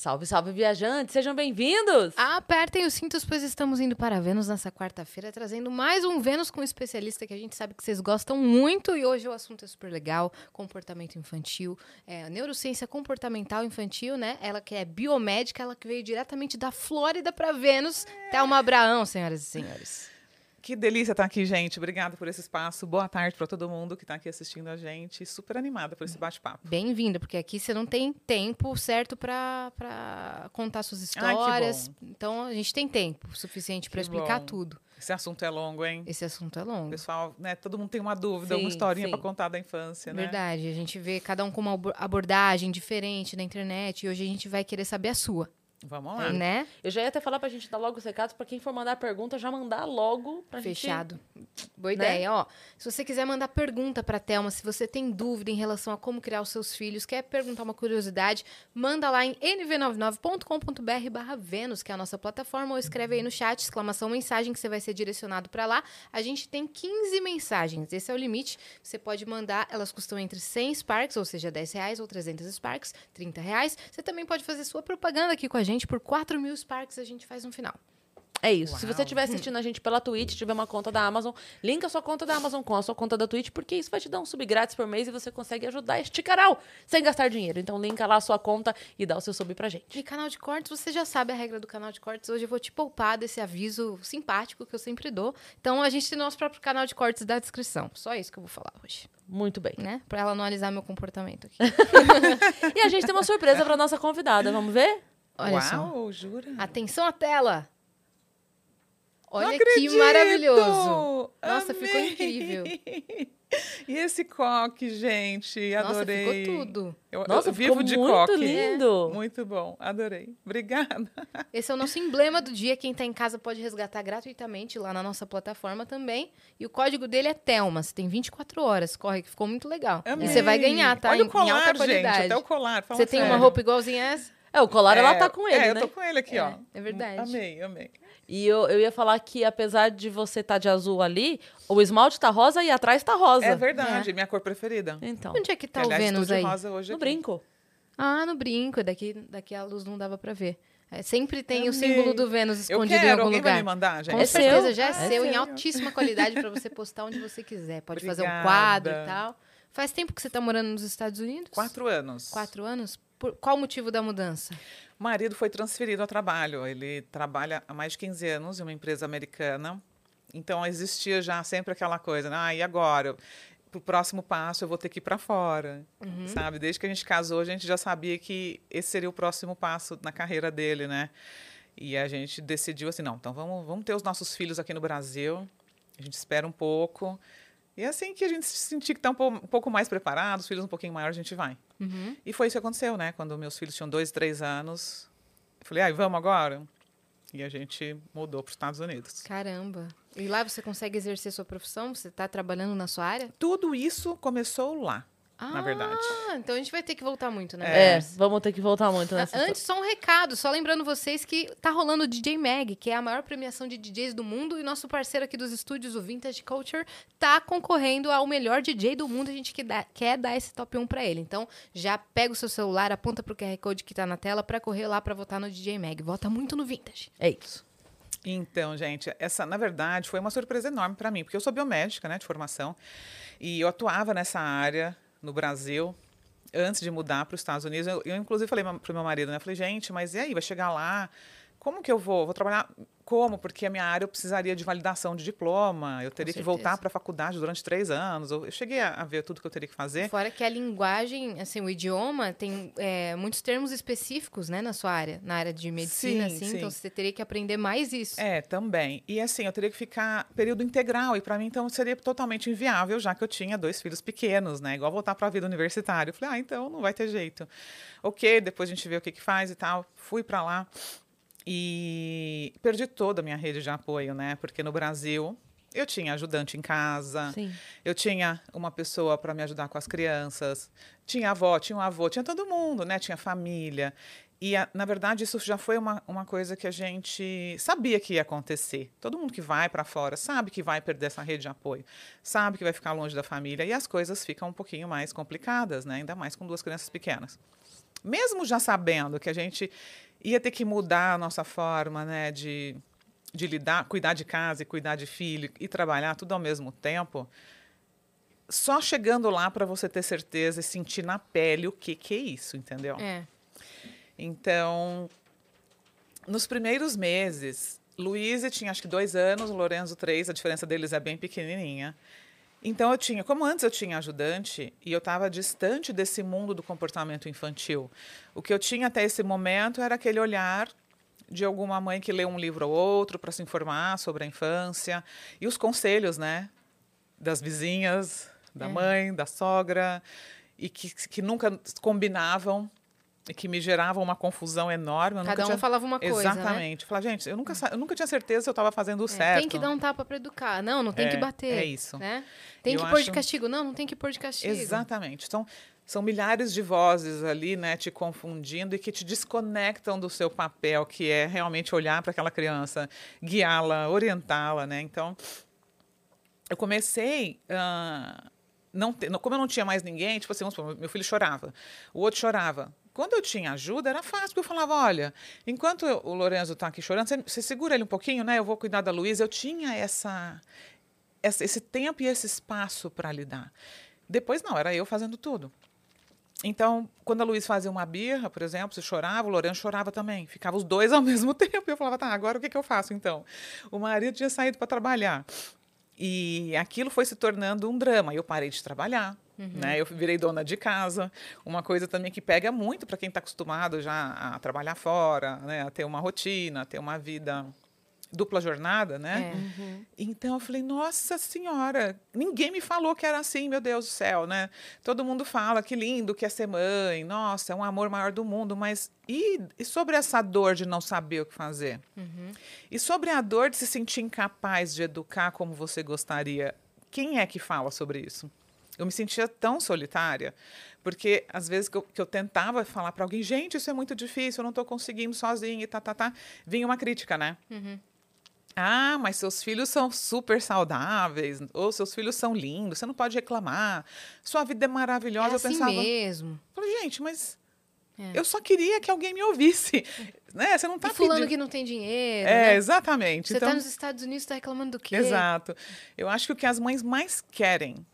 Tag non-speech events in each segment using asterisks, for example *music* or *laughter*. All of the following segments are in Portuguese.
Salve, salve, viajantes! Sejam bem-vindos! Apertem os cintos, pois estamos indo para Vênus nessa quarta-feira, trazendo mais um Vênus com um especialista que a gente sabe que vocês gostam muito. E hoje o assunto é super legal: comportamento infantil, é, neurociência comportamental infantil, né? Ela que é biomédica, ela que veio diretamente da Flórida para Vênus. Thelma Abraão, senhoras e senhores. Que delícia estar aqui, gente. Obrigada por esse espaço. Boa tarde para todo mundo que está aqui assistindo a gente. Super animada por esse bate-papo. Bem-vinda, porque aqui você não tem tempo certo para contar suas histórias. Ai, então a gente tem tempo suficiente para explicar bom. tudo. Esse assunto é longo, hein? Esse assunto é longo. Pessoal, né? Todo mundo tem uma dúvida, sim, uma historinha para contar da infância, né? Verdade. A gente vê cada um com uma abordagem diferente na internet e hoje a gente vai querer saber a sua. Vamos lá. Né? Eu já ia até falar pra gente dar logo os recados, pra quem for mandar pergunta, já mandar logo pra Fechado. gente. Boa né? ideia. Ó, se você quiser mandar pergunta pra Thelma, se você tem dúvida em relação a como criar os seus filhos, quer perguntar uma curiosidade, manda lá em nv99.com.br barra Vênus, que é a nossa plataforma, ou escreve aí no chat, exclamação mensagem, que você vai ser direcionado para lá. A gente tem 15 mensagens, esse é o limite. Você pode mandar, elas custam entre 100 Sparks, ou seja, 10 reais, ou 300 Sparks, 30 reais. Você também pode fazer sua propaganda aqui com a gente gente, por 4 mil Sparks a gente faz um final. É isso. Uau. Se você estiver assistindo a gente pela Twitch, tiver uma conta da Amazon, linka a sua conta da Amazon com a sua conta da Twitch, porque isso vai te dar um sub grátis por mês e você consegue ajudar este canal sem gastar dinheiro. Então, linka lá a sua conta e dá o seu sub pra gente. E canal de cortes, você já sabe a regra do canal de cortes. Hoje eu vou te poupar desse aviso simpático que eu sempre dou. Então, a gente tem nosso próprio canal de cortes da descrição. Só isso que eu vou falar hoje. Muito bem. Né? Pra ela analisar meu comportamento aqui. *laughs* e a gente tem uma surpresa pra nossa convidada. Vamos ver? Olha Uau, só. jura? Atenção à tela. Olha que maravilhoso. Nossa, Amei. ficou incrível. E esse coque, gente, adorei. Nossa, ficou tudo. Eu, Nossa, eu vivo de muito coque. lindo. É. Muito bom, adorei. Obrigada. *laughs* Esse é o nosso emblema do dia. Quem está em casa pode resgatar gratuitamente lá na nossa plataforma também. E o código dele é Telma. Você tem 24 horas. Corre, que ficou muito legal. Amei. E você vai ganhar, tá? Olha em, o colar, em alta qualidade. gente, até o colar. Você tem sério. uma roupa igualzinha a essa? É, o colar é, ela tá com ele, é, né? eu tô com ele aqui, é, ó. É verdade. Amei, amei. E eu, eu ia falar que, apesar de você estar tá de azul ali, o esmalte tá rosa e atrás tá rosa. É verdade, é. minha cor preferida. Então. Onde é que tá que, o aliás, Vênus aí? rosa hoje No aqui. brinco. Ah, no brinco. Daqui, daqui a luz não dava pra ver. É, sempre tem o Amei. símbolo do Vênus Eu escondido quero, em algum alguém lugar. vai me mandar, gente? Com É certeza, seu? já é, Ah, seu, em altíssima qualidade para você postar onde você quiser. Pode fazer um Obrigada. quadro e tal. Faz tempo que você está morando nos Estados Unidos? Quatro anos. Quatro anos? Por qual o motivo da mudança? O marido foi transferido ao trabalho. Ele trabalha há mais de 15 anos em uma empresa americana. Então existia já sempre aquela coisa, né? ah, e agora? Para o próximo passo eu vou ter que ir para fora, Uhum. sabe? Desde que a gente casou, a gente já sabia que esse seria o próximo passo na carreira dele, né? E a gente decidiu assim, não, então vamos, vamos ter os nossos filhos aqui no Brasil. A gente espera um pouco. E assim que a gente se sentir que está um, um pouco mais preparado, os filhos um pouquinho maiores, a gente vai. Uhum. E foi isso que aconteceu, né? Quando meus filhos tinham dois, três anos, eu falei, ai, vamos agora? E a gente mudou para os Estados Unidos. Caramba. E lá você consegue exercer sua profissão? Você está trabalhando na sua área? Tudo isso começou lá, na verdade. Ah, então a gente vai ter que voltar muito, né? É, Vênus? vamos ter que voltar muito nessa Antes, só um recado, só lembrando vocês que tá rolando o DJ Mag, que é a maior premiação de DJs do mundo, e nosso parceiro aqui dos estúdios, o Vintage Culture, tá concorrendo ao melhor DJ do mundo. A gente que dá- quer dar esse top 1 pra ele. Então, já pega o seu celular, aponta pro QR Code que tá na tela pra correr lá pra votar no DJ Mag. Vota muito no Vintage. É isso. Então, gente, essa, na verdade, foi uma surpresa enorme para mim, porque eu sou biomédica, né, de formação, e eu atuava nessa área no Brasil antes de mudar para os Estados Unidos. Eu, eu, inclusive, falei para o meu marido, né, falei, gente, mas e aí, vai chegar lá? Como que eu vou? Vou trabalhar como? Porque a minha área eu precisaria de validação de diploma, eu teria que voltar para a faculdade durante três anos. Eu, cheguei a, a ver tudo que eu teria que fazer. Fora que a linguagem, assim, o idioma tem é, muitos termos específicos, né, na sua área, na área de medicina, Sim, assim, sim. então você teria que aprender mais isso. É, também. E assim, eu teria que ficar período integral. E para mim, então, seria totalmente inviável, já que eu tinha dois filhos pequenos, né? Igual voltar para a vida universitária. Eu falei, ah, então não vai ter jeito. Ok, depois a gente vê o que, que faz e tal. Fui para lá e perdi toda a minha rede de apoio, né? Porque no Brasil. Eu tinha ajudante em casa, Sim. eu tinha uma pessoa para me ajudar com as crianças, tinha avó, tinha um avô, tinha todo mundo, né? Tinha família. E, a- na verdade, isso já foi uma, uma coisa que a gente sabia que ia acontecer. Todo mundo que vai para fora sabe que vai perder essa rede de apoio, sabe que vai ficar longe da família e as coisas ficam um pouquinho mais complicadas, né? Ainda mais com duas crianças pequenas. mesmo já sabendo que a gente ia ter que mudar a nossa forma, né, de, de lidar, cuidar de casa e cuidar de filho e trabalhar tudo ao mesmo tempo, só chegando lá para você ter certeza e sentir na pele o que, que é isso, entendeu? É. Então, nos primeiros meses, Luísa tinha acho que dois anos, Lorenzo três, a diferença deles é bem pequenininha. Então eu tinha, como antes eu tinha ajudante e eu estava distante desse mundo do comportamento infantil. O que eu tinha até esse momento era aquele olhar de alguma mãe que lê um livro ou outro para se informar sobre a infância e os conselhos, né, das vizinhas, da É. mãe, da sogra e que, que nunca combinavam que me geravam uma confusão enorme. Eu Cada um tinha... falava uma coisa, né? Exatamente. Falar, gente, eu nunca, eu nunca tinha certeza se eu estava fazendo o É, certo. Tem que dar um tapa pra educar. Não, não tem É, que bater. é isso. Né? Tem Eu que pôr de acho- castigo. Não, não tem que pôr de castigo. Exatamente. Então, são milhares de vozes ali, né, te confundindo e que te desconectam do seu papel, que é realmente olhar para aquela criança, guiá-la, orientá-la, né? Então, eu comecei não ter- não- como eu não tinha mais ninguém, tipo assim, vamos supor, meu filho chorava, o outro chorava. Quando eu tinha ajuda, era fácil, porque eu falava, olha, enquanto eu- o Lorenzo está aqui chorando, você, segura ele um pouquinho, né? Eu vou cuidar da Luísa. Eu tinha essa, essa- esse tempo e esse espaço para lidar. Depois, não, era eu fazendo tudo. Então, quando a Luísa fazia uma birra, por exemplo, se chorava, o Lourenço chorava também. Ficava os dois ao *laughs* mesmo tempo. E eu falava, tá, agora o que, que eu faço então? O marido tinha saído para trabalhar. E aquilo foi se tornando um drama. Eu parei de trabalhar. Né? Eu virei dona de casa. Uma coisa também que pega muito para quem está acostumado já a trabalhar fora, né? a ter uma rotina, a ter uma vida dupla jornada, né? É. Então eu falei, nossa senhora, ninguém me falou que era assim, meu Deus do céu, né? Todo mundo fala que lindo que é ser mãe, nossa, é um amor maior do mundo, mas e, e sobre essa dor de não saber o que fazer? E sobre a dor de se sentir incapaz de educar como você gostaria? Quem é que fala sobre isso? Eu me sentia tão solitária, porque às vezes que eu, que eu tentava falar para alguém, gente, isso é muito difícil, eu não estou conseguindo sozinha e tá, tá, tá, vinha uma crítica, né? Ah, mas seus filhos são super saudáveis, ou seus filhos são lindos, você não pode reclamar. Sua vida é É maravilhosa. assim eu pensava, mesmo. falei, gente, mas É. eu só queria que alguém me ouvisse. *laughs* Né? Você não está E fulano pedindo. que não tem dinheiro, É, né? exatamente. Você então, tá nos Estados Unidos, tá reclamando do quê? Exato. Eu acho que o que as mães mais querem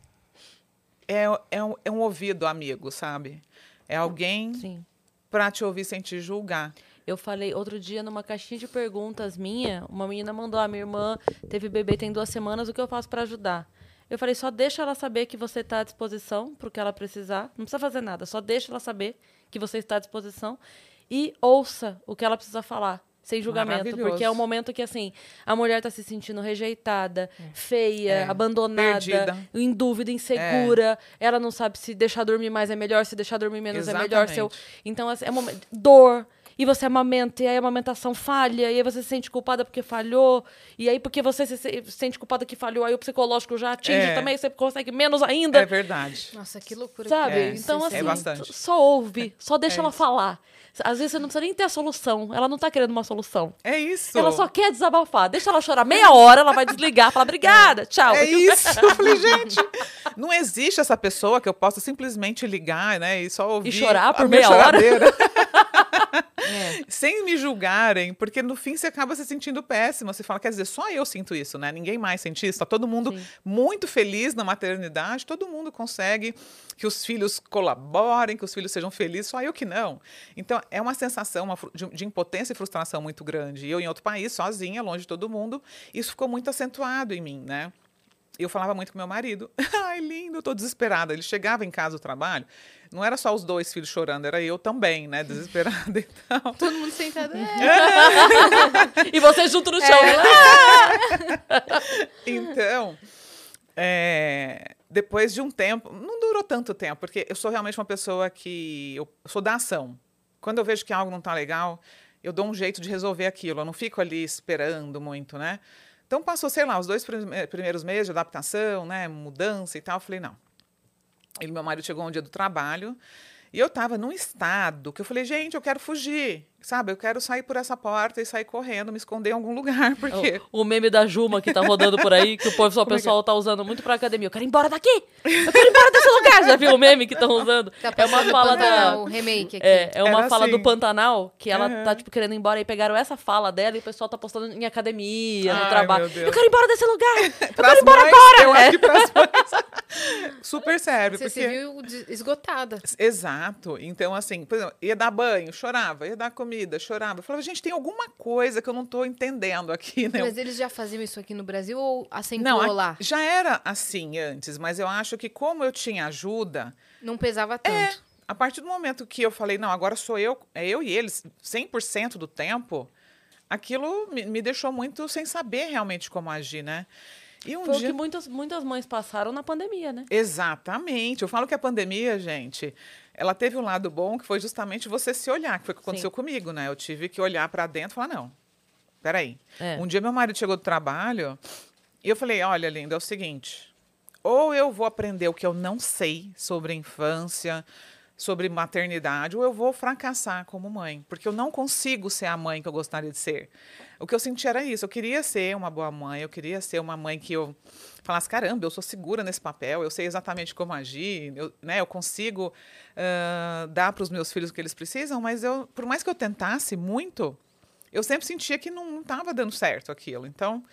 é, é, um, é um ouvido amigo, sabe? É alguém Sim. para te ouvir sem te julgar. Eu falei outro dia numa caixinha de perguntas minha, uma menina mandou: a minha irmã teve bebê tem duas semanas, o que eu faço para ajudar? Eu falei: só deixa ela saber que você está à disposição para o que ela precisar. Não precisa fazer nada, só deixa ela saber que você está à disposição e ouça o que ela precisa falar. Sem julgamento, porque é um momento que, assim, a mulher está se sentindo rejeitada, feia, É, abandonada, perdida. em dúvida, insegura. Ela não sabe se deixar dormir mais é melhor, se deixar dormir menos é melhor. Se eu... Exatamente. Então, assim, é um momento. Dor. E você amamenta, e aí a amamentação falha, e aí você se sente culpada porque falhou, e aí porque você se se sente culpada que falhou, aí o psicológico já atinge É. também, você consegue menos ainda, É verdade. Nossa, que loucura. sabe? que É, então, assim, é bastante. só ouve, só deixa É ela isso. falar. Às vezes você não precisa nem ter a solução, ela não tá querendo uma solução. É isso. Ela só quer desabafar. Deixa ela chorar meia hora, ela vai desligar, falar obrigada, tchau. É *laughs* isso. Eu falei, gente, não existe essa pessoa que eu possa simplesmente ligar, né? E só ouvir. chorar a por meia hora. *laughs* É. *laughs* Sem me julgarem, porque no fim você acaba se sentindo péssima. Você fala, quer dizer, só eu sinto isso, né? Ninguém mais sente isso. Tá todo mundo Sim. muito feliz na maternidade, todo mundo consegue que os filhos colaborem, que os filhos sejam felizes, só eu que não. Então, é uma sensação uma de, de impotência e frustração muito grande. E eu em outro país, sozinha, longe de todo mundo, isso ficou muito acentuado em mim, né? Eu falava muito com meu marido. *laughs* Ai, lindo, eu tô desesperada. Ele chegava em casa do trabalho, não era só os dois filhos chorando, era eu também, né? Desesperada. *laughs* Então, Todo mundo sentado. É. *laughs* E você junto no chão. então é, depois de um tempo, não durou tanto tempo, porque eu sou realmente uma pessoa que eu sou da ação. Quando eu vejo que algo não está legal, eu dou um jeito de resolver aquilo. Eu não fico ali esperando muito, né? Então passou, sei lá, os dois prime- primeiros meses de adaptação, né, mudança e tal. Eu falei não. Ele, meu marido chegou um dia do trabalho E eu tava num estado que eu falei, gente, eu quero fugir. Sabe, eu quero sair por essa porta e sair correndo, me esconder em algum lugar, *laughs* porque... O, o meme da Juma que tá rodando por aí, que o pessoal, o pessoal tá usando muito pra academia. Eu quero ir embora daqui! Eu quero ir embora desse lugar! Já viu o meme que estão usando? Tá é uma fala da... Pantanal, o remake aqui. É, é uma Era fala do assim. Pantanal, que ela Uhum. tá, tipo, querendo ir embora e pegaram essa fala dela e o pessoal tá postando em academia, no Ai, trabalho. meu Deus. Eu quero ir embora desse lugar! Eu *laughs* quero ir embora mães, agora! Eu É. acho que pras mães... *laughs* Super sério, Você porque... se viu esgotada. Exato. Então, assim, por exemplo, ia dar banho, chorava, ia dar comida, chorava. Eu falava, gente, tem alguma coisa que eu não tô entendendo aqui, né? Mas eles já faziam isso aqui no Brasil ou acentuou Não, lá? já era assim antes, mas eu acho que como eu tinha ajuda, Não pesava tanto. a partir do momento que eu falei, não, agora sou eu, é eu e eles, 100% do tempo, aquilo me, me deixou muito sem saber realmente como agir, né? E um Foi o dia... que muitas, muitas mães passaram na pandemia, né? Exatamente. Eu falo que a pandemia, gente, ela teve um lado bom que foi justamente você se olhar, que foi o que aconteceu Sim. comigo, né? Eu tive que olhar para dentro e falar, não, peraí. É. Um dia meu marido chegou do trabalho e eu falei, olha, linda, é o seguinte, ou eu vou aprender o que eu não sei sobre a infância, sobre maternidade, ou eu vou fracassar como mãe, porque eu não consigo ser a mãe que eu gostaria de ser. O que eu senti era isso, eu queria ser uma boa mãe, eu queria ser uma mãe que eu falasse, caramba, eu sou segura nesse papel, eu sei exatamente como agir, eu, né, eu consigo ah, dar para os meus filhos o que eles precisam, mas eu, por mais que eu tentasse muito, eu sempre sentia que não estava dando certo aquilo. Então,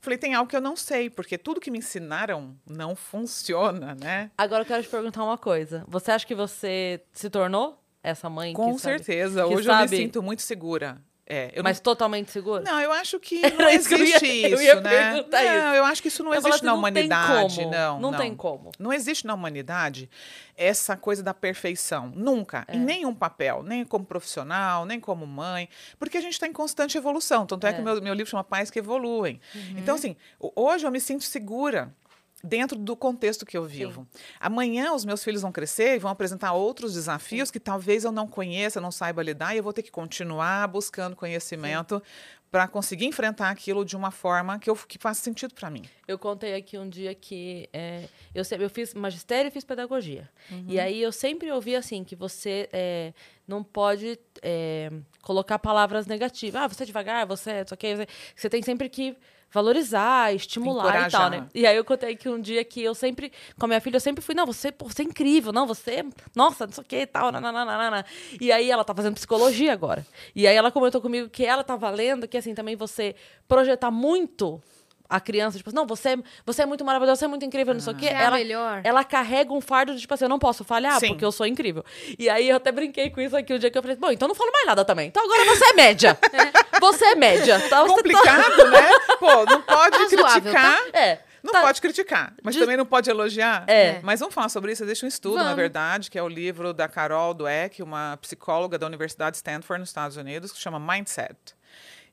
falei, tem algo que eu não sei, porque tudo que me ensinaram não funciona, né? Agora eu quero te perguntar uma coisa. Você acha que você se tornou essa mãe? Com sabe- certeza. que Hoje eu sabe- me sinto muito segura. É, eu Mas totalmente segura? não, não, eu acho que *laughs* Era não isso que eu ia- existe eu isso, ia né? não, isso. eu acho que isso não Eu existe assim, na não humanidade, como, não. não tem como. Não existe na humanidade essa coisa da perfeição. Nunca. É. Em nenhum papel. Nem como profissional, nem como mãe. Porque a gente está em constante evolução. Tanto é, É. que o meu, meu livro chama Pais que Evoluem. Uhum. Então, assim, hoje eu me sinto segura dentro do contexto que eu vivo. Amanhã os meus filhos vão crescer e vão apresentar outros desafios que talvez eu não conheça, não saiba lidar, e eu vou ter que continuar buscando conhecimento para conseguir enfrentar aquilo de uma forma que, eu, que faça sentido para mim. Eu contei aqui um dia que é, eu, eu fiz magistério e fiz pedagogia. E aí eu sempre ouvi assim, que você é, não pode é, colocar palavras negativas. Ah, você é devagar, você é isso aqui. Você, você tem sempre que valorizar, estimular e tal, Encorajar. né? E aí eu contei que um dia que eu sempre, com a minha filha, eu sempre fui, não, você, pô, você é incrível, não, você, nossa, não sei o que e tal, nananana. E aí ela tá fazendo psicologia agora. E aí ela comentou comigo que ela tá valendo, que assim, também você projetar muito a criança, tipo, não, você, você é muito maravilhosa, você é muito incrível, não sei o quê. Você é Ela, melhor. ela carrega um fardo de, tipo assim, eu não posso falhar, Sim. porque eu sou incrível. E aí eu até brinquei com isso aqui o dia que eu falei, bom, então não falo mais nada também. Então agora você é média. *laughs* Você é média. Tá? Você tá- Complicado, né? Pô, não pode Razoável, criticar. É. Não tá- pode criticar, mas De- também não pode elogiar. É. Mas vamos falar sobre isso. Existe um estudo, na Vamos. verdade, que é o livro da Carol Dweck, uma psicóloga da Universidade de Stanford, nos Estados Unidos, que chama Mindset.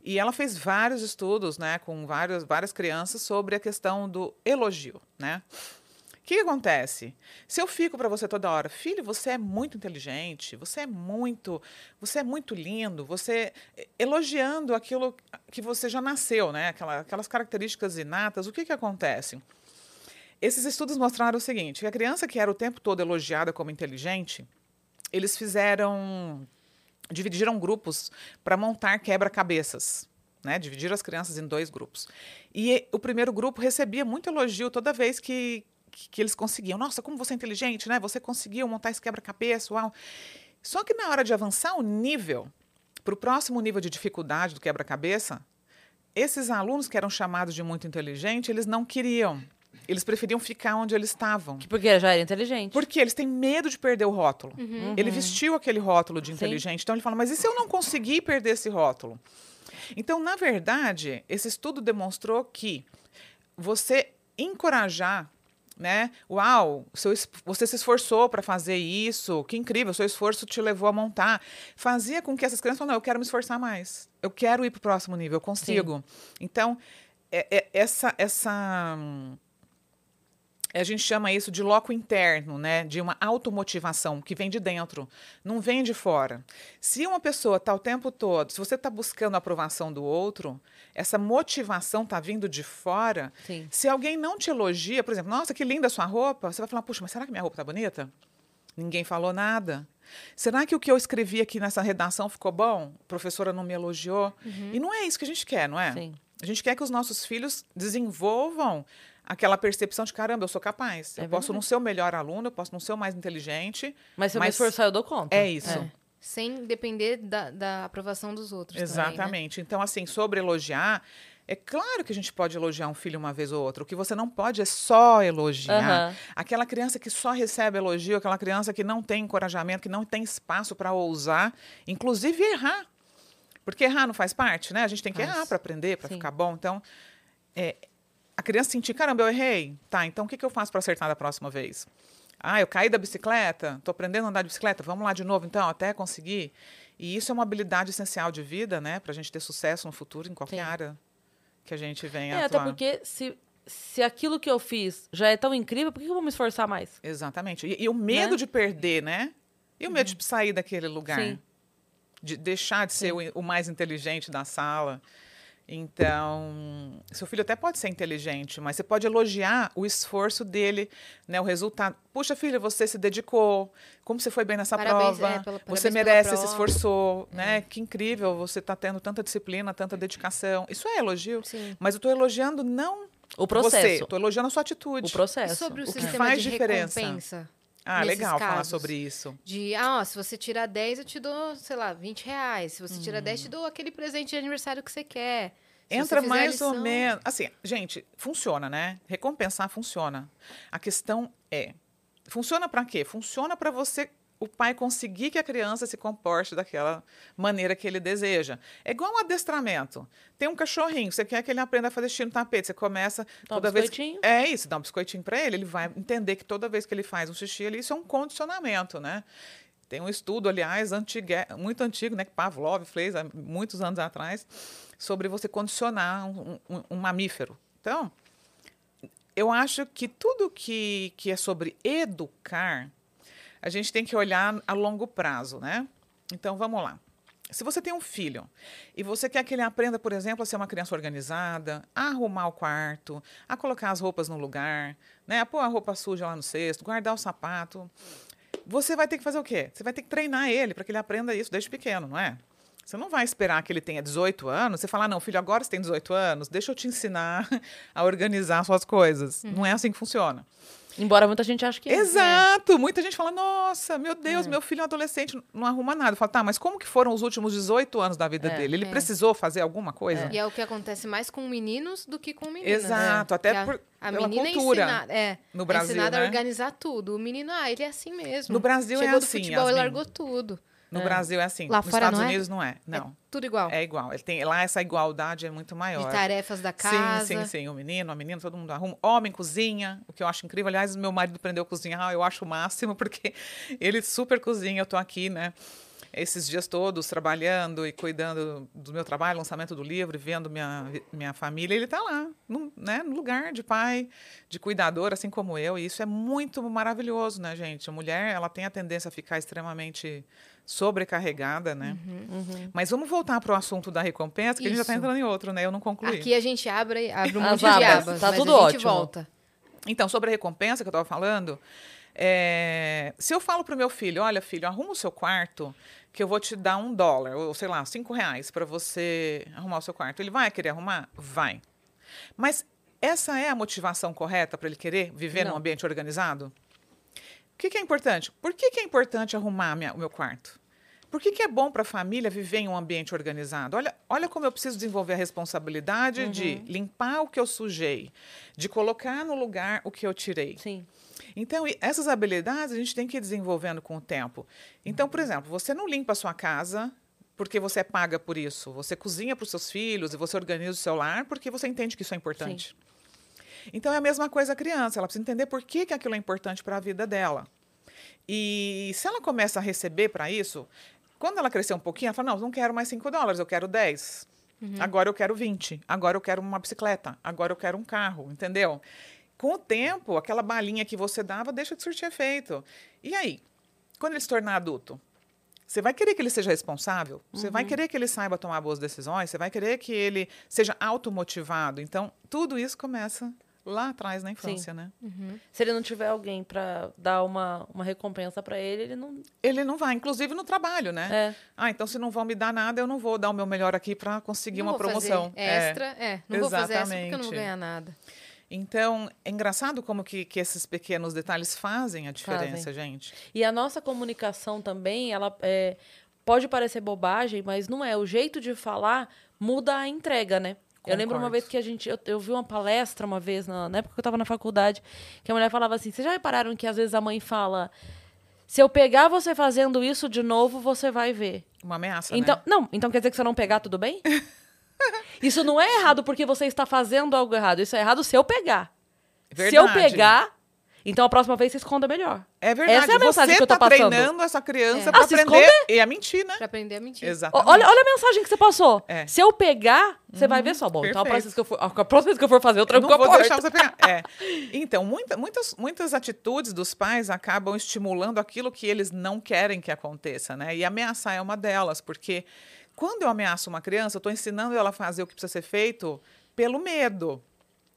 E ela fez vários estudos, né, com várias, várias crianças sobre a questão do elogio, né? O que, que acontece? Se eu fico para você toda hora, filho, você é muito inteligente, você é muito, você é muito lindo, você elogiando aquilo que você já nasceu, né? Aquela- aquelas características inatas, o que, que acontece? Esses estudos mostraram o seguinte: que a criança que era o tempo todo elogiada como inteligente, eles fizeram. Dividiram grupos para montar quebra-cabeças. Né? Dividiram as crianças em dois grupos. E o primeiro grupo recebia muito elogio toda vez que, que, que eles conseguiam. Nossa, como você é inteligente, né? Você conseguiu montar esse quebra-cabeça, uau. Só que na hora de avançar o nível, para o próximo nível de dificuldade do quebra-cabeça, esses alunos que eram chamados de muito inteligente, eles não queriam. Eles preferiam ficar onde eles estavam. Porque já era inteligente. Porque eles têm medo de perder o rótulo. Ele vestiu aquele rótulo de Sim. inteligente, então ele fala: mas e se eu não conseguir perder esse rótulo? Então, na verdade, esse estudo demonstrou que você encorajar, né? Uau, seu você se esforçou para fazer isso, que incrível, seu esforço te levou a montar. Fazia com que essas crianças falassem: não, eu quero me esforçar mais, eu quero ir para o próximo nível, eu consigo. Então, é- é- essa. essa a gente chama isso de loco interno, né? De uma automotivação que vem de dentro, não vem de fora. Se uma pessoa está o tempo todo, se você está buscando a aprovação do outro, essa motivação está vindo de fora. Sim. Se alguém não te elogia, por exemplo, nossa, que linda a sua roupa, você vai falar, puxa, mas será que minha roupa está bonita? Ninguém falou nada. Será que o que eu escrevi aqui nessa redação ficou bom? A professora não me elogiou? E não é isso que a gente quer, não é? Sim. A gente quer que os nossos filhos desenvolvam aquela percepção de caramba, eu sou capaz. É eu posso não ser o melhor aluno, eu posso não ser o mais inteligente. Mas se eu me Mas- esforçar, eu dou conta. É isso. É. Sem depender da, da aprovação dos outros. também, né? Exatamente. Então, assim, sobre elogiar, é claro que a gente pode elogiar um filho uma vez ou outra. O que você não pode é só elogiar. Aham. Aquela criança que só recebe elogio, aquela criança que não tem encorajamento, que não tem espaço para ousar, inclusive errar. Porque errar não faz parte, né? A gente tem que Faz. errar para aprender, para ficar bom. Então, é, a criança sentir, caramba, eu errei. Tá, então o que, que eu faço para acertar da próxima vez? Ah, eu caí da bicicleta, estou aprendendo a andar de bicicleta, vamos lá de novo então, até conseguir. E isso é uma habilidade essencial de vida, né? Para a gente ter sucesso no futuro em qualquer Sim. área que a gente venha É, até atuar. porque se, se aquilo que eu fiz já é tão incrível, por que eu vou me esforçar mais? Exatamente. E, e o medo Né? de perder, né? E o medo de sair daquele lugar. Sim. De deixar de ser o, o mais inteligente da sala. Então, seu filho até pode ser inteligente, mas você pode elogiar o esforço dele, né, o resultado. Puxa, filha, você se dedicou. Como você foi bem nessa Parabéns, prova? é, pela- você merece, você se prova." esforçou, né? Que incrível, você está tendo tanta disciplina, tanta dedicação. Isso é elogio. Sim. Mas eu estou elogiando não O você, processo. estou elogiando a sua atitude. O processo. E sobre o, O que sistema faz de diferença? recompensa? Ah, legal falar casos? sobre isso. De, ah, ó, se você tirar 10, eu te dou, sei lá, 20 reais. Se você tirar 10, eu te dou aquele presente de aniversário que você quer. Se Entra você mais ou lição- menos. Assim, gente, funciona, né? Recompensar funciona. A questão é: funciona para quê? Funciona para você, o pai, conseguir que a criança se comporte daquela maneira que ele deseja. É igual um adestramento. Tem um cachorrinho, você quer que ele aprenda a fazer xixi no tapete. Você começa Dá um toda vez. que- biscoitinho. É isso, dá um biscoitinho para ele, ele vai entender que toda vez que ele faz um xixi ali, isso é um condicionamento, né? Tem um estudo, aliás, antiga, muito antigo, né, que Pavlov fez há muitos anos atrás, sobre você condicionar um, um- um mamífero. Então, eu acho que tudo que, que é sobre educar, a gente tem que olhar a longo prazo, né? Então, vamos lá. Se você tem um filho e você quer que ele aprenda, por exemplo, a ser uma criança organizada, a arrumar o quarto, a colocar as roupas no lugar, né, a pôr a roupa suja lá no cesto, guardar o sapato, você vai ter que fazer o quê? Você vai ter que treinar ele para que ele aprenda isso desde pequeno, não é? Você não vai esperar que ele tenha 18 anos, você falar, não, filho, agora você tem 18 anos, deixa eu te ensinar *laughs* a organizar suas coisas. Não é assim que funciona. Embora muita gente ache que é. Exato! Muita gente fala, nossa, meu Deus, meu filho é um adolescente, não arruma nada. Eu falo, tá, mas como que foram os últimos 18 anos da vida É, dele? Ele é. precisou fazer alguma coisa? E é o que acontece mais com meninos do que com meninas. Exato, até Que a, por- a pela menina cultura é ensinada, é, no é Brasil, ensinada né? a organizar tudo. O menino, ah, ele é assim mesmo. No Brasil é Chegou do assim, futebol e largou tudo. No É. Brasil é assim. Lá Nos fora Estados não é? Unidos não é. Não. É tudo igual. É igual. Ele tem, lá essa igualdade é muito maior. De tarefas da casa. Sim, sim, sim. O menino, a menina, todo mundo arruma. Homem cozinha, o que eu acho incrível. Aliás, meu marido aprendeu a cozinhar, eu acho o máximo, *laughs* porque ele super cozinha. Eu tô aqui, né? Esses dias todos trabalhando e cuidando do meu trabalho, lançamento do livro, e vendo minha, minha família. Ele tá lá, no, né, no lugar de pai, de cuidador, assim como eu. E isso é muito maravilhoso, né, gente? A mulher, ela tem a tendência a ficar extremamente sobrecarregada, né? Uhum. Mas vamos voltar para o assunto da recompensa, que a gente já está Isso. entrando em outro, né? Eu não concluí. Aqui a gente abre, abre um *laughs* monte de abas, abas, tá mas tudo a gente ótimo. volta. Então, sobre a recompensa que eu estava falando, é, se eu falo para o meu filho, olha, filho, arruma o seu quarto, que eu vou te dar um dólar, ou sei lá, cinco reais para você arrumar o seu quarto. Ele vai querer arrumar? Vai. Mas essa é a motivação correta para ele querer viver Não. num ambiente organizado? O que, que é importante? Por que, que é importante arrumar minha- o meu quarto? Por que, que é bom para a família viver em um ambiente organizado? Olha, olha como eu preciso desenvolver a responsabilidade de limpar o que eu sujei, de colocar no lugar o que eu tirei. Sim. Então, essas habilidades a gente tem que ir desenvolvendo com o tempo. Então, por exemplo, você não limpa a sua casa porque você paga por isso. Você cozinha para os seus filhos e você organiza o seu lar porque você entende que isso é importante. Então, é a mesma coisa a criança. Ela precisa entender por que, que aquilo é importante para a vida dela. E se ela começa a receber para isso, quando ela crescer um pouquinho, ela fala: não, não quero mais 5 dólares, eu quero 10. Agora eu quero 20. Agora eu quero uma bicicleta. Agora eu quero um carro, entendeu? Com o tempo, aquela balinha que você dava deixa de surtir efeito. E aí? Quando ele se tornar adulto? Você vai querer que ele seja responsável? Você vai querer que ele saiba tomar boas decisões? Você vai querer que ele seja automotivado? Então, tudo isso começa lá atrás na infância, né? Se ele não tiver alguém pra dar uma, uma recompensa pra ele, ele não. Ele não vai, inclusive no trabalho, né? É. Ah, então se não vão me dar nada, eu não vou dar o meu melhor aqui para conseguir Não uma promoção. É. Extra, é. Não vou fazer extra porque eu não vou Exatamente. ganhar nada. Então, é engraçado como que, que esses pequenos detalhes fazem a diferença, Fazem. gente. E a nossa comunicação também, ela é, pode parecer bobagem, mas não é. O jeito de falar muda a entrega, né? Eu lembro uma Concordo. vez que a gente. Eu, eu vi uma palestra uma vez, na, na época que eu estava na faculdade, que a mulher falava assim: vocês já repararam que às vezes a mãe fala. Se eu pegar você fazendo isso de novo, você vai ver. Uma ameaça, Então, né? não, então quer dizer que se eu não pegar, tudo bem? *laughs* Isso não é errado porque você está fazendo algo errado. Isso é errado se eu pegar. Se eu Verdade. pegar, então a próxima vez você esconda melhor. É verdade. Essa é a mensagem Você que eu tô tá passando. treinando essa criança É. pra Ah, se aprender e a mentir, né? Pra aprender a mentir. Exatamente. Olha, olha a mensagem que você passou. É. Se eu pegar, você vai ver só. Bom, então a perfeito. próxima, vez que eu for, a próxima vez que eu for fazer, eu Eu tranco não a vou porta. deixar você pegar. É. Então, muita- muitas, muitas atitudes dos pais acabam estimulando aquilo que eles não querem que aconteça, né? E ameaçar é uma delas, porque quando eu ameaço uma criança, eu estou ensinando ela a fazer o que precisa ser feito pelo medo.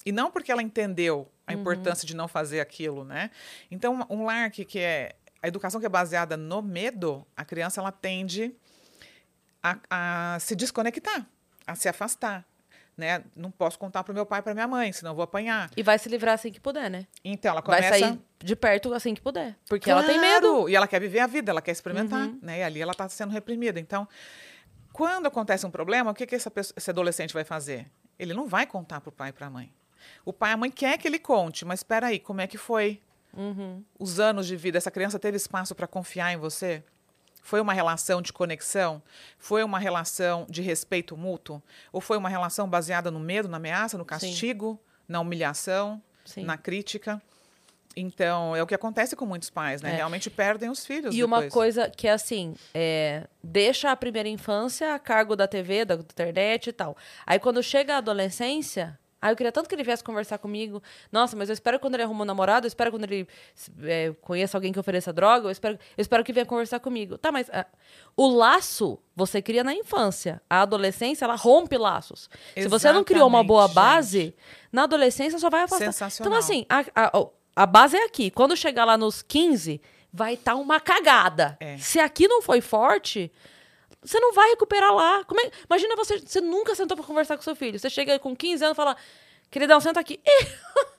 E não porque ela entendeu a importância de não fazer aquilo, né? Então, um lar que, que é. A educação que é baseada no medo, a criança ela tende a, a se desconectar, a se afastar. Né? Não posso contar para meu pai para minha mãe, senão vou apanhar. E vai se livrar assim que puder, né? Então ela Vai começa. sair de perto assim que puder. Porque ela tem medo. Claro! E ela quer viver a vida, ela quer experimentar, né? E ali ela está sendo reprimida. Então, quando acontece um problema, o que, que essa pessoa- esse adolescente vai fazer? Ele não vai contar para o pai e para a mãe. O pai e a mãe quer que ele conte, mas espera aí, como é que foi? Uhum. Os anos de vida, essa criança teve espaço para confiar em você? Foi uma relação de conexão? Foi uma relação de respeito mútuo? Ou foi uma relação baseada no medo, na ameaça, no castigo, na humilhação, Sim. na crítica? Então, é o que acontece com muitos pais, né? É. Realmente perdem os filhos E uma depois. coisa que é assim, é, deixa a primeira infância a cargo da TV, da internet e tal. Aí quando chega a adolescência, aí eu queria tanto que ele viesse conversar comigo. Nossa, mas eu espero quando ele arruma um namorado, eu espero quando ele é, conheça alguém que ofereça droga, eu espero, eu espero que venha conversar comigo. Tá, mas ah, o laço você cria na infância. A adolescência, ela rompe laços. Se você não criou uma boa Exatamente, base, na adolescência só vai afastar. Sensacional. Então, assim, a, a, a base é aqui. Quando chegar lá nos 15, vai estar uma cagada. É. Se aqui não foi forte, você não vai recuperar lá. É- Imagina você, você nunca sentou pra conversar com seu filho. Você chega com 15 anos e fala, queridão, senta aqui. *laughs*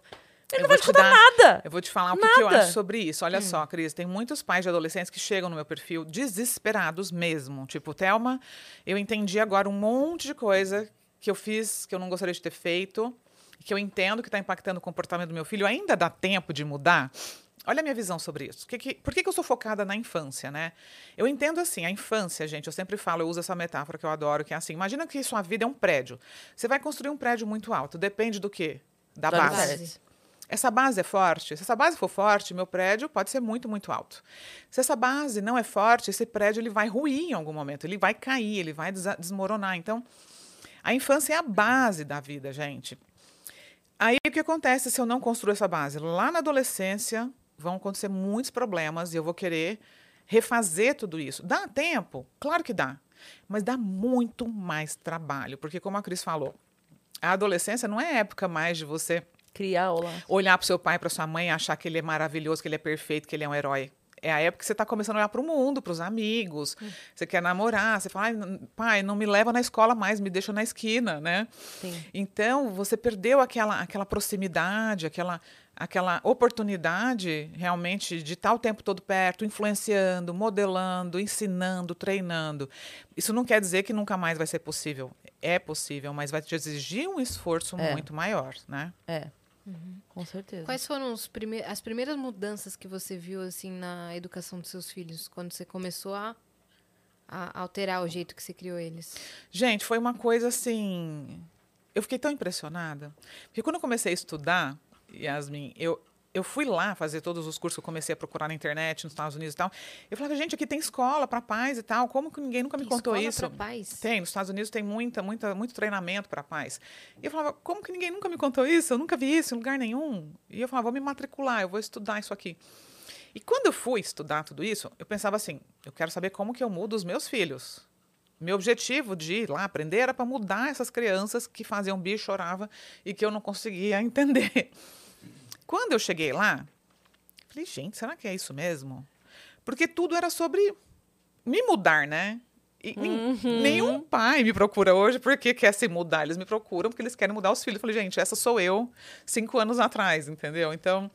Ele Eu não vai te escutar dar- nada. Eu vou te falar o que, que eu. Hum. acho sobre isso. Olha só, Cris, tem muitos pais de adolescentes que chegam no meu perfil desesperados mesmo. Tipo, Thelma, eu entendi agora um monte de coisa que eu fiz que eu não gostaria de ter feito, que eu entendo que está impactando o comportamento do meu filho. Ainda dá tempo de mudar? Olha a minha visão sobre isso. Que que- por que, que eu sou focada na infância, né? Eu entendo assim, a infância, gente, eu sempre falo, eu uso essa metáfora que eu adoro, que é assim, imagina que sua vida é um prédio. Você vai construir um prédio muito alto, depende do quê? Da Do base. alicerce. Essa base é forte? Se essa base for forte, meu prédio pode ser muito, muito alto. Se essa base não é forte, esse prédio ele vai ruir em algum momento, ele vai cair, ele vai desmoronar. Então, a infância é a base da vida, gente. Aí o que acontece se eu não construir essa base? Lá na adolescência vão acontecer muitos problemas e eu vou querer refazer tudo isso. Dá tempo? Claro que dá. Mas dá muito mais trabalho, porque como a Cris falou, a adolescência não é época mais de você Criar lá. olhar para seu pai, para sua mãe, achar que ele é maravilhoso, que ele é perfeito, que ele é um herói. É a época que você está começando a olhar para o mundo, para os amigos. Você quer namorar, você fala, "Ai, n- pai, não me leva na escola mais, me deixa na esquina, né? Sim. Então, você perdeu aquela, aquela proximidade, aquela, aquela oportunidade realmente de estar o tempo todo perto, influenciando, modelando, ensinando, treinando. Isso não quer dizer que nunca mais vai ser possível. É possível, mas vai te exigir um esforço É. muito maior, né? É. Com certeza. Quais foram os prime as primeiras mudanças que você viu assim na educação dos seus filhos quando você começou a, a alterar o jeito que você criou eles? Gente, foi uma coisa assim. Eu fiquei tão impressionada. Porque quando eu comecei a estudar, Yasmin, eu, eu fui lá fazer todos os cursos que eu comecei a procurar na internet, nos Estados Unidos e tal. Eu falava, gente, aqui tem escola para pais e tal. Como que ninguém nunca me Tem contou escola isso? pra pais? Tem, nos Estados Unidos tem muita, muita, muito treinamento para pais. E eu falava, como que ninguém nunca me contou isso? Eu nunca vi isso em lugar nenhum. E eu falava, vou me matricular, eu vou estudar isso aqui. E quando eu fui estudar tudo isso, eu pensava assim, eu quero saber como que eu mudo os meus filhos. Meu objetivo de ir lá aprender era para mudar essas crianças que faziam bicho, chorava e que eu não conseguia *laughs* entender. Quando eu cheguei lá, falei, gente, será que é isso mesmo? Porque tudo era sobre me mudar, né? E uhum. Nenhum pai me procura hoje porque quer se mudar. Eles me procuram porque eles querem mudar os filhos. Eu falei, gente, essa sou eu cinco anos atrás, entendeu? Então,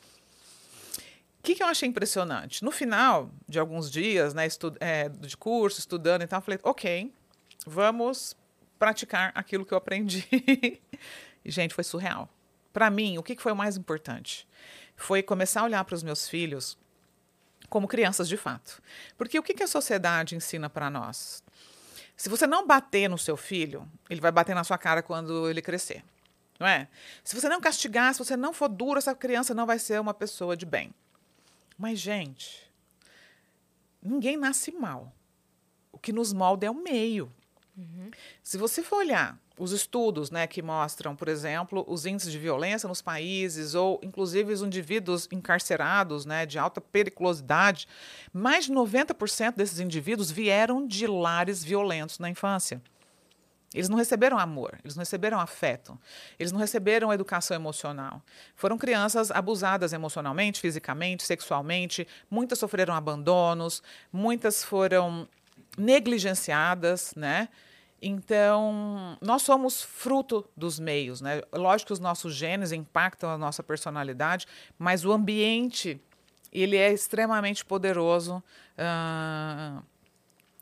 que, que eu achei impressionante? No final de alguns dias, né, é, de curso, estudando e tal, eu falei, ok, vamos praticar aquilo que eu aprendi. *laughs* e, gente, foi surreal. Para mim, o que, que foi o mais importante? Foi começar a olhar para os meus filhos como crianças de fato. Porque o que, que a sociedade ensina para nós? Se você não bater no seu filho, ele vai bater na sua cara quando ele crescer. Não é? Se você não castigar, se você não for duro, essa criança não vai ser uma pessoa de bem. Mas, gente, ninguém nasce mal. O que nos molda é o meio. Uhum. Se você for olhar os estudos né, que mostram, por exemplo, os índices de violência nos países, ou inclusive os indivíduos encarcerados né, de alta periculosidade, mais de 90% desses indivíduos vieram de lares violentos na infância. Eles não receberam amor, eles não receberam afeto, eles não receberam educação emocional. Foram crianças abusadas emocionalmente, fisicamente, sexualmente, muitas sofreram abandonos, muitas foram negligenciadas, né? Então, nós somos fruto dos meios, né? Lógico que os nossos genes impactam a nossa personalidade, mas o ambiente, ele é extremamente poderoso uh,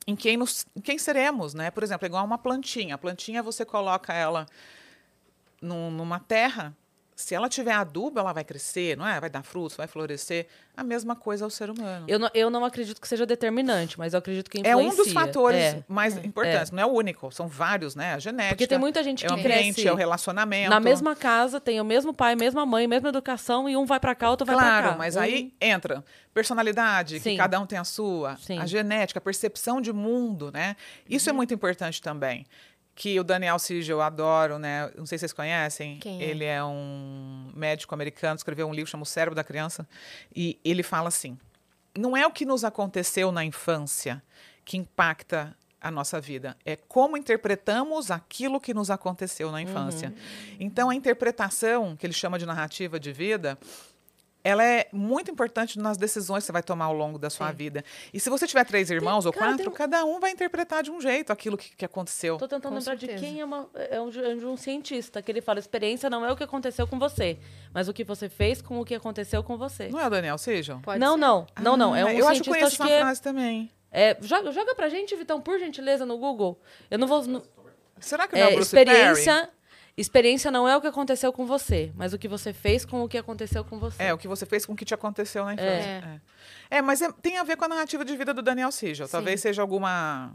em, quem nos, em quem seremos, né? Por exemplo, é igual uma plantinha. A plantinha, você coloca ela num, numa terra, se ela tiver adubo, ela vai crescer, não é? Vai dar frutos, vai florescer. A mesma coisa ao ser humano. Eu não, eu não acredito que seja determinante, mas eu acredito que influencia. É um dos fatores é, mais é, importantes. É. Não é o único, são vários, né? A genética. Porque tem muita gente que é o ambiente, cresce é o relacionamento. Na mesma casa, tem o mesmo pai, mesma mãe, mesma educação, e um vai para cá, outro vai para cá. Claro, mas um... aí entra personalidade, Sim. que cada um tem a sua, Sim. a genética, a percepção de mundo, né? Isso é uhum. é muito importante também que o Daniel Siegel eu adoro, né? Não sei se vocês conhecem. Quem é? Ele é um médico americano, escreveu um livro chamado O Cérebro da Criança, e ele fala assim: não é o que nos aconteceu na infância que impacta a nossa vida, é como interpretamos aquilo que nos aconteceu na infância. Uhum. Então a interpretação, que ele chama de narrativa de vida, ela é muito importante nas decisões que você vai tomar ao longo da sua Sim. vida. E se você tiver três irmãos tem, ou quatro, um... cada um vai interpretar de um jeito aquilo que, que aconteceu. Estou tentando com lembrar certeza. de quem é, uma, é um, é um cientista, que ele fala, experiência não é o que aconteceu com você, mas o que você fez com o que aconteceu com você. Não é o Daniel Sejam? Pode não, ser. não, não, não. É um ah, eu acho que conheço essa frase também. É, joga, joga pra gente, Vitão, por gentileza, no Google. Eu não vou... No... Será que não é, é Bruce experiência... Perry? Experiência não é o que aconteceu com você, mas o que você fez com o que aconteceu com você. É, o que você fez com o que te aconteceu na infância. É, é. é mas é, tem a ver com a narrativa de vida do Daniel Siegel. Sim. Talvez seja alguma.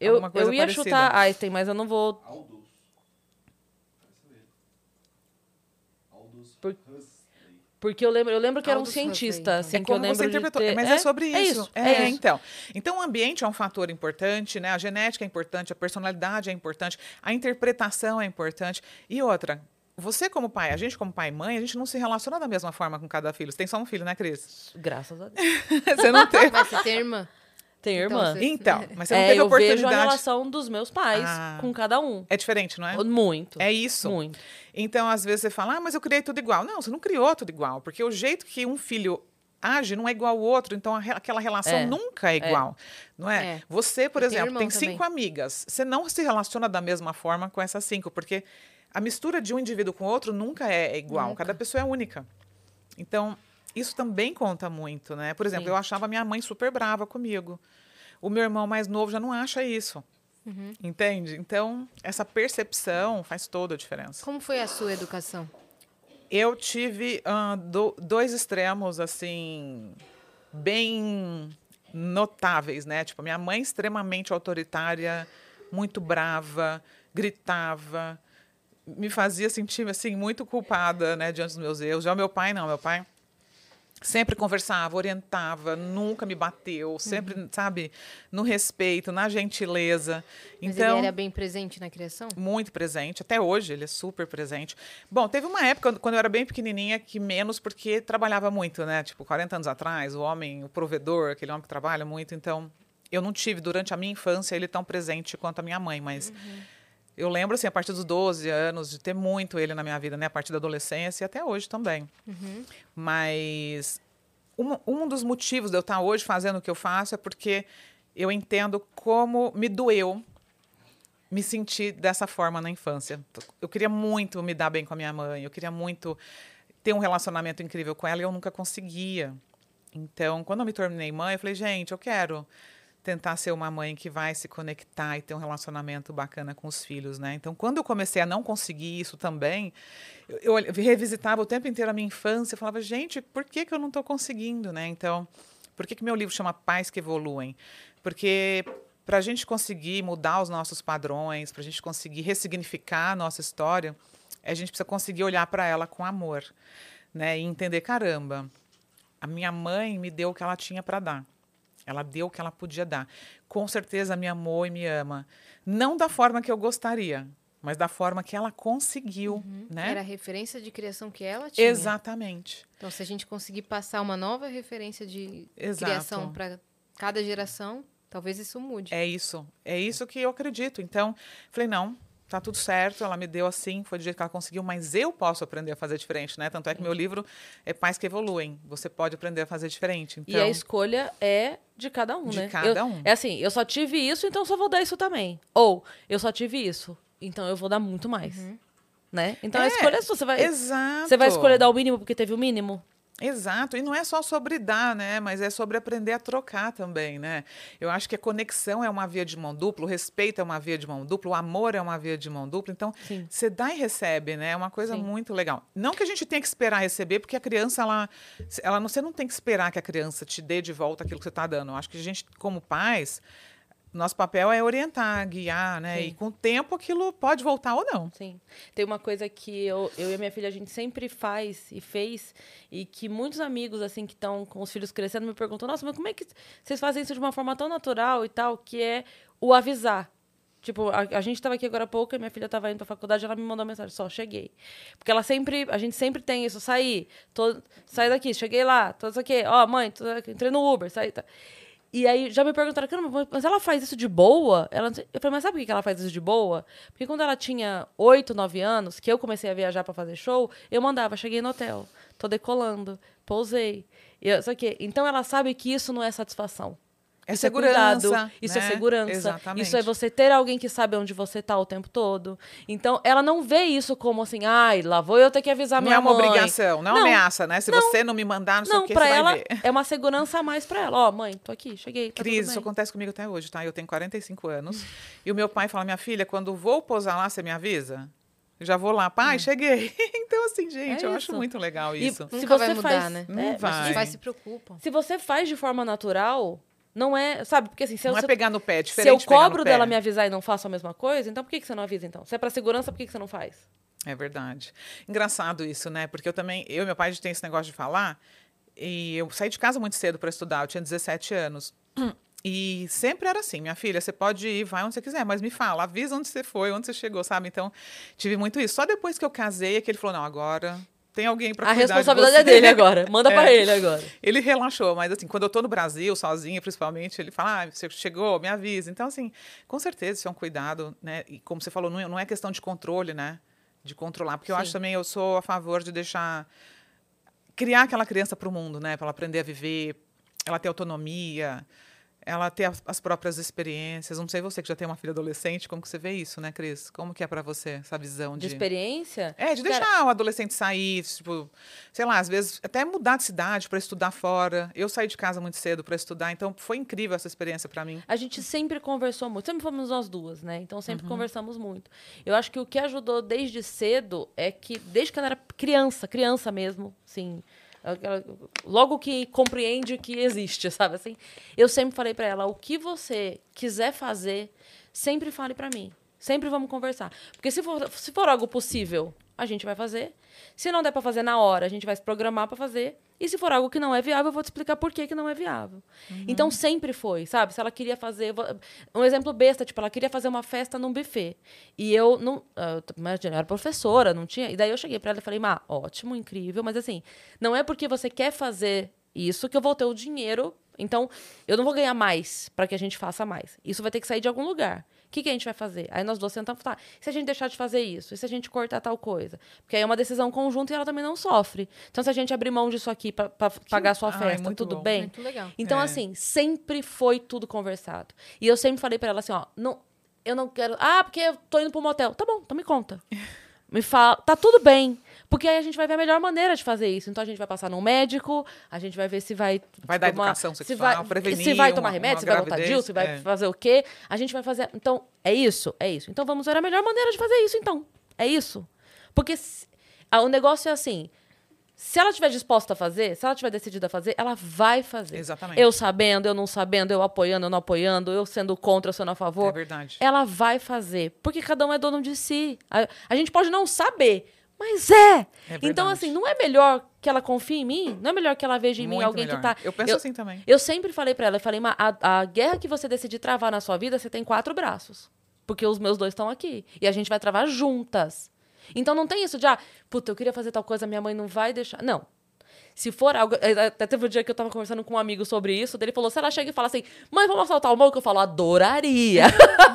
Eu, alguma coisa eu ia parecida. chutar Einstein, mas eu não vou. Aldous. Aldous Por... Porque eu lembro, eu lembro que era um cientista, assim, é que eu lembro você interpretou, ter... Mas é, é sobre é isso. isso. É, é isso. então. Então o ambiente é um fator importante, né? A genética é importante, a personalidade é importante, a interpretação é importante. E outra, você como pai, a gente como pai e mãe, a gente não se relaciona da mesma forma com cada filho. Você tem só um filho, né, Cris? Graças a *laughs* Deus. você não tem. Mas você tem irmã? Tem então, irmã. Então, então, *laughs* mas você não é, teve eu oportunidade. Eu vejo a relação dos meus pais ah, com cada um. É diferente, não é? Muito. É isso. Muito. Então, às vezes você fala, ah, mas eu criei tudo igual. Não, você não criou tudo igual, porque o jeito que um filho age não é igual ao outro, então aquela relação é. nunca é, é. igual, é. não é? é? Você, por exemplo, tem, tem cinco também. amigas, você não se relaciona da mesma forma com essas cinco, porque a mistura de um indivíduo com o outro nunca é igual, nunca. cada pessoa é única. Então, isso também conta muito, né? Por exemplo, Sim. eu achava minha mãe super brava comigo. O meu irmão mais novo já não acha isso. Uhum. Entende? Então, essa percepção faz toda a diferença. Como foi a sua educação? Eu tive uh, do, dois extremos, assim, bem notáveis, né? Tipo, minha mãe extremamente autoritária, muito brava, gritava, me fazia sentir, assim, muito culpada, né, diante dos meus erros. Já o meu pai, não. Meu pai sempre conversava, orientava, nunca me bateu, sempre, uhum. sabe, no respeito, na gentileza. Mas então, ele era bem presente na criação? Muito presente, até hoje ele é super presente. Bom, teve uma época quando eu era bem pequenininha que menos porque trabalhava muito, né? Tipo, 40 anos atrás, o homem, o provedor, aquele homem que trabalha muito, então eu não tive durante a minha infância ele tão presente quanto a minha mãe, mas eu lembro assim a partir dos 12 anos de ter muito ele na minha vida, né, a partir da adolescência e até hoje também. Mas um, um dos motivos de eu estar hoje fazendo o que eu faço é porque eu entendo como me doeu me sentir dessa forma na infância. Eu queria muito me dar bem com a minha mãe, eu queria muito ter um relacionamento incrível com ela e eu nunca conseguia. Então, quando eu me tornei mãe, eu falei, gente, eu quero tentar ser uma mãe que vai se conectar e ter um relacionamento bacana com os filhos, né? Então, quando eu comecei a não conseguir isso também, eu, eu revisitava o tempo inteiro a minha infância e falava, gente, por que, que eu não estou conseguindo, né? Então, por que, que meu livro chama Pais que Evoluem? Porque para a gente conseguir mudar os nossos padrões, para a gente conseguir ressignificar a nossa história, a gente precisa conseguir olhar para ela com amor, né? E entender, caramba, a minha mãe me deu o que ela tinha para dar. Ela deu o que ela podia dar. Com certeza me amou e me ama. Não da forma que eu gostaria, mas da forma que ela conseguiu, Uhum. né? Era a referência de criação que ela tinha. Exatamente. Então, se a gente conseguir passar uma nova referência de Exato. criação para cada geração, talvez isso mude. É isso. É isso que eu acredito. Então, falei, não, tá tudo certo, ela me deu assim, foi do jeito que ela conseguiu, mas eu posso aprender a fazer diferente, né? Tanto é que meu livro é Pais que Evoluem. Você pode aprender a fazer diferente. Então, E a escolha é de cada um, De né? cada Eu- um. É assim, eu só tive isso, então eu só vou dar isso também. Ou, eu só tive isso, então eu vou dar muito mais. Né? Então a É, escolha é sua. Você vai, Exato. você vai escolher dar o mínimo porque teve o mínimo? Exato, e não é só sobre dar, né? Mas é sobre aprender a trocar também, né? Eu acho que a conexão é uma via de mão dupla, o respeito é uma via de mão dupla, o amor é uma via de mão dupla. Então, Sim. você dá e recebe, né? É uma coisa Sim. muito legal. Não que a gente tenha que esperar receber, porque a criança, ela, ela não, você não tem que esperar que a criança te dê de volta aquilo que você está dando. Eu acho que a gente, como pais, nosso papel é orientar, guiar, né? Sim. E com o tempo aquilo pode voltar ou não. Sim. Tem uma coisa que eu, eu e a minha filha, a gente sempre faz e fez, e que muitos amigos, assim, que estão com os filhos crescendo, me perguntam, nossa, mas como é que vocês fazem isso de uma forma tão natural e tal, que é o avisar. Tipo, a, a gente estava aqui agora há pouco, e minha filha estava indo para a faculdade, ela me mandou uma mensagem, só, cheguei. Porque ela sempre, a gente sempre tem isso, saí, tô, saí daqui, cheguei lá, tô isso aqui, ó, mãe, tô entrei no Uber, saí, tá. E aí já me perguntaram, caramba, mas ela faz isso de boa? Ela, eu falei, mas sabe por que ela faz isso de boa? Porque quando ela tinha 8, 9 anos, que eu comecei a viajar para fazer show, eu mandava, cheguei no hotel, tô decolando, pousei. Eu, só que, então ela sabe que isso não é satisfação. É isso segurança, é cuidado, isso é né? segurança. Exatamente. Isso é você ter alguém que sabe onde você tá o tempo todo. Então, ela não vê isso como assim, ai, lá vou eu ter que avisar Não minha é uma mãe. obrigação, não é uma ameaça, né? Se você não me mandar, não sei Não, o que, pra você ela vai ver. é uma segurança a mais pra ela. Ó, mãe, tô aqui, cheguei, tá Cris, tudo isso acontece comigo até hoje, tá? Eu tenho 45 anos. *laughs* e o meu pai fala: minha filha, quando vou pousar lá, você me avisa? Já vou lá, pai, cheguei. *laughs* então, assim, gente, É eu acho muito legal E isso. se Nunca vai você mudar, faz, né? Não é, Mas vai. os pais se preocupam. se você faz de forma natural, não é, sabe? Porque assim, se eu, Não é se- pegar no pé, é se eu cobro dela me avisar e não faço a mesma coisa, então por que, que você não avisa então? Se é pra segurança, por que, que você não faz? É verdade. Engraçado isso, né? Porque eu também, eu e meu pai, a gente tem esse negócio de falar. E eu saí de casa muito cedo para estudar, eu tinha 17 anos. E sempre era assim, minha filha, você pode ir, vai onde você quiser, mas me fala, avisa onde você foi, onde você chegou, sabe? Então, tive muito isso. Só depois que eu casei é que ele falou, não, agora tem alguém para A cuidar de responsabilidade você. é dele agora. Manda *laughs* pra É. ele agora. Ele relaxou, mas assim, quando eu tô no Brasil, sozinha, principalmente, ele fala, ah, você chegou, me avisa. Então, assim, com certeza isso é um cuidado, né? E como você falou, não é, é questão de controle, né? De controlar, porque eu Sim. acho também, eu sou a favor de deixar criar aquela criança para o mundo, né? Para ela aprender a viver, ela ter autonomia, ela ter as, as próprias experiências. Não sei você que já tem uma filha adolescente, como que você vê isso, né, Cris? Como que é para você essa visão De de experiência. é, de Cara, deixar o adolescente sair, tipo, sei lá, às vezes até mudar de cidade para estudar fora. Eu saí de casa muito cedo para estudar, então foi incrível essa experiência para mim. A gente sempre conversou muito, sempre fomos nós duas, né? Então sempre Uhum. conversamos muito. Eu acho que o que ajudou desde cedo é que, desde que ela era criança, criança mesmo, sim. Logo que compreende que existe, sabe assim? Eu sempre falei pra ela: o que você quiser fazer, sempre fale pra mim. Sempre vamos conversar. Porque se for, se for algo possível, a gente vai fazer. Se não der pra fazer na hora, a gente vai se programar pra fazer. E se for algo que não é viável, eu vou te explicar por que, que não é viável. Então sempre foi, sabe? Se ela queria fazer. Um exemplo besta, tipo, ela queria fazer uma festa num buffet. E eu não. ah, eu- Imagina, eu era professora, não tinha. E daí eu cheguei pra ela e falei, Má, ótimo, incrível, mas assim, não é porque você quer fazer Isso que eu vou ter o dinheiro. Então, eu não vou ganhar mais para que a gente faça mais. Isso vai ter que sair de algum lugar. O que, que a gente vai fazer? Aí nós duas sentamos e falamos, tá, e se a gente deixar de fazer isso? E se a gente cortar tal coisa? Porque aí é uma decisão conjunta e ela também não sofre. Então, se a gente abrir mão disso aqui para pagar a sua Ai, festa, muito tudo bom. bem? Muito legal. Então, É. assim, sempre foi tudo conversado. E eu sempre falei pra ela assim, ó, não, eu não quero. Ah, porque eu tô indo pro motel. Tá bom, então me conta. *laughs* Me fala, tá tudo bem. Porque aí a gente vai ver a melhor maneira de fazer isso. Então a gente vai passar num médico, a gente vai ver se vai. Vai dar tomar- educação se sexual, vai, prevenir Se vai uma- tomar remédio, uma se vai botar gravidez, DIU, se vai é. fazer o quê. A gente vai fazer. Então, é isso? É isso. Então vamos ver a melhor maneira de fazer isso, então. É isso. Porque se- ah, o negócio é assim. Se ela estiver disposta a fazer, se ela estiver decidida a fazer, ela vai fazer. Exatamente. Eu sabendo, eu não sabendo, eu apoiando, eu não apoiando, eu sendo contra, eu sendo a favor. É verdade. Ela vai fazer. Porque cada um é dono de si. A, a gente pode não saber, mas é. É então, assim, não é melhor que ela confie em mim? Não é melhor que ela veja em mim Muito alguém melhor. que tá. Eu penso assim também. Eu sempre falei pra ela, eu falei, "Ma, a, a guerra que você decidir travar na sua vida, você tem quatro braços. Porque os meus dois estão aqui. E a gente vai travar juntas. Então não tem isso de, ah, puta, eu queria fazer tal coisa, minha mãe não vai deixar. Não. Se for algo. eh, Até teve um dia que eu tava conversando com um amigo sobre isso, dele falou: se ela chega e fala assim, mãe, vamos assaltar o que eu falo, adoraria.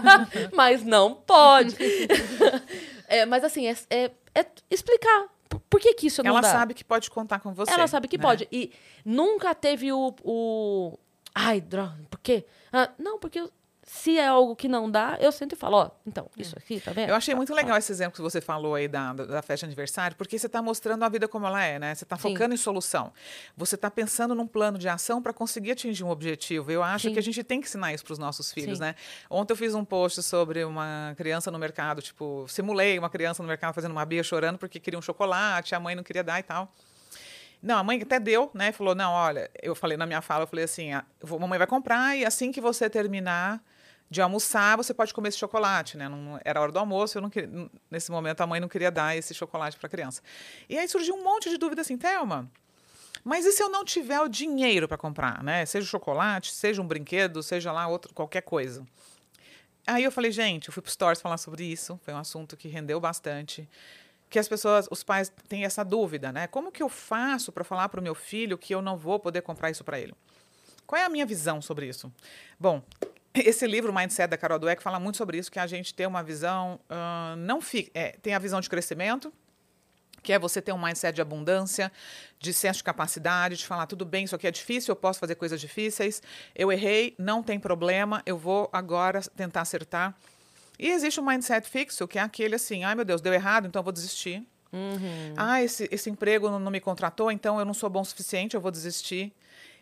*laughs* mas não pode. *laughs* É, mas assim, é, é- é explicar. Por, que, que isso não Ela dá? sabe que pode contar com você. Ela sabe que né? pode. E nunca teve o. o... Ai, droga, por quê? Ah, não, porque eu- se é algo que não dá, eu sento e falo, ó, então, isso aqui, tá vendo? Eu achei Tá, muito tá. legal esse exemplo que você falou aí da, da festa de aniversário, porque você está mostrando a vida como ela é, né? Você está Sim. focando em solução. Você está pensando num plano de ação para conseguir atingir um objetivo. Eu acho Sim. que a gente tem que ensinar isso para os nossos filhos, Sim. né? Ontem eu fiz um post sobre uma criança no mercado, tipo, simulei uma criança no mercado fazendo uma bia chorando porque queria um chocolate, a mãe não queria dar e tal. Não, a mãe até deu, né? Falou, não, olha, eu falei na minha fala, eu falei assim, a vou- mamãe vai comprar e assim que você terminar de almoçar, você pode comer esse chocolate, né? Não, era hora do almoço, eu não queria, nesse momento a mãe não queria dar esse chocolate para a criança. E aí surgiu um monte de dúvida assim, Thelma, mas e se eu não tiver o dinheiro para comprar, né? Seja chocolate, seja um brinquedo, seja lá outro, qualquer coisa. Aí eu falei, gente, eu fui pro Stories falar sobre isso, foi um assunto que rendeu bastante. Que as pessoas, os pais têm essa dúvida, né? Como que eu faço para falar para o meu filho que eu não vou poder comprar isso para ele? Qual é a minha visão sobre isso? Bom, *laughs* esse livro, Mindset, da Carol Dweck, fala muito sobre isso, que a gente tem uma visão, ah, não fi, é, tem a visão de crescimento, que é você ter um mindset de abundância, de senso de capacidade, de falar, tudo bem, isso aqui é difícil, eu posso fazer coisas difíceis, eu errei, não tem problema, eu vou agora tentar acertar. E existe um mindset fixo, que é aquele assim, ai meu Deus, deu errado, então eu vou desistir. Ah, esse, esse emprego não, não me contratou, então eu não sou bom o suficiente, eu vou desistir.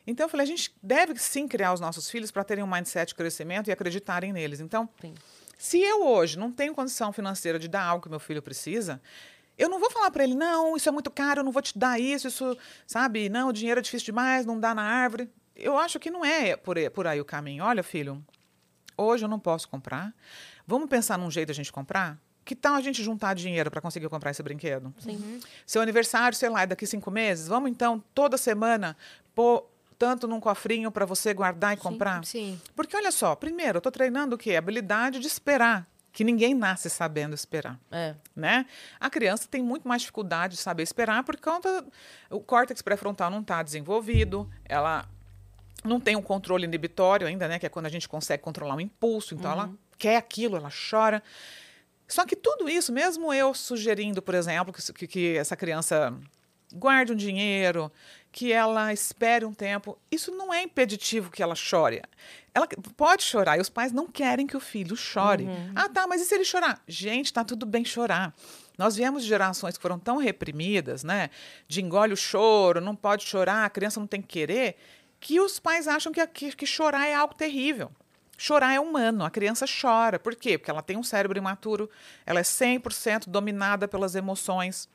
Então eu falei, a gente deve sim criar os nossos filhos para terem um mindset de crescimento e acreditarem neles. Então, Sim. se eu hoje não tenho condição financeira de dar algo que meu filho precisa, eu não vou falar para ele, não, isso é muito caro, eu não vou te dar isso, isso, sabe? Não, o dinheiro é difícil demais, não dá na árvore. Eu acho que não é por aí, por aí o caminho. Olha, filho, hoje eu não posso comprar. Vamos pensar num jeito de a gente comprar? Que tal a gente juntar dinheiro para conseguir comprar esse brinquedo? Sim. Seu aniversário, sei lá, é daqui cinco meses. Vamos então, toda semana, pôr tanto num cofrinho para você guardar e comprar? Sim. Porque olha só, primeiro, eu estou treinando o quê? A habilidade de esperar. Que ninguém nasce sabendo esperar, É. né? A criança tem muito mais dificuldade de saber esperar por conta o córtex pré-frontal não está desenvolvido, ela não tem um controle inibitório ainda, né? Que é quando a gente consegue controlar um impulso. Então ela quer aquilo, ela chora. Só que tudo isso, mesmo eu sugerindo, por exemplo, que- que essa criança guarde um dinheiro, que ela espere um tempo, isso não é impeditivo que ela chore. Ela pode chorar e os pais não querem que o filho chore. Ah, tá, mas e se ele chorar? Gente, tá tudo bem chorar. Nós viemos de gerações que foram tão reprimidas, né? De engole o choro, não pode chorar, a criança não tem que querer, que os pais acham que, que, que chorar é algo terrível. Chorar é humano, a criança chora. Por quê? Porque ela tem um cérebro imaturo, ela é 100% dominada pelas emoções.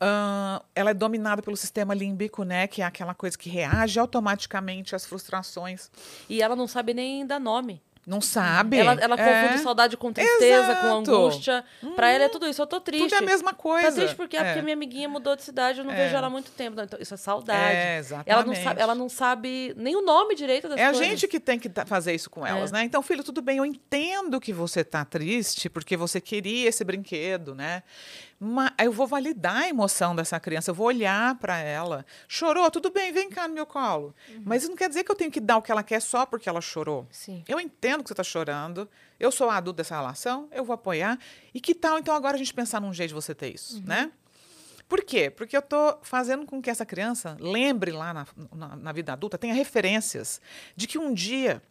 Ah, ela é dominada pelo sistema límbico, né? Que é aquela coisa que reage automaticamente às frustrações. E ela não sabe nem dar nome. Não sabe. Ela, ela É. confunde saudade com tristeza, com Exato. angústia. Pra ela é tudo isso. Eu tô triste. Tudo é a mesma coisa. Tá triste porque, é. É. porque minha amiguinha mudou de cidade, eu não É. vejo ela há muito tempo. Não, Então, isso é saudade. É, ela, não exatamente. sabe, ela não sabe nem o nome direito das É a coisas. gente que tem que ta- fazer isso com elas, É. né? Então, filho, tudo bem, eu entendo que você tá triste porque você queria esse brinquedo, né? Mas eu vou validar a emoção dessa criança, eu vou olhar para ela. Chorou, tudo bem, vem cá no meu colo. Uhum. Mas isso não quer dizer que eu tenho que dar o que ela quer só porque ela chorou. Sim. Eu entendo que você está chorando, eu sou a adulto dessa relação, eu vou apoiar. E que tal, então, agora a gente pensar num jeito de você ter isso, uhum. né? Por quê? Porque eu estou fazendo com que essa criança lembre lá na, na, na vida adulta, tenha referências de que um dia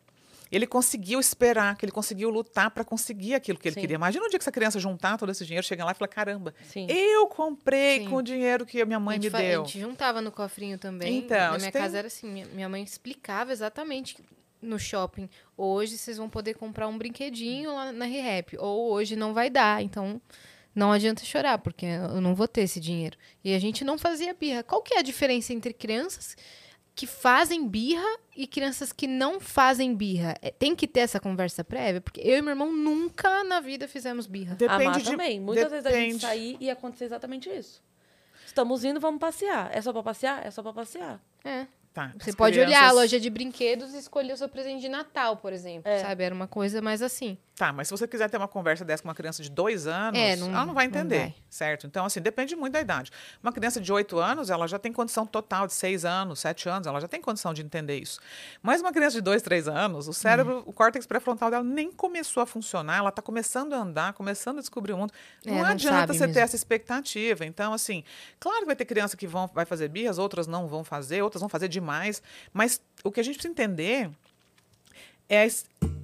ele conseguiu esperar, que ele conseguiu lutar para conseguir aquilo que ele Sim. queria. Imagina um dia que essa criança juntar todo esse dinheiro, chegar lá e falar: caramba, Sim. eu comprei Sim. com o dinheiro que a minha mãe a me deu. A gente juntava no cofrinho também. Então, Na minha tem... casa era assim: minha mãe explicava exatamente no shopping. Hoje vocês vão poder comprar um brinquedinho lá na ReHap. Ou hoje não vai dar. Então. Não adianta chorar, porque eu não vou ter esse dinheiro. E a gente não fazia birra. Qual que é a diferença entre crianças que fazem birra e crianças que não fazem birra. É, tem que ter essa conversa prévia, porque eu e meu irmão nunca na vida fizemos birra. Depende a de... também. Muitas Depende. vezes a gente sair e acontecer exatamente isso. Estamos indo, vamos passear. É só para passear? É só para passear. É. Tá, Você pode crianças... olhar a loja de brinquedos e escolher o seu presente de Natal, por exemplo. É. Sabe? Era uma coisa mais assim. Tá, mas se você quiser ter uma conversa dessa com uma criança de dois anos, é, não, ela não vai entender, não vai. certo? Então, assim, depende muito da idade. Uma criança de oito anos, ela já tem condição total, de seis anos, sete anos, ela já tem condição de entender isso. Mas uma criança de dois, três anos, o cérebro, hum. o córtex pré-frontal dela nem começou a funcionar, ela está começando a andar, começando a descobrir o mundo. Não, é, não adianta você mesmo. ter essa expectativa. Então, assim, claro que vai ter criança que vão, vai fazer birras, outras não vão fazer, outras vão fazer demais, mas o que a gente precisa entender é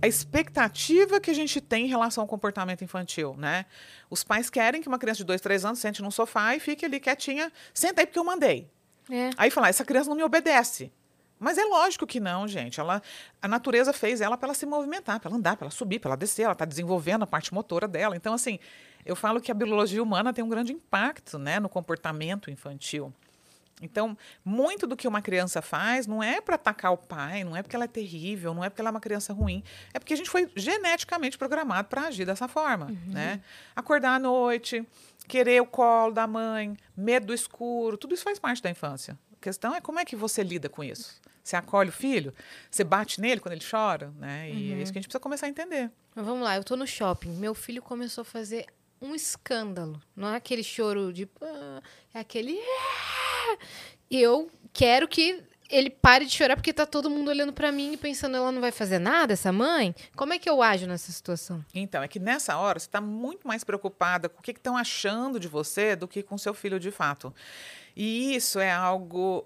a expectativa que a gente tem em relação ao comportamento infantil, né? Os pais querem que uma criança de dois, três anos sente no sofá e fique ali quietinha, senta aí porque eu mandei. É. Aí fala, essa criança não me obedece. Mas é lógico que não, gente. Ela, a natureza fez ela para ela se movimentar, para ela andar, para ela subir, para ela descer. Ela está desenvolvendo a parte motora dela. Então, assim, eu falo que a biologia humana tem um grande impacto, né, no comportamento infantil. Então, muito do que uma criança faz não é para atacar o pai, não é porque ela é terrível, não é porque ela é uma criança ruim, é porque a gente foi geneticamente programado para agir dessa forma, uhum. né? Acordar à noite, querer o colo da mãe, medo do escuro, tudo isso faz parte da infância. A questão é como é que você lida com isso. Você acolhe o filho, você bate nele quando ele chora, né? E uhum. é isso que a gente precisa começar a entender. Mas vamos lá, eu estou no shopping, meu filho começou a fazer um escândalo. Não é aquele choro de. Ah", é aquele. Ah", e eu quero que ele pare de chorar porque tá todo mundo olhando para mim e pensando ela não vai fazer nada, essa mãe. Como é que eu ajo nessa situação? Então, é que nessa hora você está muito mais preocupada com o que estão achando de você do que com seu filho de fato. E isso é algo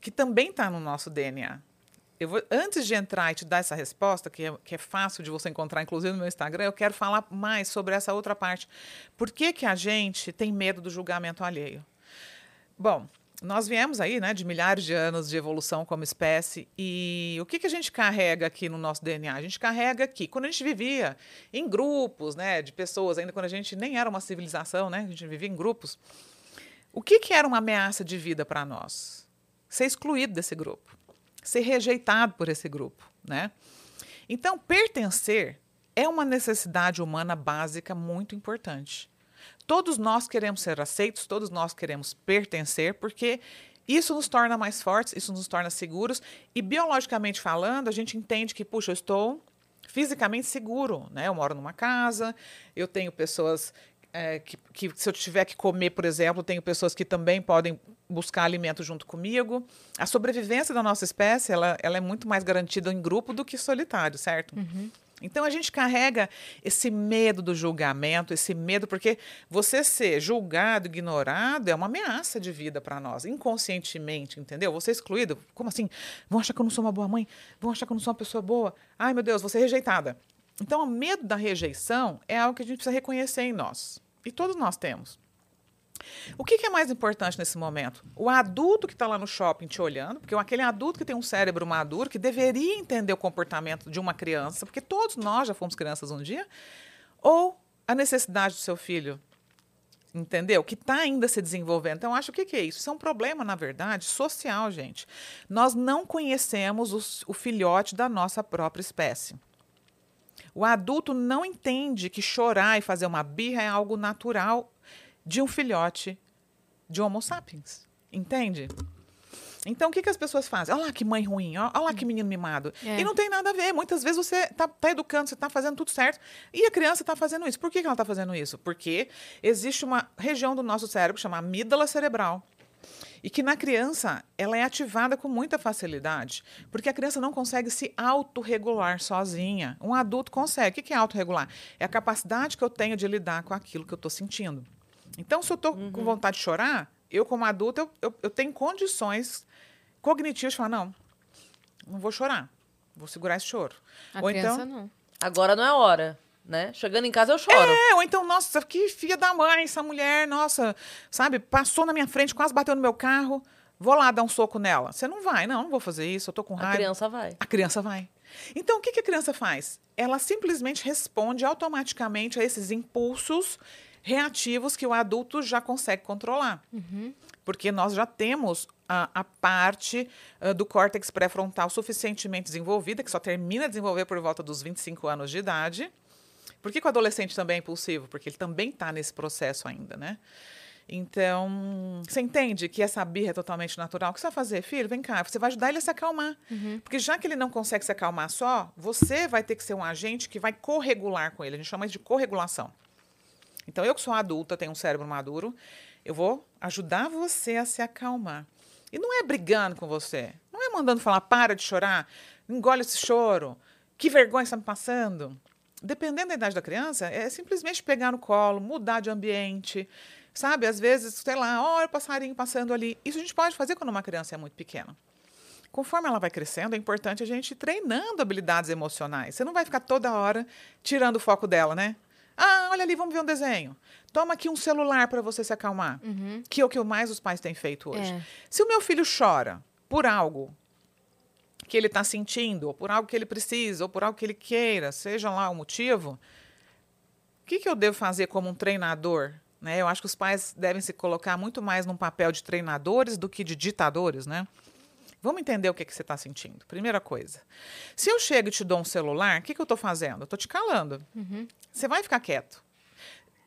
que também está no nosso DNA. Eu vou, antes de entrar e te dar essa resposta, que é, que é fácil de você encontrar, inclusive no meu Instagram, eu quero falar mais sobre essa outra parte. Por que, que a gente tem medo do julgamento alheio? Bom, nós viemos aí né, de milhares de anos de evolução como espécie e o que, que a gente carrega aqui no nosso DNA? A gente carrega aqui, quando a gente vivia em grupos né, de pessoas, ainda quando a gente nem era uma civilização, né, a gente vivia em grupos, o que, que era uma ameaça de vida para nós? Ser excluído desse grupo ser rejeitado por esse grupo, né? Então, pertencer é uma necessidade humana básica muito importante. Todos nós queremos ser aceitos, todos nós queremos pertencer, porque isso nos torna mais fortes, isso nos torna seguros e biologicamente falando, a gente entende que, puxa, eu estou fisicamente seguro, né? Eu moro numa casa, eu tenho pessoas é, que, que, se eu tiver que comer, por exemplo, tenho pessoas que também podem buscar alimento junto comigo. A sobrevivência da nossa espécie ela, ela é muito mais garantida em grupo do que solitário, certo? Uhum. Então a gente carrega esse medo do julgamento, esse medo, porque você ser julgado, ignorado, é uma ameaça de vida para nós, inconscientemente, entendeu? Você é excluído. Como assim? Vão achar que eu não sou uma boa mãe? Vão achar que eu não sou uma pessoa boa? Ai, meu Deus, você é rejeitada. Então, o medo da rejeição é algo que a gente precisa reconhecer em nós. E todos nós temos. O que, é mais importante nesse momento? O adulto que está lá no shopping te olhando, porque aquele adulto que tem um cérebro maduro, que deveria entender o comportamento de uma criança, porque todos nós já fomos crianças um dia, ou a necessidade do seu filho, entendeu? Que está ainda se desenvolvendo. Então, acho que, que é isso? Isso é um problema, na verdade, social, gente. Nós não conhecemos os, o filhote da nossa própria espécie. O adulto não entende que chorar e fazer uma birra é algo natural de um filhote de Homo sapiens. Entende? Então, o que, que as pessoas fazem? Olha lá que mãe ruim, olha lá que menino mimado. É. E não tem nada a ver. Muitas vezes você tá, tá educando, você tá fazendo tudo certo, e a criança tá fazendo isso. Por que, que ela tá fazendo isso? Porque existe uma região do nosso cérebro chamada amígdala cerebral. E que na criança ela é ativada com muita facilidade, porque a criança não consegue se autorregular sozinha. Um adulto consegue. O que é autorregular? É a capacidade que eu tenho de lidar com aquilo que eu estou sentindo. Então, se eu estou com vontade de chorar, eu, como adulto, eu, eu, eu tenho condições cognitivas de falar: não, não vou chorar, vou segurar esse choro. A Ou criança então, não. Agora não é hora, né? Chegando em casa eu choro. é, ou então, nossa, que filha da mãe, essa mulher, nossa, sabe, passou na minha frente, quase bateu no meu carro, vou lá dar um soco nela. Você não vai, não, não vou fazer isso, eu tô com A raiva. criança vai. A criança vai. Então, o que, que a criança faz? Ela simplesmente responde automaticamente a esses impulsos reativos que o adulto já consegue controlar. Porque nós já temos a, a parte ah, do córtex pré-frontal suficientemente desenvolvida, que só termina de desenvolver por volta dos 25 anos de idade. Por que, que o adolescente também é impulsivo? Porque ele também está nesse processo ainda, né? Então, você entende que essa birra é totalmente natural? O que você vai fazer? Filho, vem cá, você vai ajudar ele a se acalmar. Porque já que ele não consegue se acalmar só, você vai ter que ser um agente que vai corregular com ele. A gente chama isso de corregulação. Então, eu que sou adulta, tenho um cérebro maduro, eu vou ajudar você a se acalmar. E não é brigando com você, não é mandando falar, para de chorar, engole esse choro, que vergonha está me passando. Dependendo da idade da criança, é simplesmente pegar no colo, mudar de ambiente, sabe? Às vezes, sei lá, olha o passarinho passando ali. Isso a gente pode fazer quando uma criança é muito pequena. Conforme ela vai crescendo, é importante a gente ir treinando habilidades emocionais. Você não vai ficar toda hora tirando o foco dela, né? Ah, olha ali, vamos ver um desenho. Toma aqui um celular para você se acalmar. Que é o que mais os pais têm feito hoje. É. Se o meu filho chora por algo que ele está sentindo, ou por algo que ele precisa, ou por algo que ele queira, seja lá o motivo, o que, que eu devo fazer como um treinador? Né? Eu acho que os pais devem se colocar muito mais num papel de treinadores do que de ditadores, né? Vamos entender o que, que você está sentindo. Primeira coisa. Se eu chego e te dou um celular, o que, que eu estou fazendo? Eu estou te calando. Você vai ficar quieto.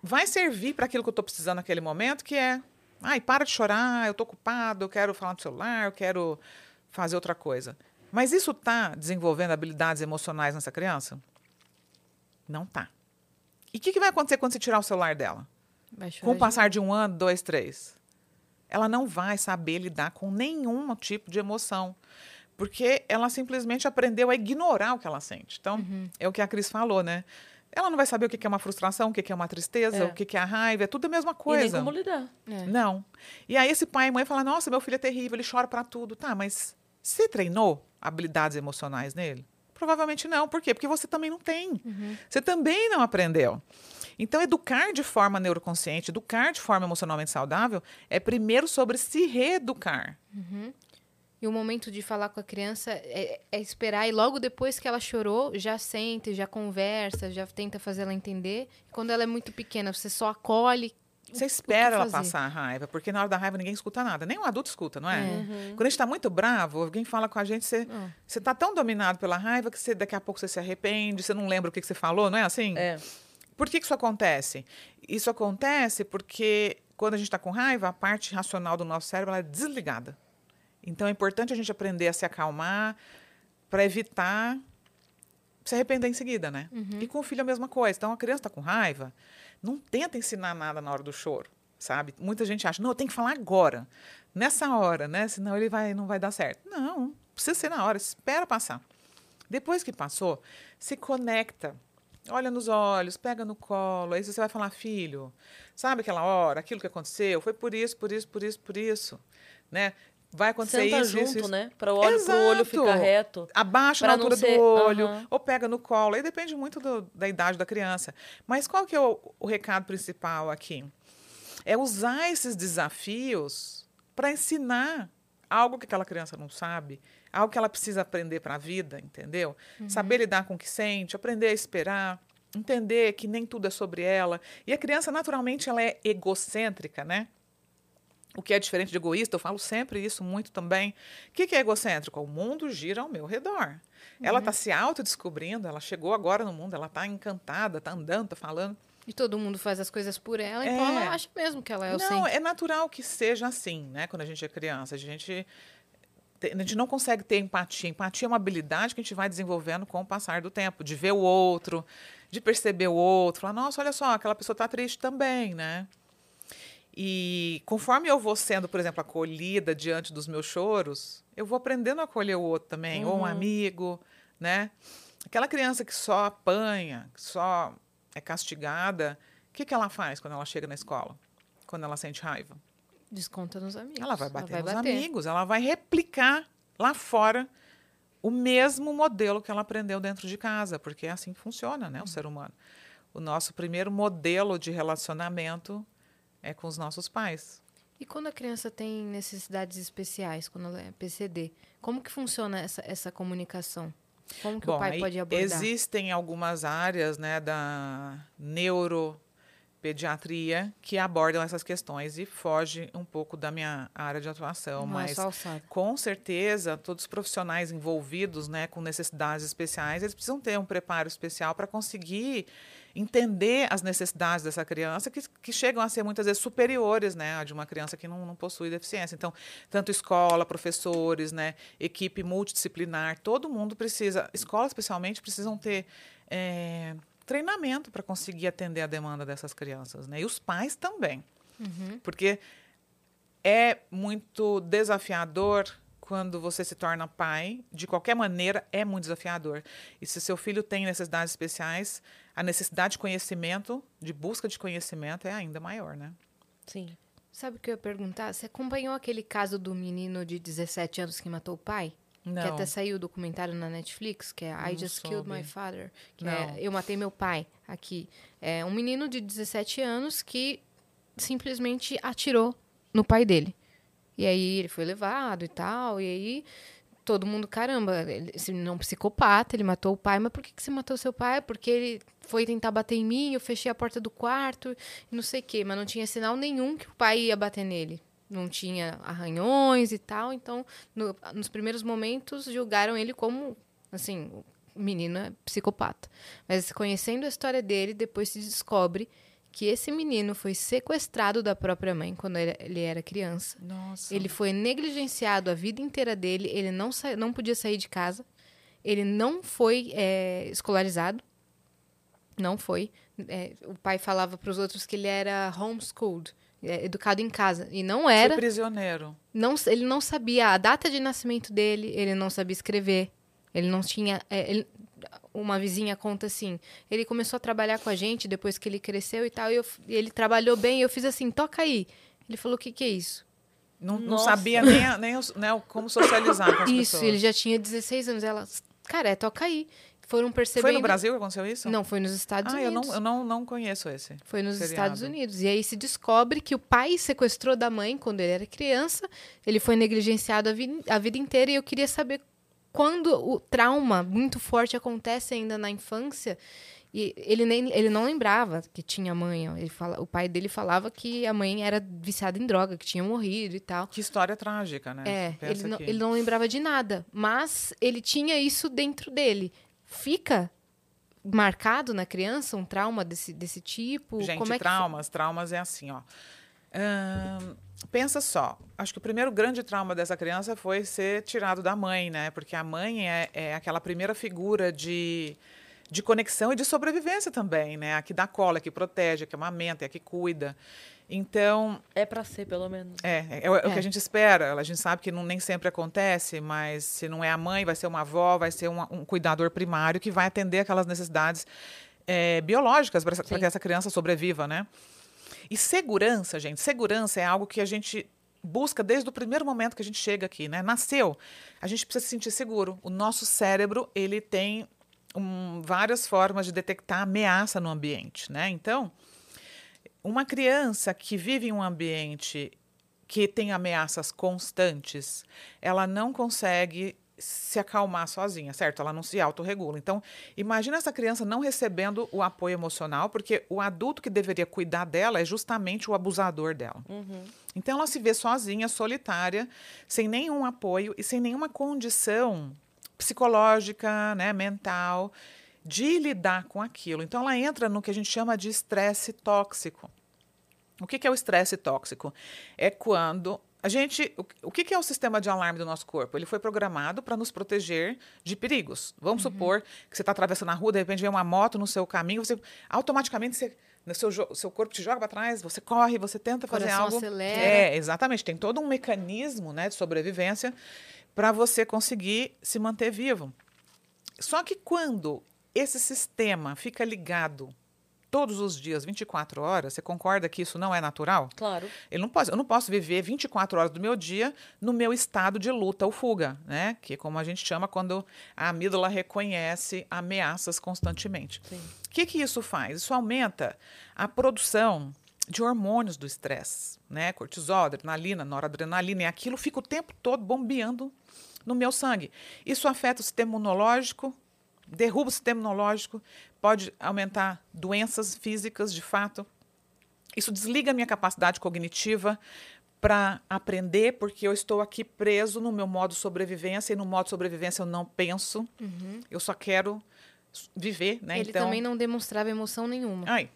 Vai servir para aquilo que eu estou precisando naquele momento, que é. Ai, para de chorar, eu estou ocupado, eu quero falar no celular, eu quero fazer outra coisa. Mas isso está desenvolvendo habilidades emocionais nessa criança? Não tá. E o que, que vai acontecer quando você tirar o celular dela? Vai chorar Com o passar de um ano, dois, três, ela não vai saber lidar com nenhum tipo de emoção. Porque ela simplesmente aprendeu a ignorar o que ela sente. Então, Uhum. é o que a Cris falou, né? Ela não vai saber o que é uma frustração, o que é uma tristeza, É. o que é a raiva, é tudo a mesma E nem coisa. como lidar. É. Não. E aí esse pai e mãe falam, nossa, meu filho é terrível, ele chora pra tudo. Tá, mas você treinou habilidades emocionais nele? Provavelmente não. Por quê? Porque você também não tem. Você também não aprendeu. Então, educar de forma neuroconsciente, educar de forma emocionalmente saudável, é primeiro sobre se reeducar. E o momento de falar com a criança é, é esperar e logo depois que ela chorou, já sente, já conversa, já tenta fazer ela entender. Quando ela é muito pequena, você só acolhe. Você espera ela passar a raiva, porque na hora da raiva ninguém escuta nada. Nem um adulto escuta, não é? É. Quando a gente está muito bravo, alguém fala com a gente, você Ah. você está tão dominado pela raiva que você, daqui a pouco você se arrepende, você não lembra o que, que você falou, não é assim? É. Por que, que isso acontece? Isso acontece porque quando a gente está com raiva, a parte racional do nosso cérebro ela é desligada. Então é importante a gente aprender a se acalmar para evitar se arrepender em seguida, né? E com o filho a mesma coisa. Então a criança está com raiva, não tenta ensinar nada na hora do choro, sabe? Muita gente acha, não, eu tenho que falar agora, nessa hora, né? Senão ele vai, não vai dar certo. Não, precisa ser na hora, espera passar. Depois que passou, se conecta. Olha nos olhos, pega no colo. Aí você vai falar, filho, sabe aquela hora, aquilo que aconteceu? Foi por isso, por isso, por isso, por isso. Né? Vai acontecer Senta isso, junto, isso, isso. né? Para o olho, pro olho ficar reto. Abaixa na altura ser- do olho, Aham. ou pega no colo. Aí depende muito do- da idade da criança. Mas qual que é o, o recado principal aqui? É usar esses desafios para ensinar algo que aquela criança não sabe, algo que ela precisa aprender para a vida, entendeu? Saber lidar com o que sente, aprender a esperar, entender que nem tudo é sobre ela. E a criança, naturalmente, ela é egocêntrica, né? O que é diferente de egoísta, eu falo sempre isso muito também. O que é egocêntrico? O mundo gira ao meu redor. Ela está se autodescobrindo, ela chegou agora no mundo, ela está encantada, está andando, está falando. E todo mundo faz as coisas por ela, então É. ela acha mesmo que ela é o Não, centro. é natural que seja assim, né? Quando a gente é criança. A gente A gente não consegue ter empatia. Empatia é uma habilidade que a gente vai desenvolvendo com o passar do tempo, de ver o outro, de perceber o outro, falar, nossa, olha só, aquela pessoa está triste também, né? E conforme eu vou sendo, por exemplo, acolhida diante dos meus choros, eu vou aprendendo a acolher o outro também, uhum. ou um amigo, né? Aquela criança que só apanha, que só é castigada, o que, que ela faz quando ela chega na escola? Quando ela sente raiva? Desconta nos amigos. Ela vai bater ela vai nos bater. amigos, ela vai replicar lá fora o mesmo modelo que ela aprendeu dentro de casa, porque é assim que funciona, né, o ser humano. O nosso primeiro modelo de relacionamento é com os nossos pais. E quando a criança tem necessidades especiais, quando ela é PCD, como que funciona essa, essa comunicação? Como que Bom, o pai pode abordar? Existem algumas áreas né, da neuropediatria que abordam essas questões e foge um pouco da minha área de atuação. Não mas, é com certeza, todos os profissionais envolvidos né, com necessidades especiais, eles precisam ter um preparo especial para conseguir entender as necessidades dessa criança, que, que chegam a ser muitas vezes superiores né, a de uma criança que não, não possui deficiência. Então, tanto escola, professores, né, equipe multidisciplinar, todo mundo precisa, escolas especialmente, precisam ter. É, treinamento para conseguir atender a demanda dessas crianças, né? E os pais também. Uhum. Porque é muito desafiador quando você se torna pai, de qualquer maneira, é muito desafiador. E se seu filho tem necessidades especiais, a necessidade de conhecimento, de busca de conhecimento, é ainda maior, né? Sim. Sabe o que eu ia perguntar? Você acompanhou aquele caso do menino de 17 anos que matou o pai? Não. Que até saiu o documentário na Netflix, que é I Just soube. Killed My Father. Que é Não. é Eu Matei Meu Pai, aqui. É um menino de 17 anos que simplesmente atirou no pai dele. E aí ele foi levado e tal, e aí todo mundo, caramba, ele, não é psicopata, ele matou o pai, mas por que, que você matou seu pai? Porque ele foi tentar bater em mim, eu fechei a porta do quarto, não sei o quê, mas não tinha sinal nenhum que o pai ia bater nele. Não tinha arranhões e tal, então no, nos primeiros momentos julgaram ele como, assim, o menino é psicopata. Mas conhecendo a história dele, depois se descobre que esse menino foi sequestrado da própria mãe quando ele era criança. Nossa. Ele foi negligenciado a vida inteira dele, ele não, não podia sair de casa, ele não foi é, escolarizado, não foi. É, o pai falava para os outros que ele era homeschooled, é, educado em casa, e não era. Foi prisioneiro. Não, ele não sabia a data de nascimento dele, ele não sabia escrever, ele não tinha. É, ele, uma vizinha conta assim, ele começou a trabalhar com a gente depois que ele cresceu e tal, e, eu, e ele trabalhou bem, e eu fiz assim, toca aí. Ele falou, o que, que é isso? Não, não sabia nem, nem, nem como socializar com as isso, pessoas. Isso, ele já tinha 16 anos. Ela, cara, é, toca aí. Foram percebendo... Foi no Brasil que aconteceu isso? Não, foi nos Estados ah, Unidos. Ah, eu, não, eu não, não conheço esse. Foi nos seriado. Estados Unidos. E aí se descobre que o pai sequestrou da mãe quando ele era criança. Ele foi negligenciado a vida, a vida inteira. E eu queria saber quando o trauma muito forte acontece ainda na infância, e ele nem ele não lembrava que tinha mãe. Ele fala, o pai dele falava que a mãe era viciada em droga, que tinha morrido e tal. Que história trágica, né? É, ele não, ele não lembrava de nada. Mas ele tinha isso dentro dele. Fica marcado na criança um trauma desse, desse tipo? Gente, Como é traumas, que... traumas é assim, ó. Hum, pensa só, acho que o primeiro grande trauma dessa criança foi ser tirado da mãe, né? Porque a mãe é, é aquela primeira figura de, de conexão e de sobrevivência também, né? A que dá cola, a que protege, a que amamenta, a que cuida. Então. É para ser, pelo menos. É, é, é, o que a é. gente espera. A gente sabe que não, nem sempre acontece, mas se não é a mãe, vai ser uma avó, vai ser um, um cuidador primário que vai atender aquelas necessidades é, biológicas para que essa criança sobreviva, né? E segurança, gente, segurança é algo que a gente busca desde o primeiro momento que a gente chega aqui, né? Nasceu, a gente precisa se sentir seguro. O nosso cérebro, ele tem um, várias formas de detectar ameaça no ambiente, né? Então, uma criança que vive em um ambiente que tem ameaças constantes, ela não consegue se acalmar sozinha, certo? Ela não se autorregula. Então, imagina essa criança não recebendo o apoio emocional, porque o adulto que deveria cuidar dela é justamente o abusador dela. Uhum. Então, ela se vê sozinha, solitária, sem nenhum apoio e sem nenhuma condição psicológica, né, mental, de lidar com aquilo. Então, ela entra no que a gente chama de estresse tóxico. O que, que é o estresse tóxico? É quando a gente, o, o que, que é o sistema de alarme do nosso corpo? Ele foi programado para nos proteger de perigos. Vamos supor que você está atravessando a rua, de repente vem uma moto no seu caminho, você automaticamente você, no seu, seu corpo te joga para trás, você corre, você tenta fazer Coração algo. acelera. É, exatamente. Tem todo um mecanismo né, de sobrevivência para você conseguir se manter vivo. Só que quando esse sistema fica ligado todos os dias, 24 horas, você concorda que isso não é natural? Claro. Eu não posso, eu não posso viver 24 horas do meu dia no meu estado de luta ou fuga, né? Que é como a gente chama quando a amígdala reconhece ameaças constantemente. O que, que isso faz? Isso aumenta a produção de hormônios do estresse, né? Cortisol, adrenalina, noradrenalina, e aquilo fica o tempo todo bombeando no meu sangue. Isso afeta o sistema imunológico, derruba o sistema imunológico, pode aumentar doenças físicas, de fato. Isso desliga a minha capacidade cognitiva para aprender, porque eu estou aqui preso no meu modo sobrevivência, e no modo sobrevivência eu não penso, eu só quero viver, né? Ele então, também não demonstrava emoção nenhuma. Ai,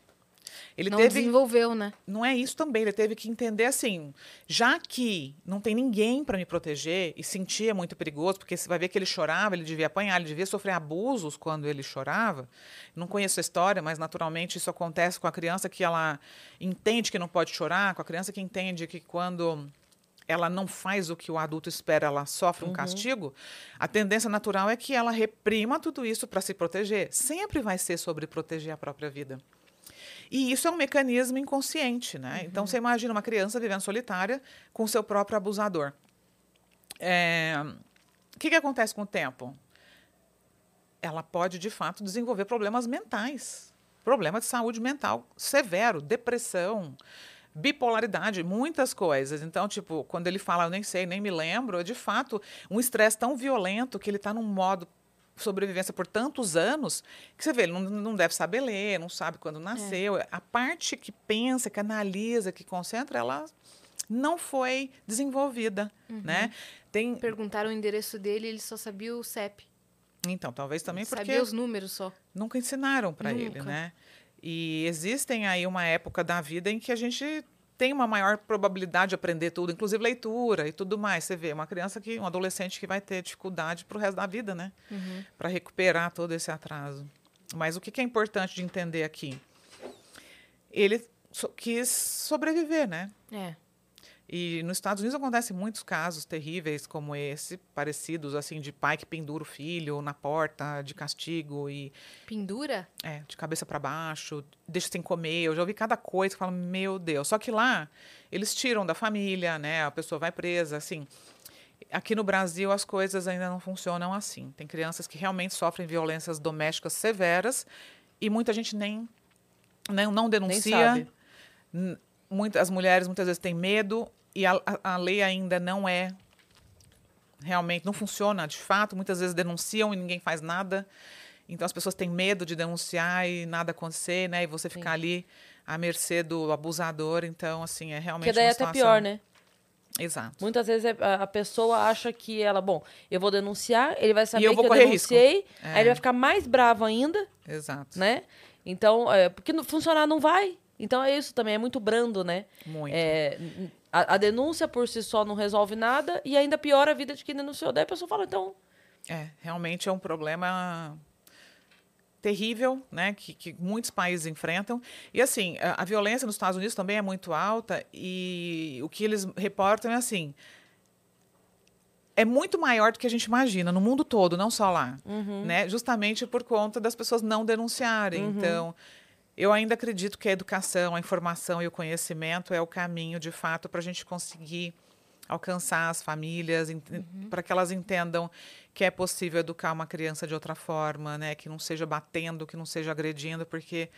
ele não teve desenvolveu, né? não é isso também. Ele teve que entender assim, já que não tem ninguém para me proteger e sentir é muito perigoso, porque você vai ver que ele chorava, ele devia apanhar, ele devia sofrer abusos quando ele chorava. Não conheço a história, mas naturalmente isso acontece com a criança que ela entende que não pode chorar, com a criança que entende que quando ela não faz o que o adulto espera, ela sofre um castigo, a tendência natural é que ela reprima tudo isso para se proteger. Sempre vai ser sobre proteger a própria vida. E isso é um mecanismo inconsciente, né? Então você imagina uma criança vivendo solitária com seu próprio abusador. É, O que, que acontece com o tempo? Ela pode, de fato, desenvolver problemas mentais, problema de saúde mental severo, depressão, bipolaridade, muitas coisas. Então, tipo, quando ele fala, eu nem sei, nem me lembro, é de fato um estresse tão violento que ele está num modo sobrevivência por tantos anos que você vê, ele não, não deve saber ler, não sabe quando nasceu. A parte que pensa, que analisa, que concentra, ela não foi desenvolvida, né? Tem, Perguntaram o endereço dele, ele só sabia o CEP. então, talvez também porque Sabia os números só. nunca ensinaram para ele, né? E existem aí uma época da vida em que a gente tem uma maior probabilidade de aprender tudo, inclusive leitura e tudo mais. Você vê, uma criança que, um adolescente que vai ter dificuldade para o resto da vida, né? Para recuperar todo esse atraso. Mas o que que é importante de entender aqui? Ele so- quis sobreviver, né? É. E nos Estados Unidos acontecem muitos casos terríveis como esse, parecidos assim de pai que pendura o filho na porta de castigo e Pendura? é, de cabeça para baixo, deixa sem comer. Eu já ouvi cada coisa que fala, meu Deus. Só que lá eles tiram da família, né? A pessoa vai presa, assim. Aqui no Brasil as coisas ainda não funcionam assim. Tem crianças que realmente sofrem violências domésticas severas e muita gente nem não, não Nem denuncia. sabe. Muitas, as mulheres muitas vezes têm medo e a, a, lei ainda não é realmente não funciona de fato. Muitas vezes denunciam e ninguém faz nada. Então as pessoas têm medo de denunciar e nada acontecer, né? E você ficar ali à mercê do abusador. Então assim é realmente Porque daí é até pior, né? Exato. Muitas vezes é- a pessoa acha que ela, bom, eu vou denunciar, ele vai saber eu que eu denunciei, É. aí ele vai ficar mais bravo ainda, Exato. né? Então, é, porque não- funcionar não vai. Então é isso também, é muito brando, né? Muito. É, a, a denúncia por si só não resolve nada e ainda piora a vida de quem denunciou. Daí a pessoa fala, então, É, realmente é um problema terrível, né, que, que muitos países enfrentam. E assim, a, a violência nos Estados Unidos também é muito alta e o que eles reportam é assim, é muito maior do que a gente imagina no mundo todo, não só lá, né? Justamente por conta das pessoas não denunciarem. Então, eu ainda acredito que a educação, a informação e o conhecimento é o caminho, de fato, para a gente conseguir alcançar as famílias, para que elas entendam que é possível educar uma criança de outra forma, né? Que não seja batendo, que não seja agredindo, porque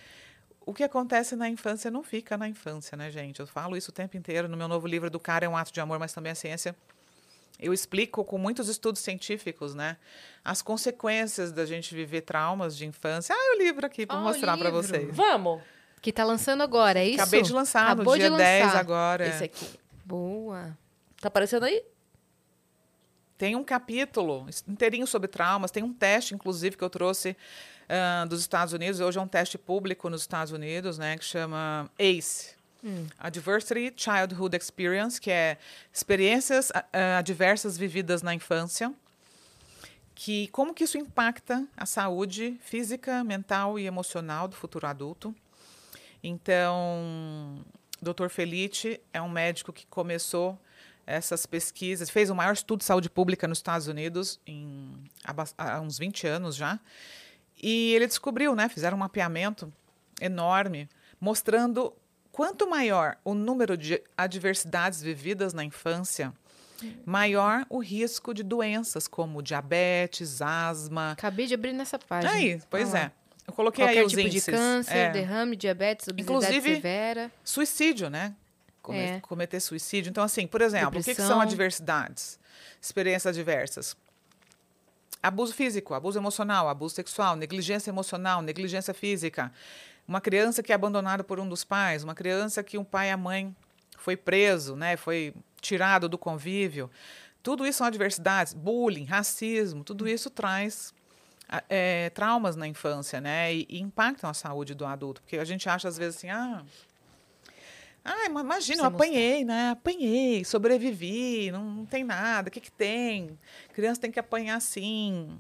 o que acontece na infância não fica na infância, né, gente? Eu falo isso o tempo inteiro no meu novo livro do cara é um ato de amor, mas também é ciência. Eu explico com muitos estudos científicos, né, as consequências da gente viver traumas de infância. Ah, o livro aqui para Ah, o mostrar para vocês. vamos! Que tá lançando agora, é isso? Acabei de lançar Acabou no dia de 10 lançar. agora. Esse aqui. Boa. Tá aparecendo aí? Tem um capítulo inteirinho sobre traumas, tem um teste, inclusive, que eu trouxe ah, dos Estados Unidos. Hoje é um teste público nos Estados Unidos, né? Que chama ACE. Adversity Childhood Experience, que é experiências ah, adversas vividas na infância, que como que isso impacta a saúde física, mental e emocional do futuro adulto. Então, Dr. Felite é um médico que começou essas pesquisas, fez o maior estudo de saúde pública nos Estados Unidos em, há uns 20 anos já. E ele descobriu, né? Fizeram um mapeamento enorme, mostrando quanto maior o número de adversidades vividas na infância, maior o risco de doenças como diabetes, asma. Acabei de abrir nessa página. Aí, pois Olha lá. é. Eu coloquei Qualquer aí os tipo índices. de câncer, É. derrame, diabetes, obesidade Inclusive, severa. Suicídio, né? Come- É. Cometer suicídio. Então, assim, por exemplo, o que, que Depressão. são adversidades? Experiências adversas. Abuso físico, abuso emocional, abuso sexual, negligência emocional, negligência física. Uma criança que é abandonada por um dos pais, uma criança que um pai e a mãe foi preso, né? Foi tirado do convívio. Tudo isso são adversidades. Bullying, racismo, tudo isso traz a- é, traumas na infância, né? E, e impactam a saúde do adulto. Porque a gente acha, às vezes, assim, ah. Ah, ima- imagina, eu apanhei, né? Apanhei, sobrevivi, não, não tem nada, o que, que tem? Criança tem que apanhar sim.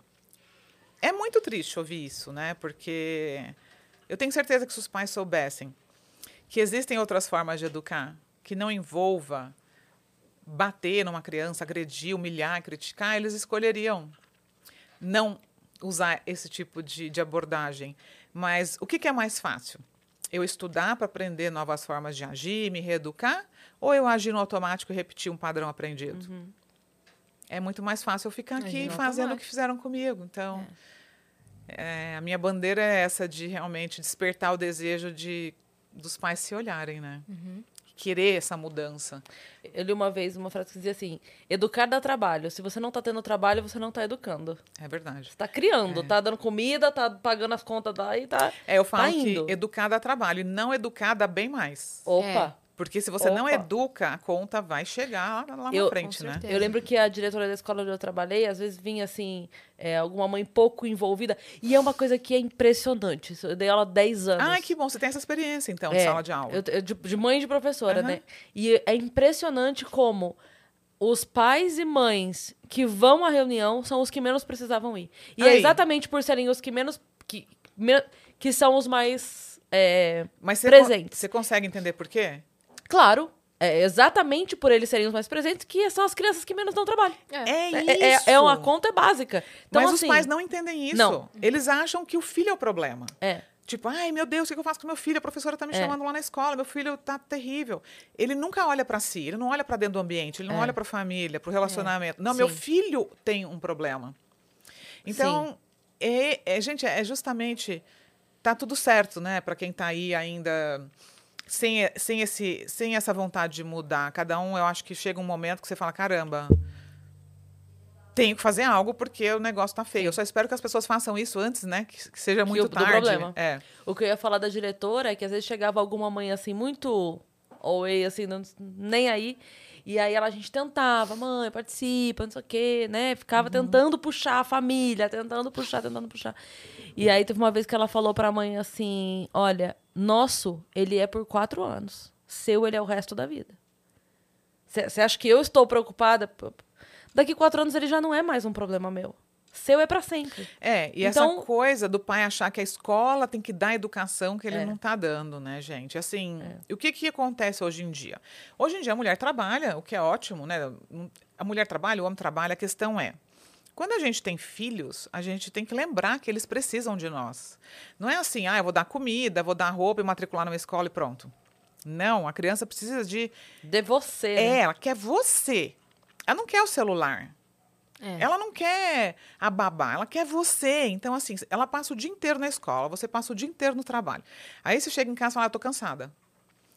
É muito triste ouvir isso, né? Porque eu tenho certeza que se os pais soubessem que existem outras formas de educar, que não envolva bater numa criança, agredir, humilhar, criticar, eles escolheriam não usar esse tipo de, de abordagem. Mas o que, que é mais fácil? Eu estudar para aprender novas formas de agir, me reeducar, ou eu agir no automático e repetir um padrão aprendido? É muito mais fácil eu ficar aqui fazendo o que fizeram comigo. Então, é, a minha bandeira é essa de realmente despertar o desejo de dos pais se olharem, né? Querer essa mudança. Eu li uma vez uma frase que dizia assim: educar dá trabalho. Se você não tá tendo trabalho, você não tá educando. É verdade. Você tá criando, tá dando comida, tá pagando as contas daí, tá. É, eu falo tá que educar dá trabalho e não educar dá bem mais. Opa! Porque se você não Opa. educa, a conta vai chegar lá, lá Eu- na frente, né? Eu lembro que a diretora da escola onde eu trabalhei, às vezes vinha assim, é, alguma mãe pouco envolvida. E é uma coisa que é impressionante. Eu dei aula há 10 anos. Ai, que bom, você tem essa experiência, então, de É, sala de aula. eu- eu- de, de mãe e de professora, Aham. né? E é impressionante como os pais e mães que vão à reunião são os que menos precisavam ir. E é Aí. exatamente por serem os que menos. que, que são os mais. é, Mas você, presentes. con- você consegue entender por quê? Claro, é exatamente por eles serem os mais presentes que são as crianças que menos dão trabalho. É. É É, isso. é, é uma conta básica. Então, Mas assim, os pais não entendem isso. não. Eles acham que o filho é o problema. É. Tipo, ai meu Deus, o que eu faço com meu filho? A professora tá me É. chamando lá na escola, meu filho tá terrível. Ele nunca olha para si, ele não olha para dentro do ambiente, ele não É. olha para a família, para o relacionamento. Não, meu Sim. filho tem um problema. Então, é, é, gente, é justamente tá tudo certo, né, para quem tá aí ainda sem, sem, esse, sem essa vontade de mudar. Cada um, eu acho que chega um momento que você fala, caramba, tenho que fazer algo porque o negócio tá feio. Eu só espero que as pessoas façam isso antes, né? Que, que seja muito do tarde. problema. É. O que eu ia falar da diretora é que às vezes chegava alguma mãe assim, muito away, assim, não- nem aí. E aí ela, a gente tentava, mãe, participa, não sei o quê, né? Ficava tentando puxar a família, tentando puxar, tentando puxar. E aí teve uma vez que ela falou pra mãe assim: olha, nosso, ele é por quatro anos. Seu, ele é o resto da vida. Você acha que eu estou preocupada? Daqui quatro anos ele já não é mais um problema meu. Seu é pra sempre. É, e Então- essa coisa do pai achar que a escola tem que dar a educação que ele É. não está dando, né, gente? Assim, e o que, que acontece hoje em dia? Hoje em dia a mulher trabalha, o que é ótimo, né? A mulher trabalha, o homem trabalha, a questão é. Quando a gente tem filhos, a gente tem que lembrar que eles precisam de nós. Não é assim, ah, eu vou dar comida, vou dar roupa e matricular numa escola e pronto. Não, a criança precisa de. De você, É, né? ela quer você. Ela não quer o celular. É. Ela não quer a babá, ela quer você. Então, assim, ela passa o dia inteiro na escola, você passa o dia inteiro no trabalho. Aí você chega em casa e fala, ah, tô cansada.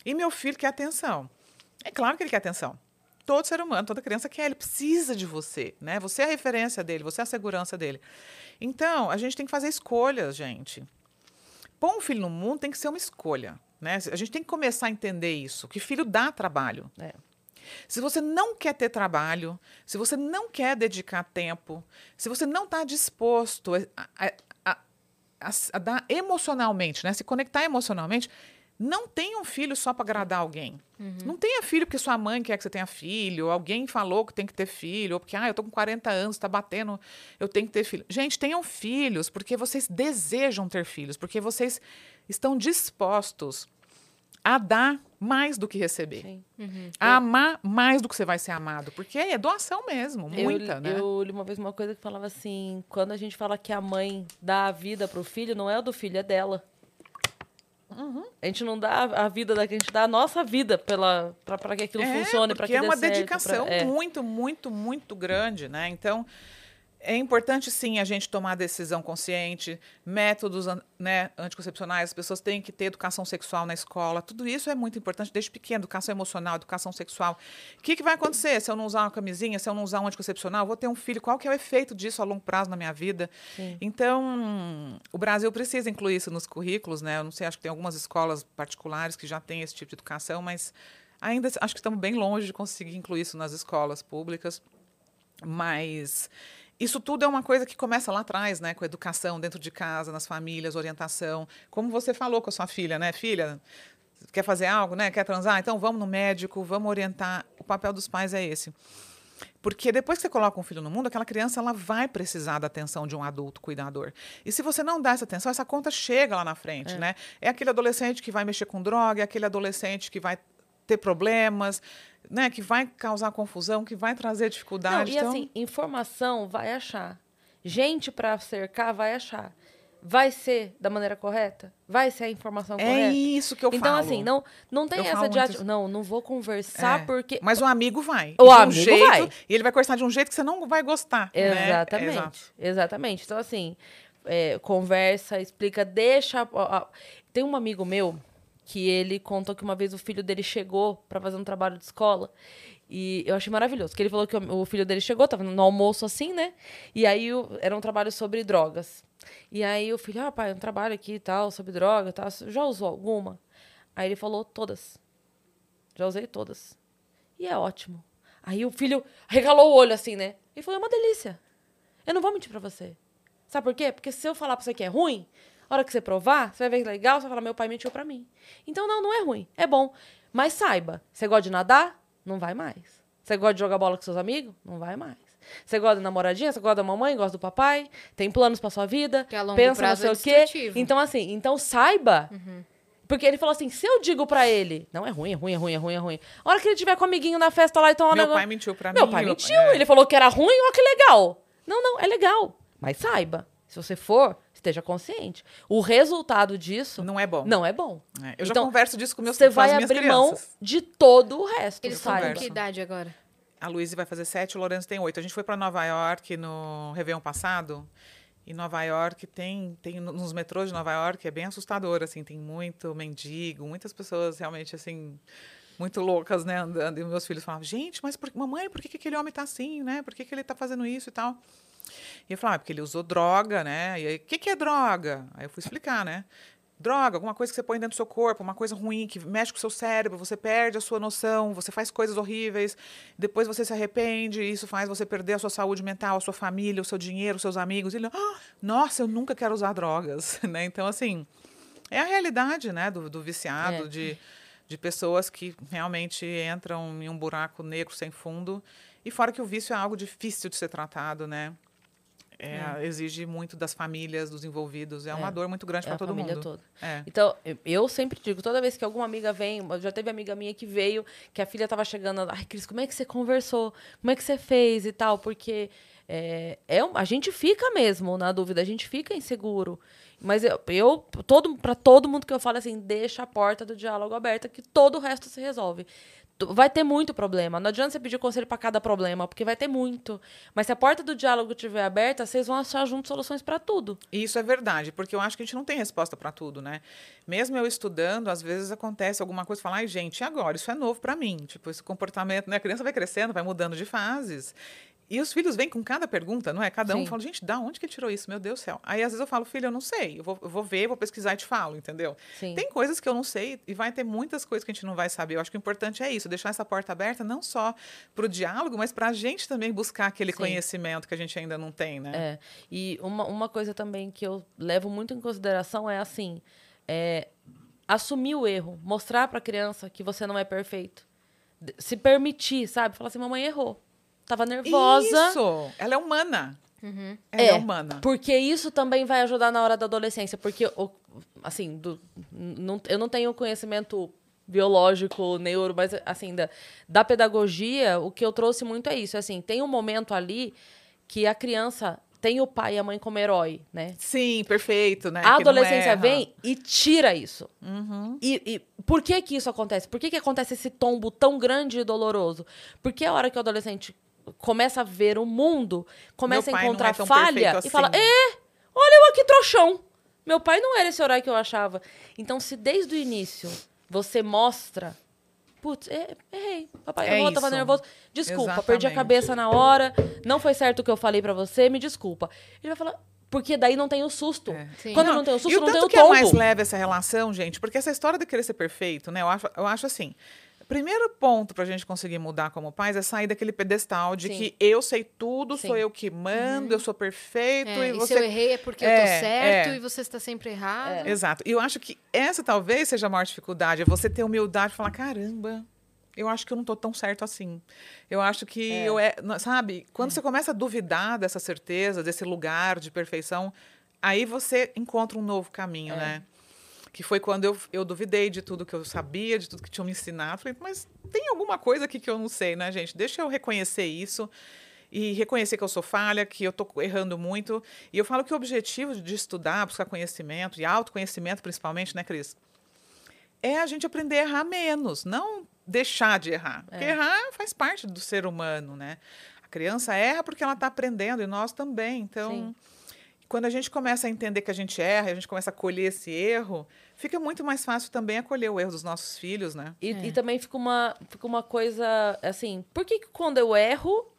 E meu filho quer atenção. É claro que ele quer atenção. Todo ser humano, toda criança quer, ele precisa de você, né? Você é a referência dele, você é a segurança dele. Então, a gente tem que fazer escolhas, gente. Pôr um filho no mundo tem que ser uma escolha, né? A gente tem que começar a entender isso, que filho dá trabalho. É. Se você não quer ter trabalho, se você não quer dedicar tempo, se você não está disposto a, a- a- a- a dar emocionalmente, né? se conectar emocionalmente, Não tenha um filho só para agradar alguém. Uhum. Não tenha filho porque sua mãe quer que você tenha filho, ou alguém falou que tem que ter filho, ou porque ah, eu tô com 40 anos, está batendo, eu tenho que ter filho. Gente, tenham filhos porque vocês desejam ter filhos, porque vocês estão dispostos a dar mais do que receber. Sim. A amar mais do que você vai ser amado. Porque é doação mesmo, Eu, muita, li- né? eu li uma vez uma coisa que falava assim: quando a gente fala que a mãe dá a vida pro filho, não é o do filho, é dela. Uhum. A gente não dá a vida da a gente dá a nossa vida pela, pra que aquilo É, funcione, porque que é uma certo, dedicação pra- é. muito, muito, muito grande, né? Então, é importante sim a gente tomar decisão consciente, métodos né, anticoncepcionais, as pessoas têm que ter educação sexual na escola, tudo isso é muito importante desde pequeno, educação emocional, educação sexual. O que, que vai acontecer se eu não usar uma camisinha, se eu não usar um anticoncepcional? Eu vou ter um filho, qual que é o efeito disso a longo prazo na minha vida? Sim. Então, o Brasil precisa incluir isso nos currículos, né? Eu não sei, acho que tem algumas escolas particulares que já têm esse tipo de educação, mas ainda acho que estamos bem longe de conseguir incluir isso nas escolas públicas. Mas isso tudo é uma coisa que começa lá atrás, né? Com a educação dentro de casa, nas famílias, orientação. Como você falou com a sua filha, né? Filha, quer fazer algo, né? Quer transar? Então vamos no médico, vamos orientar. O papel dos pais é esse. Porque depois que você coloca um filho no mundo, aquela criança ela vai precisar da atenção de um adulto cuidador. E se você não dá essa atenção, essa conta chega lá na frente, né? É aquele adolescente que vai mexer com droga, é aquele adolescente que vai ter problemas, né? Que vai causar confusão, que vai trazer Não, dificuldade. e então, assim, informação vai achar. Gente pra cercar vai achar. Vai ser da maneira correta? Vai ser a informação é correta? isso que eu então, falo. assim, não, não tem Eu essa de. ati- isso. Não, não vou conversar É, porque. Mas o amigo vai. O de um amigo jeito, vai. E ele vai conversar de um jeito que você não vai gostar. né? Exatamente. Exato. Exatamente. Então, assim, é, conversa, explica, deixa. ó, ó. Tem um amigo meu que ele contou que uma vez o filho dele chegou para fazer um trabalho de escola. E eu achei maravilhoso. Que ele falou que o filho dele chegou, tava no almoço assim, né? E aí era um trabalho sobre drogas. E aí o filho, ah, pai, um trabalho aqui e tal, sobre droga e tal. Já usou alguma? Aí ele falou, todas. Já usei todas. E é ótimo. Aí o filho regalou o olho assim, né? E falou, é uma delícia. Eu não vou mentir pra você. Sabe por quê? Porque se eu falar pra você que é ruim, a hora que você provar, você vai ver que é legal, você vai falar, meu pai mentiu pra mim. Então, não, não é ruim. É bom. Mas saiba, você gosta de nadar? Não vai mais. Você gosta de jogar bola com seus amigos? Não vai mais. Você gosta de namoradinha? Você gosta da mamãe? Gosta do papai? Tem planos pra sua vida? Que a longo pensa prazo não é sei o quê. Então, assim, então saiba. Porque ele falou assim: se eu digo pra ele, não é ruim, é ruim, é ruim, é ruim, é ruim. A hora que ele tiver com o amiguinho na festa lá e um Meu negócio- pai mentiu pra Meu mim. pai eu- mentiu. é. Ele falou que era ruim, ó, que legal. Não, não, é legal. Mas saiba, se você for, esteja consciente. O resultado disso Não é bom. não é bom. É, eu já Então, converso disso com meus Você vai abrir mão crianças. de todo o resto, Eles estão com que idade agora? A Luísa vai fazer sete, o Lourenço tem oito. A gente foi para Nova York no Réveillon passado. E Nova York tem, tem nos metrôs de Nova York, é bem assustador, assim, tem muito mendigo, muitas pessoas realmente, assim, muito loucas, né, andando. E meus filhos falavam, gente, mas por, mamãe, por que, que aquele homem tá assim, né? Por que, que ele tá fazendo isso e tal? E eu falava, ah, porque ele usou droga, né? E aí, o que, que é droga? Aí eu fui explicar, né? Droga, alguma coisa que você põe dentro do seu corpo, uma coisa ruim que mexe com o seu cérebro, você perde a sua noção, você faz coisas horríveis, depois você se arrepende, e isso faz você perder a sua saúde mental, a sua família, o seu dinheiro, os seus amigos. E ele, ah, nossa, eu nunca quero usar drogas, *laughs* né? Então, assim, é a realidade, né, do, do viciado, É. de, de pessoas que realmente entram em um buraco negro sem fundo. E fora que o vício é algo difícil de ser tratado, né? É, Exige muito das famílias, dos envolvidos. É, uma É. dor muito grande É para a todo família mundo. toda. É. Então, eu- sempre digo, toda vez que alguma amiga vem, já teve amiga minha que veio, que a filha tava chegando, ai, Cris, como é que você conversou? Como é que você fez e tal? Porque é, é um- a gente fica mesmo na dúvida, a gente fica inseguro. Mas eu, eu todo, para todo mundo que eu falo assim, deixa a porta do diálogo aberta, que todo o resto se resolve. Vai ter muito problema. Não adianta você pedir conselho para cada problema, porque vai ter muito. Mas se a porta do diálogo estiver aberta, vocês vão achar juntos soluções para tudo. Isso é verdade, porque eu acho que a gente não tem resposta para tudo, né? Mesmo eu estudando, às vezes acontece alguma coisa e fala, ai, gente, e agora? Isso é novo para mim. Tipo, esse comportamento, né? A criança vai crescendo, vai mudando de fases. E os filhos vêm com cada pergunta, não é? Cada um Sim. fala, gente, da onde que ele tirou isso? Meu Deus do céu. Aí, às vezes, eu falo, filho, eu não sei. Eu vou, eu vou ver, vou pesquisar e te falo, entendeu? Sim. Tem coisas que eu não sei e vai ter muitas coisas que a gente não vai saber. Eu acho que o importante é isso, deixar essa porta aberta não só para o diálogo, mas para a gente também buscar aquele Sim. conhecimento que a gente ainda não tem, né? É. E uma, uma coisa também que eu levo muito em consideração é assim: é, assumir o erro, mostrar pra criança que você não é perfeito. Se permitir, sabe? Falar assim, mamãe errou. Tava nervosa. Isso! Ela é humana. Uhum. Ela é, É, humana. Porque isso também vai ajudar na hora da adolescência. Porque, assim, do- não- eu não tenho conhecimento biológico, neuro, mas, assim, da, da pedagogia, o que eu trouxe muito é isso. Assim, tem um momento ali que a criança tem o pai e a mãe como herói, né? Sim, perfeito, né? A Que adolescência vem e tira isso. Uhum. E, e por que que isso acontece? Por que que acontece esse tombo tão grande e doloroso? Porque a hora que o adolescente começa a ver o mundo, começa a não encontrar é falha e fala: assim. "É, olha eu aqui trouxão. Meu pai não era esse herói que eu achava". Então, se desde o início você mostra Putz, é- errei. Papai É errou, tava isso. nervoso. Desculpa, perdi a Exatamente. cabeça na hora. Não foi certo o que eu falei pra você, me desculpa. Ele vai falar, porque daí não tem o susto. É. Quando não, tem o e susto, o não tem tanto o que é tombo. mais leve essa relação, gente, porque essa história de querer ser perfeito, né? Eu acho, eu acho assim. Primeiro ponto pra gente conseguir mudar como pais é sair daquele pedestal de Sim. que eu sei tudo, sou Sim. eu que mando, eu sou perfeito É, e e você se eu errei é porque eu É, tô certo é. e você está sempre errado. Exato. E eu acho que essa talvez seja a maior dificuldade, é você ter humildade e falar, caramba, eu acho que eu não tô tão certo assim. Eu acho que É. eu é, sabe? Quando você começa a duvidar dessa certeza, desse lugar de perfeição, aí você encontra um novo caminho, É. né? Que foi quando eu, eu duvidei de tudo que eu sabia, de tudo que tinham me ensinado. Falei, mas tem alguma coisa aqui que eu não sei, né, gente? Deixa eu reconhecer isso e reconhecer que eu sou falha, que eu tô errando muito. E eu falo que o objetivo de estudar, buscar conhecimento e autoconhecimento, principalmente, né, Cris? É a gente aprender a errar menos, não deixar de errar. Porque É. errar faz parte do ser humano, né? A criança erra porque ela está aprendendo e nós também. Então, Sim. Quando a gente começa a entender que a gente erra, e a gente começa a acolher esse erro, fica muito mais fácil também acolher o erro dos nossos filhos, né? E, É. e também fica uma, fica uma coisa assim, por que, que quando eu erro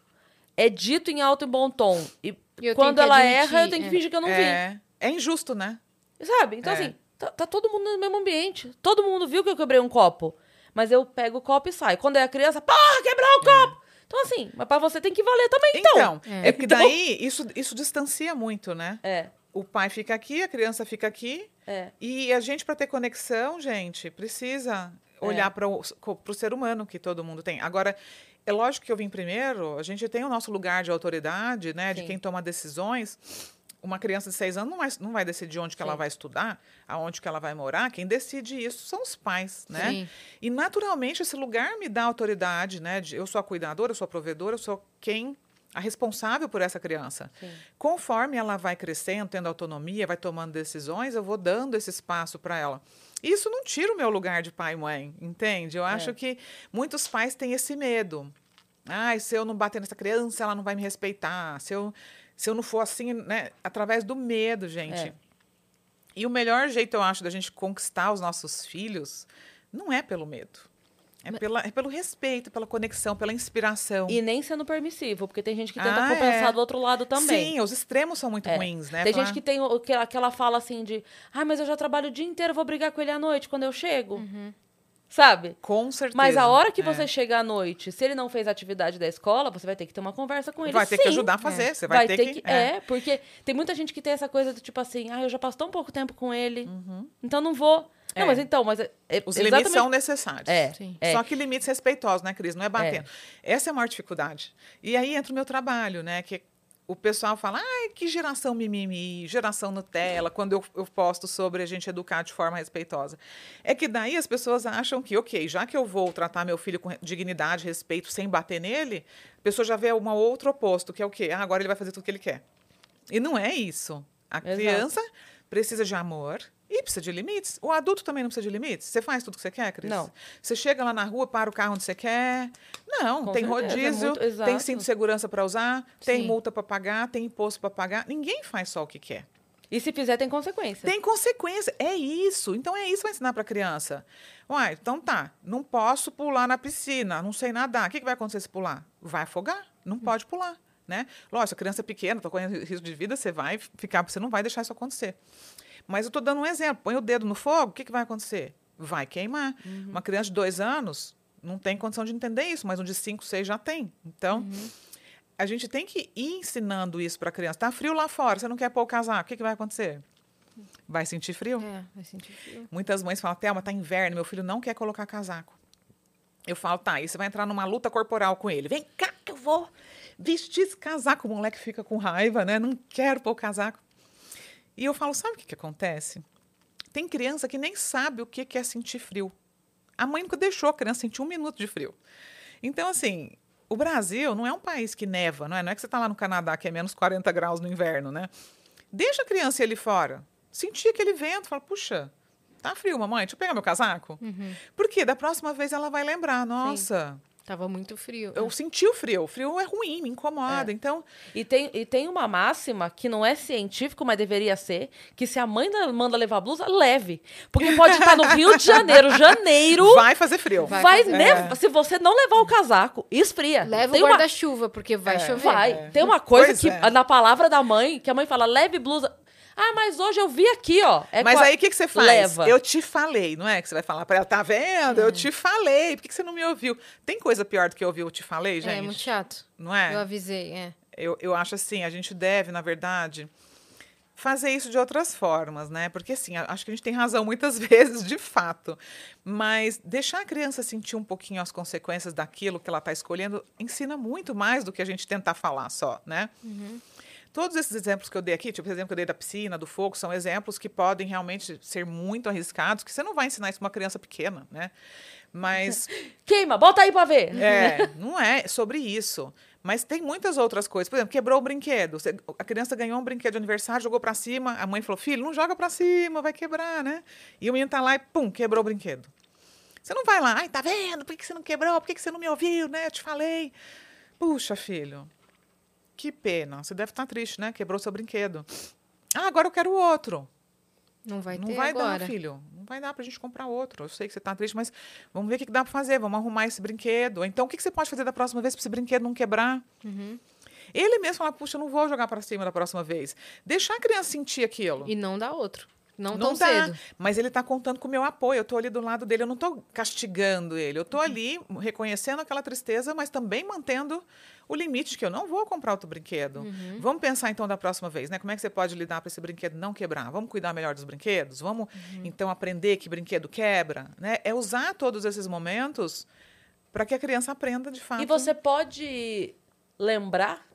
é dito em alto e bom tom? E eu quando ela admitir, erra, eu tenho que é. fingir que eu não vi. é, é injusto, né? Sabe? Então, É. assim, tá, tá todo mundo no mesmo ambiente. Todo mundo viu que eu quebrei um copo. Mas eu pego o copo e saio. Quando é a criança, porra, quebrou o copo! Então, assim, mas pra você tem que valer também, então. Então, É. é, porque Então- daí isso, isso distancia muito, né? É, O pai fica aqui, a criança fica aqui. é. E a gente, para ter conexão, gente, precisa É. olhar para o ser humano que todo mundo tem. Agora, é lógico que eu vim primeiro, a gente tem o nosso lugar de autoridade, né? De Sim. quem toma decisões. Uma criança de seis anos não vai, não vai decidir onde que ela Sim. vai estudar, aonde que ela vai morar. Quem decide isso são os pais, né? Sim. E naturalmente esse lugar me dá autoridade, né? De, eu sou a cuidadora, eu sou a provedora, eu sou quem a responsável por essa criança. Sim. Conforme ela vai crescendo, tendo autonomia, vai tomando decisões, eu vou dando esse espaço para ela. Isso não tira o meu lugar de pai e mãe, entende? Eu acho É. que muitos pais têm esse medo. Ai, se eu não bater nessa criança, ela não vai me respeitar. Se eu, se eu não for assim, né? Através do medo, gente. É. E o melhor jeito, eu acho, da gente conquistar os nossos filhos não é pelo medo. É, pela, é pelo respeito, pela conexão, pela inspiração. E nem sendo permissivo, porque tem gente que tenta Ah, compensar é. do outro lado também. Sim, os extremos são muito É. ruins, né? Tem Falar, gente que tem o- que- aquela fala assim de ah, mas eu já trabalho o dia inteiro, vou brigar com ele à noite quando eu chego. Sabe? Com certeza. Mas a hora que É. você chega à noite, se ele não fez a atividade da escola, você vai ter que ter uma conversa com ele. Vai ter sim. que ajudar a fazer, você vai, ter, que... É. porque tem muita gente que tem essa coisa do tipo assim, ah, eu já passo tão pouco tempo com ele, então não vou. Não, Uhum. É. mas então, mas é, é Os exatamente... limites são necessários. É, Sim. é. Só que limites respeitosos, né, Cris? Não é batendo. Essa é a maior dificuldade. E aí entra o meu trabalho, né? Que o pessoal fala, ai, que geração mimimi, geração Nutella, quando eu, eu posto sobre a gente educar de forma respeitosa. É que daí as pessoas acham que, ok, já que eu vou tratar meu filho com dignidade, respeito, sem bater nele, a pessoa já vê um outro oposto, que é o quê? Ah, agora ele vai fazer tudo que ele quer. E não é isso. A Exato. criança precisa de amor e precisa de limites. O adulto também não precisa de limites. Você faz tudo que você quer, Cris? Não. Você chega lá na rua, para o carro onde você quer. Não, Com tem certeza, é rodízio, muito- tem cinto de segurança para usar, tem Sim. multa para pagar, tem imposto para pagar. Ninguém faz só o que quer. E se fizer, tem consequência. Tem consequência. É isso. Então é isso que vai ensinar para a criança. Uai, então tá. Não posso pular na piscina, não sei nadar. O que, que vai acontecer se pular? Vai afogar. Não pode pular. Né? Lógico, a criança é pequena, está correndo risco de vida, você vai ficar, você não vai deixar isso acontecer. Mas eu estou dando um exemplo. Põe o dedo no fogo, o que, que vai acontecer? Vai queimar. Uma criança de dois anos não tem condição de entender isso, mas um de cinco, seis já tem. Então, a gente tem que ir ensinando isso para a criança. Tá frio lá fora, você não quer pôr o casaco, o que, que vai acontecer? Vai sentir frio. É, vai sentir frio. Muitas mães falam, Thelma, tá inverno, meu filho não quer colocar casaco. Eu falo, tá, e você vai entrar numa luta corporal com ele. Vem cá que eu vou vestir esse casaco. O moleque fica com raiva, né? Não quero pôr o casaco. E eu falo, sabe o que, que acontece? Tem criança que nem sabe o que, que é sentir frio. A mãe nunca deixou a criança sentir um minuto de frio. Então, assim, o Brasil não é um país que neva, não é? Não é que você está lá no Canadá, que é menos 40 graus no inverno, né? Deixa a criança ir ali fora. Sentir aquele vento, fala, puxa, tá frio, mamãe, deixa eu pegar meu casaco. Uhum. Porque da próxima vez ela vai lembrar, nossa, Tava muito frio. eu senti o frio. O frio é ruim, me incomoda. É. Então, E tem, e tem uma máxima que não é científico, mas deveria ser, que se a mãe da- manda levar blusa, leve. Porque pode estar no Rio de Janeiro, *laughs* janeiro, vai fazer frio. Vai vai, fazer. neva- Se você não levar o casaco, esfria. Leva tem o uma, guarda-chuva, porque vai É. chover. Vai. É. Tem uma coisa Pois que, é. na palavra da mãe, que a mãe fala, leve blusa. Ah, mas hoje eu vi aqui, ó. É Mas aí o que, que você faz? Leva. Eu te falei, não é? Que você vai falar pra ela, tá vendo? Eu te falei. Por que, que você não me ouviu? Tem coisa pior do que ouvir eu te falei, gente? É, muito chato. Não é? Eu avisei, é. Eu, eu acho assim, a gente deve, na verdade, fazer isso de outras formas, né? Porque assim, acho que a gente tem razão muitas *laughs* vezes, de fato. Mas deixar a criança sentir um pouquinho as consequências daquilo que ela está escolhendo ensina muito mais do que a gente tentar falar só, né? Todos esses exemplos que eu dei aqui, tipo o exemplo que eu dei da piscina, do fogo, são exemplos que podem realmente ser muito arriscados, que você não vai ensinar isso para uma criança pequena, né? Mas *laughs* Queima, bota aí pra ver. é, *laughs* não é sobre isso. Mas tem muitas outras coisas. Por exemplo, quebrou o brinquedo. A criança ganhou um brinquedo de aniversário, jogou pra cima. A mãe falou: filho, não joga pra cima, vai quebrar, né? E o menino tá lá e pum, quebrou o brinquedo. Você não vai lá, ai, tá vendo? Por que você não quebrou? Por que que você não me ouviu, né? Eu te falei. Puxa, filho. Que pena. Você deve estar triste, né? Quebrou seu brinquedo. Ah, agora eu quero outro. Não vai Não ter vai agora. dar, filho. Não vai dar pra gente comprar outro. Eu sei que você tá triste, mas vamos ver o que dá pra fazer. Vamos arrumar esse brinquedo. Então, o que você pode fazer da próxima vez pra esse brinquedo não quebrar? Uhum. Ele mesmo fala, puxa, eu não vou jogar pra cima da próxima vez. Deixar a criança sentir aquilo. E não dá outro. Não, Não tão dá, cedo. mas ele está contando com o meu apoio. Eu estou ali do lado dele, eu não estou castigando ele. Eu estou Uhum. ali reconhecendo aquela tristeza, mas também mantendo o limite de que eu não vou comprar outro brinquedo. Uhum. Vamos pensar então da próxima vez, né? Como é que você pode lidar para esse brinquedo não quebrar? Vamos cuidar melhor dos brinquedos? Vamos Uhum. então aprender que brinquedo quebra, né? É usar todos esses momentos para que a criança aprenda de fato. E você pode lembrar.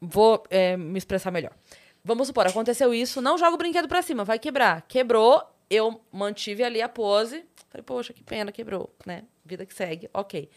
Vou é, me expressar melhor. Vamos supor, aconteceu isso, não joga o brinquedo pra cima, vai quebrar. Quebrou, eu mantive ali a pose. Falei, poxa, que pena, quebrou, né? Vida que segue, ok.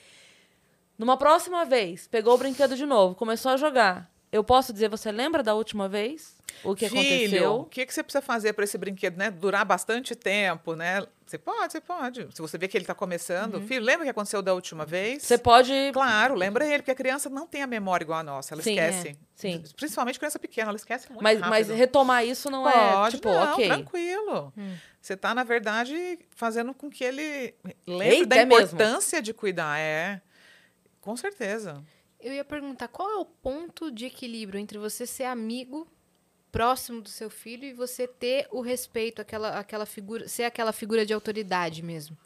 Numa próxima vez, pegou o brinquedo de novo, começou a jogar. Eu posso dizer, você lembra da última vez? O que Filho, o aconteceu? que, que você precisa fazer para esse brinquedo, né? Durar bastante tempo, né? Você pode, você pode. Se você vê que ele está começando, filho, lembra o que aconteceu da última vez? Uhum. Você pode. Claro, lembra ele, porque a criança não tem a memória igual a nossa, ela Sim, esquece. é, sim. Principalmente criança pequena, ela esquece muito Mas, rápido. mas retomar isso não é Pode, tipo, não, ok. tranquilo. Hum. Você está, na verdade, fazendo com que ele lembre Eita, da é importância de cuidar. É, com certeza. Eu ia perguntar qual é o ponto de equilíbrio entre você ser amigo próximo do seu filho e você ter o respeito, aquela, aquela figura, ser aquela figura de autoridade mesmo.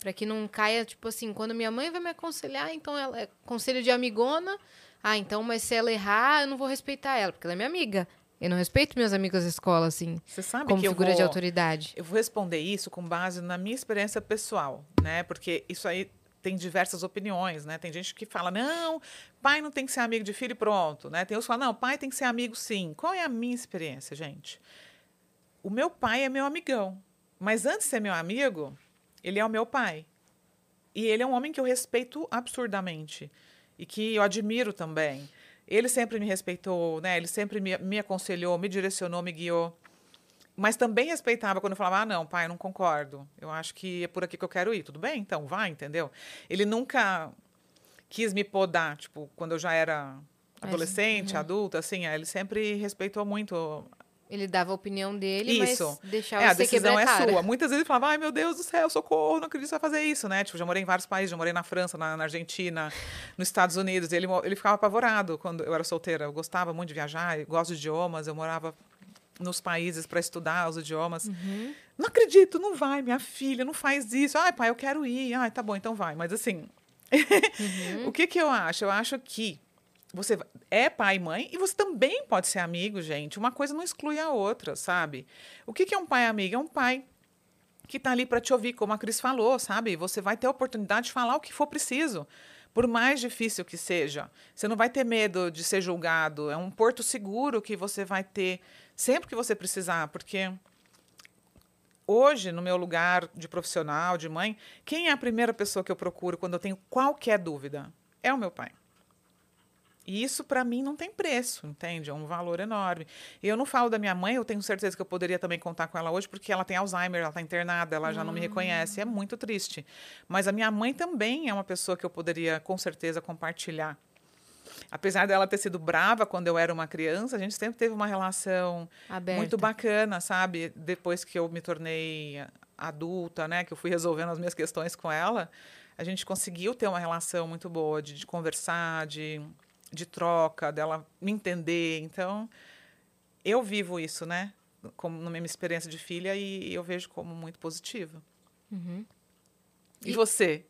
Pra que não caia, tipo assim, quando minha mãe vai me aconselhar, então ela é conselho de amigona. Ah, então, mas se ela errar, eu não vou respeitar ela, porque ela é minha amiga. Eu não respeito meus amigos da escola, assim, Você sabe como que figura vou... de autoridade. Eu vou responder isso com base na minha experiência pessoal, né? Porque isso aí tem diversas opiniões, né? Tem gente que fala, não, pai não tem que ser amigo de filho e pronto, né? Tem outros que falam, não, pai tem que ser amigo sim. Qual é a minha experiência, gente? O meu pai é meu amigão, mas antes de ser meu amigo, ele é o meu pai. E ele é um homem que eu respeito absurdamente e que eu admiro também. Ele sempre me respeitou, né? Ele sempre me, me aconselhou, me direcionou, me guiou. Mas também respeitava quando eu falava, ah, não, pai, eu não concordo. Eu acho que é por aqui que eu quero ir. Tudo bem? Então, vai, entendeu? Ele nunca quis me podar, tipo, quando eu já era Mas, adolescente, uhum. adulta, assim, ele sempre respeitou muito. Ele dava a opinião dele, Isso. mas deixava É, a você quebrar decisão a é cara. sua. Muitas vezes ele falava, ai, meu Deus do céu, socorro, não acredito que você vai fazer isso, né? Tipo, já morei em vários países, já morei na França, na, na Argentina, nos Estados Unidos. Ele, ele ficava apavorado quando eu era solteira. Eu gostava muito de viajar, gosto de idiomas, eu morava nos países para estudar os idiomas. Uhum. Não acredito, não vai, minha filha, não faz isso. Ai, pai, eu quero ir. Ai, tá bom, então vai. Mas assim, Uhum. *laughs* o que que eu acho? Eu acho que você é pai e mãe e você também pode ser amigo, gente. Uma coisa não exclui a outra, sabe? O que, que é um pai amigo? É um pai que está ali para te ouvir, como a Cris falou, sabe? Você vai ter a oportunidade de falar o que for preciso, por mais difícil que seja. Você não vai ter medo de ser julgado. É um porto seguro que você vai ter sempre que você precisar, porque hoje, no meu lugar de profissional, de mãe, quem é a primeira pessoa que eu procuro quando eu tenho qualquer dúvida? É o meu pai. E isso, para mim, não tem preço, entende? É um valor enorme. E eu não falo da minha mãe, eu tenho certeza que eu poderia também contar com ela hoje, porque ela tem Alzheimer, ela está internada, ela já não me reconhece. É muito triste. Mas a minha mãe também é uma pessoa que eu poderia, com certeza, compartilhar. Apesar dela ter sido brava quando eu era uma criança, a gente sempre teve uma relação Aberta. muito bacana, sabe? Depois que eu me tornei adulta, né? Que eu fui resolvendo as minhas questões com ela, a gente conseguiu ter uma relação muito boa de, de conversar, de de troca, dela me entender. Então, eu vivo isso, né? Como na minha experiência de filha e eu vejo como muito positivo. Uhum. E, e, você?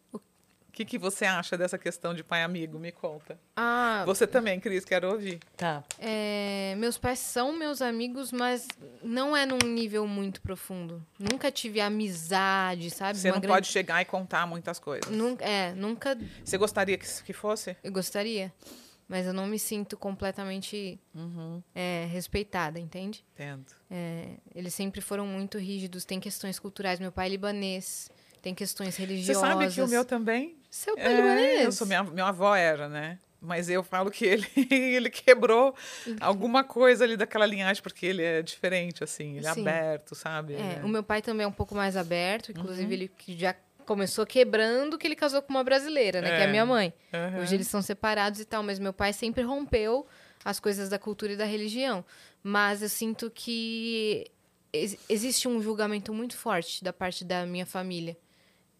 O que, que você acha dessa questão de pai amigo? Me conta. Ah, você também, Cris, quero ouvir. Tá. É, meus pais são meus amigos, mas não é num nível muito profundo. Nunca tive amizade, sabe? Você Uma não grande... pode chegar e contar muitas coisas. Nunca, é, nunca. Você gostaria que, que fosse? Eu gostaria mas eu não me sinto completamente uhum. é, respeitada, entende? Entendo. É, eles sempre foram muito rígidos, tem questões culturais. Meu pai é libanês, tem questões religiosas. Você sabe que o meu também? Seu pai é, libanês? Eu sou, minha, minha avó era, né? Mas eu falo que *laughs* ele, ele quebrou alguma coisa ali daquela linhagem, porque ele é diferente, assim, ele é Sim. aberto, sabe? É, O meu pai também é um pouco mais aberto, inclusive uhum. ele já começou quebrando que ele casou com uma brasileira, né? É. Que é a minha é. mãe. Uhum. Hoje eles são separados e tal, mas meu pai sempre rompeu as coisas da cultura e da religião. Mas eu sinto que ex existe um julgamento muito forte da parte da minha família.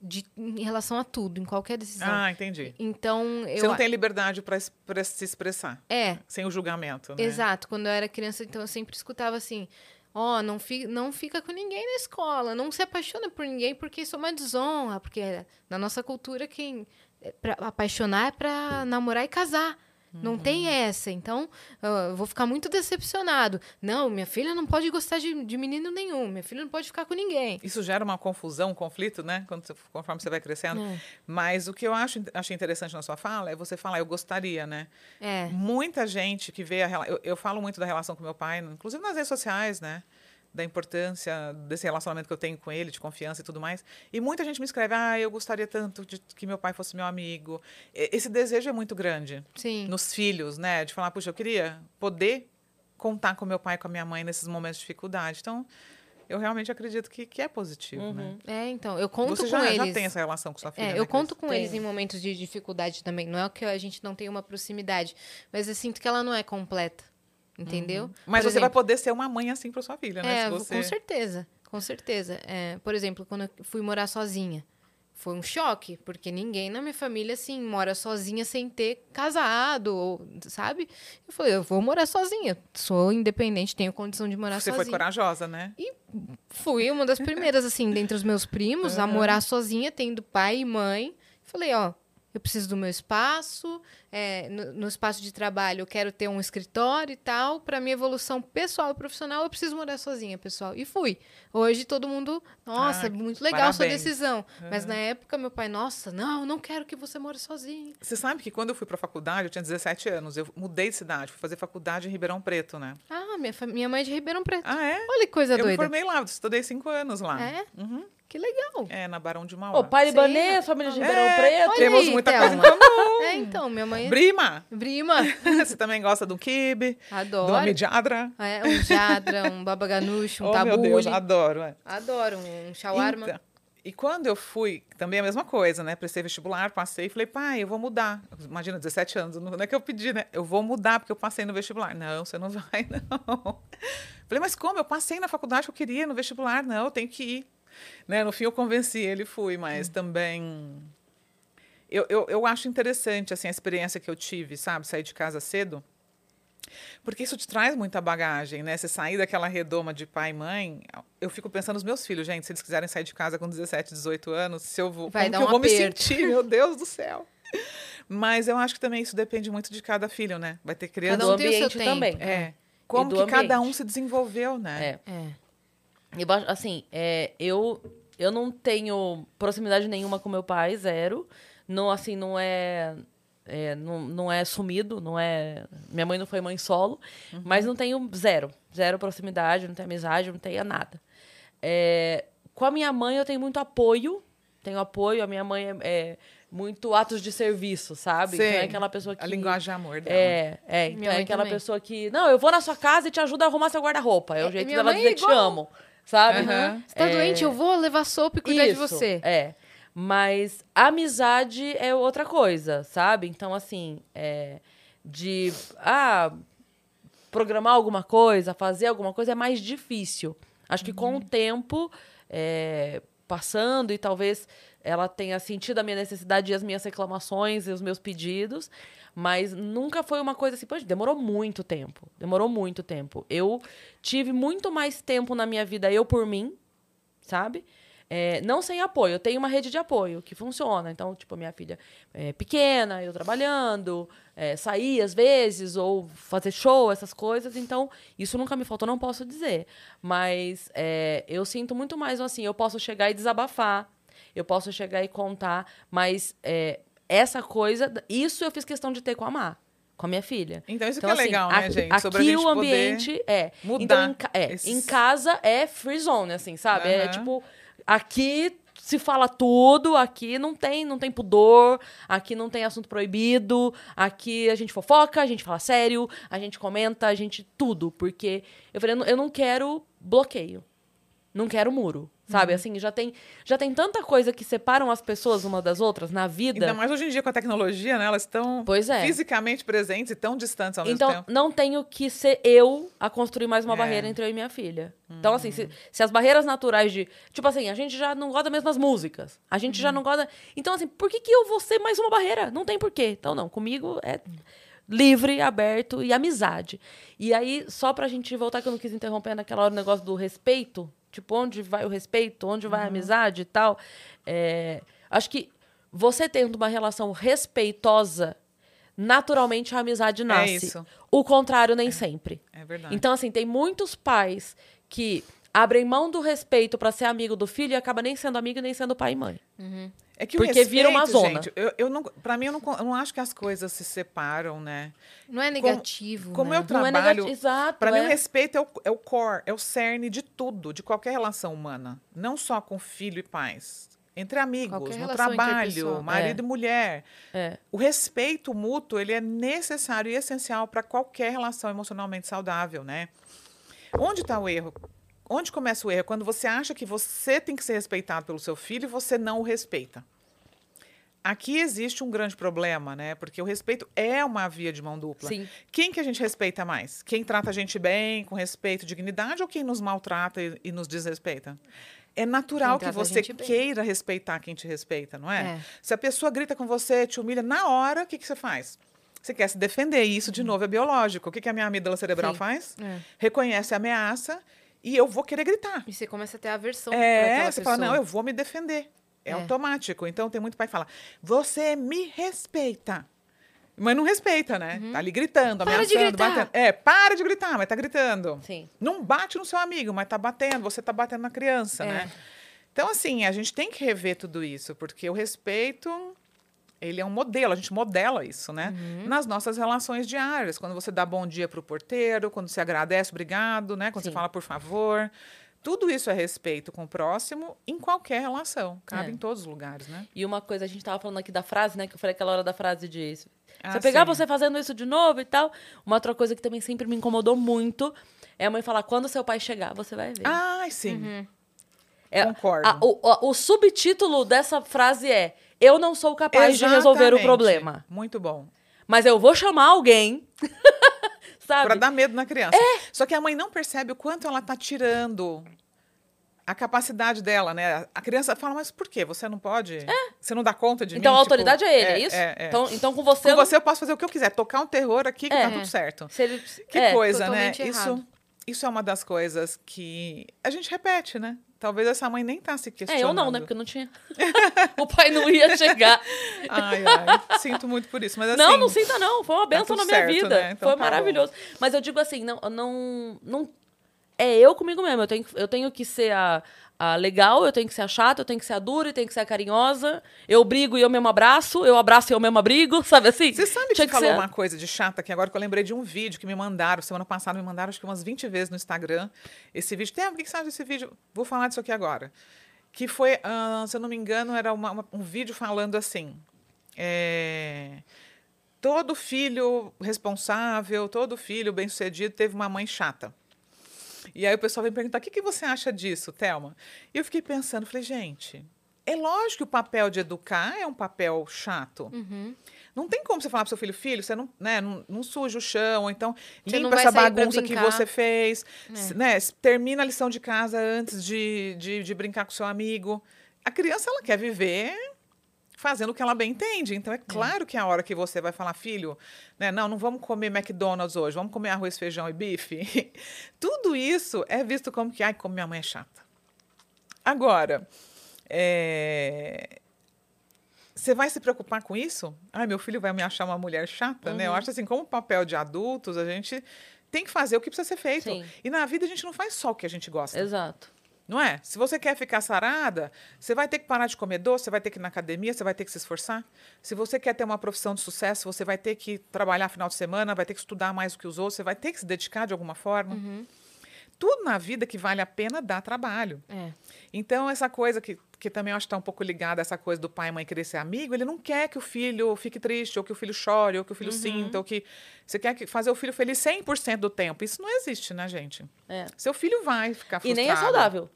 De, em relação a tudo, em qualquer decisão. Ah, entendi. Então, eu... Você não tem liberdade para se expressar. É. Sem o julgamento, né? Exato. Quando eu era criança, então eu sempre escutava assim: Ó, oh, não, fi, não fica com ninguém na escola, não se apaixona por ninguém porque isso é uma desonra, porque na nossa cultura quem é pra, apaixonar é para namorar e casar. Não tem uhum. essa. Então, eu vou ficar muito decepcionado. Não, minha filha não pode gostar de, de menino nenhum. Minha filha não pode ficar com ninguém. Isso gera uma confusão, um conflito, né? Quando você, conforme você vai crescendo. É. Mas o que eu acho achei interessante na sua fala é você falar, eu gostaria, né? É. Muita gente que vê a eu, eu falo muito da relação com meu pai, inclusive nas redes sociais, né? Da importância desse relacionamento que eu tenho com ele, de confiança e tudo mais. E muita gente me escreve: ah, eu gostaria tanto de que meu pai fosse meu amigo. Esse desejo é muito grande. Sim. Nos filhos, né? De falar, puxa, eu queria poder contar com meu pai e com a minha mãe nesses momentos de dificuldade. Então, eu realmente acredito que, que é positivo, né? uhum. né? É, então, eu conto Você com já, eles. já tem essa relação com sua filha, É, né, eu conto com eles em momentos de dificuldade também. Não é que a gente não tem uma proximidade, mas eu sinto que ela não é completa. Entendeu? Uhum. Mas por você exemplo, vai poder ser uma mãe assim para sua filha, né? É, você... com certeza. Com certeza. É, por exemplo, quando eu fui morar sozinha, foi um choque, porque ninguém na minha família, assim, mora sozinha sem ter casado, ou, sabe? Eu falei, eu vou morar sozinha. Sou independente, tenho condição de morar Você sozinha. Você foi corajosa, né? E fui uma das primeiras, assim, dentre os meus primos, uhum. a morar sozinha, tendo pai e mãe. Falei, ó, eu preciso do meu espaço, é, no, no, espaço de trabalho eu quero ter um escritório e tal. Para minha evolução pessoal e profissional, eu preciso morar sozinha, pessoal. E fui. Hoje todo mundo, nossa, ah, muito legal parabéns. sua decisão. Uhum. Mas na época, meu pai, nossa, não, não quero que você more sozinho. Você sabe que quando eu fui para a faculdade, eu tinha 17 anos, eu mudei de cidade, fui fazer faculdade em Ribeirão Preto, né? Ah, minha, minha mãe é de Ribeirão Preto. Ah, é? Olha que coisa eu doida. Eu me formei lá, estudei cinco anos lá. É? Uhum. Que legal. É, na Barão de Mauá. O pai libanês, família de Ribeirão é, Preto. Temos aí, muita Thelma. coisa em comum. É, então, minha mãe... Brima. Brima. *laughs* Você também gosta do kibe? Adoro. Do amidjadra? É, um jadra, um babaganush, um oh, tabule. meu Deus, adoro. É. Adoro, um shawarma. Então, e quando eu fui, também a mesma coisa, né? Prestei vestibular, passei e falei, pai, eu vou mudar. Imagina, 17 anos, não é que eu pedi, né? Eu vou mudar porque eu passei no vestibular. Não, você não *laughs* vai, não. Falei, mas como? Eu passei na faculdade que eu queria, no vestibular. Não, eu tenho que ir. Né? No fim, eu convenci ele, fui, mas hum. também. Eu, eu, eu acho interessante assim, a experiência que eu tive, sabe? Sair de casa cedo. Porque isso te traz muita bagagem, né? Você sair daquela redoma de pai e mãe. Eu fico pensando nos meus filhos, gente, se eles quiserem sair de casa com 17, 18 anos, se eu vou. Vai como dar que um eu vou aperto. me sentir, meu Deus do céu. Mas eu acho que também isso depende muito de cada filho, né? Vai ter criança. Cada um tem o seu tempo. também. É. Como do que cada ambiente. um se desenvolveu, né? É. É. Eu assim, é, eu, eu não tenho proximidade nenhuma com meu pai, zero. Não, assim, não é, é, não, não é sumido, não é... Minha mãe não foi mãe solo, mas não tenho zero. Zero proximidade, não tenho amizade, não tenho nada. É, com a minha mãe eu tenho muito apoio, tenho apoio, a minha mãe é, é muito atos de serviço, sabe? Então é aquela pessoa que... A linguagem de amor dela. É, é. Então é aquela também. pessoa que. Não, eu vou na sua casa e te ajudo a arrumar seu guarda-roupa. É o É, jeito dela dizer é te igual. amo. Sabe? Aham. Você tá É, doente, eu vou levar sopa e cuidar de isso, você. É. Mas amizade é outra coisa, sabe? Então, assim, é, de. Ah, programar alguma coisa, fazer alguma coisa é mais difícil. Acho que com o tempo, é, passando e talvez ela tenha sentido a minha necessidade e as minhas reclamações e os meus pedidos, mas nunca foi uma coisa assim, poxa, demorou muito tempo. Demorou muito tempo. Eu tive muito mais tempo na minha vida eu por mim, sabe? É, não sem apoio. Eu tenho uma rede de apoio que funciona. Então, tipo, minha filha é pequena, eu trabalhando, é, sair às vezes, ou fazer show, essas coisas. Então, isso nunca me faltou, não posso dizer. Mas é, eu sinto muito mais assim, eu posso chegar e desabafar, eu posso chegar e contar, mas é, essa coisa, isso eu fiz questão de ter com a Má, com a minha filha. Então isso que é legal, né, aqui- gente? Sobre a Aqui gente o ambiente é. mudar então, em, é, esses- em casa é free zone, assim, sabe? É Aham. tipo, aqui se fala tudo, aqui não tem, não tem pudor, aqui não tem assunto proibido, aqui a gente fofoca, a gente fala sério, a gente comenta, a gente tudo, porque eu falei, eu não quero bloqueio. Não quero muro, sabe? Uhum. Assim, já tem, já tem tanta coisa que separam as pessoas umas das outras na vida. Ainda mais hoje em dia com a tecnologia, né? Elas estão Pois é. fisicamente presentes e tão distantes ao Então, mesmo tempo. não tenho que ser eu a construir mais uma É. barreira entre eu e minha filha. Então, assim, se, se as barreiras naturais de. Tipo assim, a gente já não gosta das mesmas músicas. A gente já não gosta. Então, assim, por que, que eu vou ser mais uma barreira? Não tem porquê. Então, não, comigo é livre, aberto e amizade. E aí, só pra gente voltar, que eu não quis interromper naquela hora o negócio do respeito. Tipo, onde vai o respeito, onde vai a amizade e tal. É, acho que você tendo uma relação respeitosa, naturalmente a amizade nasce. isso. O contrário, nem sempre. É verdade. Então, assim, tem muitos pais que abrem mão do respeito pra ser amigo do filho e acaba nem sendo amigo e nem sendo pai e mãe. É que o Porque vira uma respeito, zona. Gente, eu, eu não, pra mim, eu não, eu não acho que as coisas se separam, né? Não é negativo. Como né? eu Não é trabalho. negativo. Exato. Para mim, é. o respeito é o, é o core, é o cerne de tudo, de qualquer relação humana. Não só com filho e pais. Entre amigos, Qualquer no trabalho, marido É. e mulher. É. O respeito mútuo, ele é necessário e essencial para qualquer relação emocionalmente saudável, né? Onde está o erro? Onde começa o erro? É Quando você acha que você tem que ser respeitado pelo seu filho e você não o respeita. Aqui existe um grande problema, né? Porque o respeito é uma via de mão dupla. Sim. Quem que a gente respeita mais? Quem trata a gente bem, com respeito, dignidade, ou quem nos maltrata e, e nos desrespeita? É natural que você gente bem. queira respeitar quem te respeita, não é? É. Se a pessoa grita com você, te humilha, na hora, o que, que você faz? Você quer se defender. E isso, de novo, é biológico. O que, que a minha amígdala cerebral Sim. faz? É. Reconhece a ameaça e eu vou querer gritar. E você começa a ter aversão É, você pessoa. fala, não, eu vou me defender. É, É. automático. Então, tem muito pai que fala, você me respeita. Mas não respeita, né? Tá ali gritando, ameaçando, batendo. É, para de gritar, mas tá gritando. Sim. Não bate no seu amigo, mas tá batendo, você tá batendo na criança, É. né? Então, assim, a gente tem que rever tudo isso, porque o respeito, ele é um modelo, a gente modela isso, né? Uhum. Nas nossas relações diárias, quando você dá bom dia pro porteiro, quando você agradece, obrigado, né? Quando Sim. você fala por favor. Tudo isso é respeito com o próximo em qualquer relação, cabe É. em todos os lugares, né? E uma coisa, a gente tava falando aqui da frase, né? Que eu falei aquela hora da frase de. Se Ah, eu pegar sim. você fazendo isso de novo e tal. Uma outra coisa que também sempre me incomodou muito é a mãe falar: quando seu pai chegar, você vai ver. Ai, sim. Uhum. É, concordo. a- o, o- o subtítulo dessa frase é: Eu não sou capaz de resolver o Exatamente. problema. Muito bom. Mas eu vou chamar alguém. *laughs* sabe? Pra dar medo na criança. É. Só que a mãe não percebe o quanto ela tá tirando a capacidade dela, né? A criança fala, mas por quê? Você não pode? Você não dá conta de mim? Então a Tipo, autoridade é ele, é, isso? É, é. Então, então com você. Com eu você eu posso fazer o que eu quiser. Tocar um terror aqui que É. tá tudo certo. se ele- Que é, coisa, né? Isso, isso é uma das coisas que a gente repete, né? Talvez essa mãe nem tá se É, questionando. eu não, né? Porque eu não tinha. *laughs* o pai não ia chegar. Ai, ai, sinto muito por isso. Mas assim, não, não sinta, não. Foi uma benção tudo na minha certo, vida. né? Então Foi tá maravilhoso. Mas eu digo assim, não, não, não. É eu comigo mesmo. Eu tenho, eu tenho que ser a, a legal, eu tenho que ser a chata, eu tenho que ser a dura, eu tenho que ser a carinhosa. Eu brigo e eu mesmo abraço, eu abraço e eu mesmo abrigo, *laughs* sabe assim? Você sabe que Tinha você falou ser- uma coisa de chata que agora que eu lembrei de um vídeo que me mandaram, semana passada me mandaram acho que umas 20 vezes no Instagram. Esse vídeo. Tem, o que que você acha desse vídeo? Vou falar disso aqui agora. Que foi, ah, se eu não me engano, era uma- uma- um vídeo falando assim. é, todo filho responsável, todo filho bem-sucedido teve uma mãe chata. E aí o pessoal vem perguntar: o que, que você acha disso, Thelma? E eu fiquei pensando, falei, gente, é lógico que o papel de educar é um papel chato. Uhum. Não tem como você falar pro seu filho, filho, você não, né, não, não suja o chão, ou então Você limpa essa bagunça que você fez, É. né, termina a lição de casa antes de, de, de brincar com seu amigo. A criança, ela quer viver fazendo o que ela bem entende. Então, é claro que a hora que você vai falar, filho, né, não, não vamos comer McDonald's hoje, vamos comer arroz, feijão e bife. *laughs* Tudo isso é visto como que, ai, como minha mãe é chata. Agora, é, você vai se preocupar com isso? Ai, meu filho vai me achar uma mulher chata, né? Eu Uhum. acho assim, como papel de adultos, a gente tem que fazer o que precisa ser feito. Sim. E na vida a gente não faz só o que a gente gosta. Exato. Não é? Se você quer ficar sarada, você vai ter que parar de comer doce, você vai ter que ir na academia, você vai ter que se esforçar. Se você quer ter uma profissão de sucesso, você vai ter que trabalhar final de semana, vai ter que estudar mais do que os outros, você vai ter que se dedicar de alguma forma. Tudo na vida que vale a pena dá trabalho. É. Então, essa coisa que, que também acho que está um pouco ligada a essa coisa do pai e mãe querer ser amigo, ele não quer que o filho fique triste, ou que o filho chore, ou que o Uhum. filho sinta, ou que. Você quer que- fazer o filho feliz 100% do tempo. Isso não existe, né, gente? É. Seu filho vai ficar E frustrado. nem é saudável.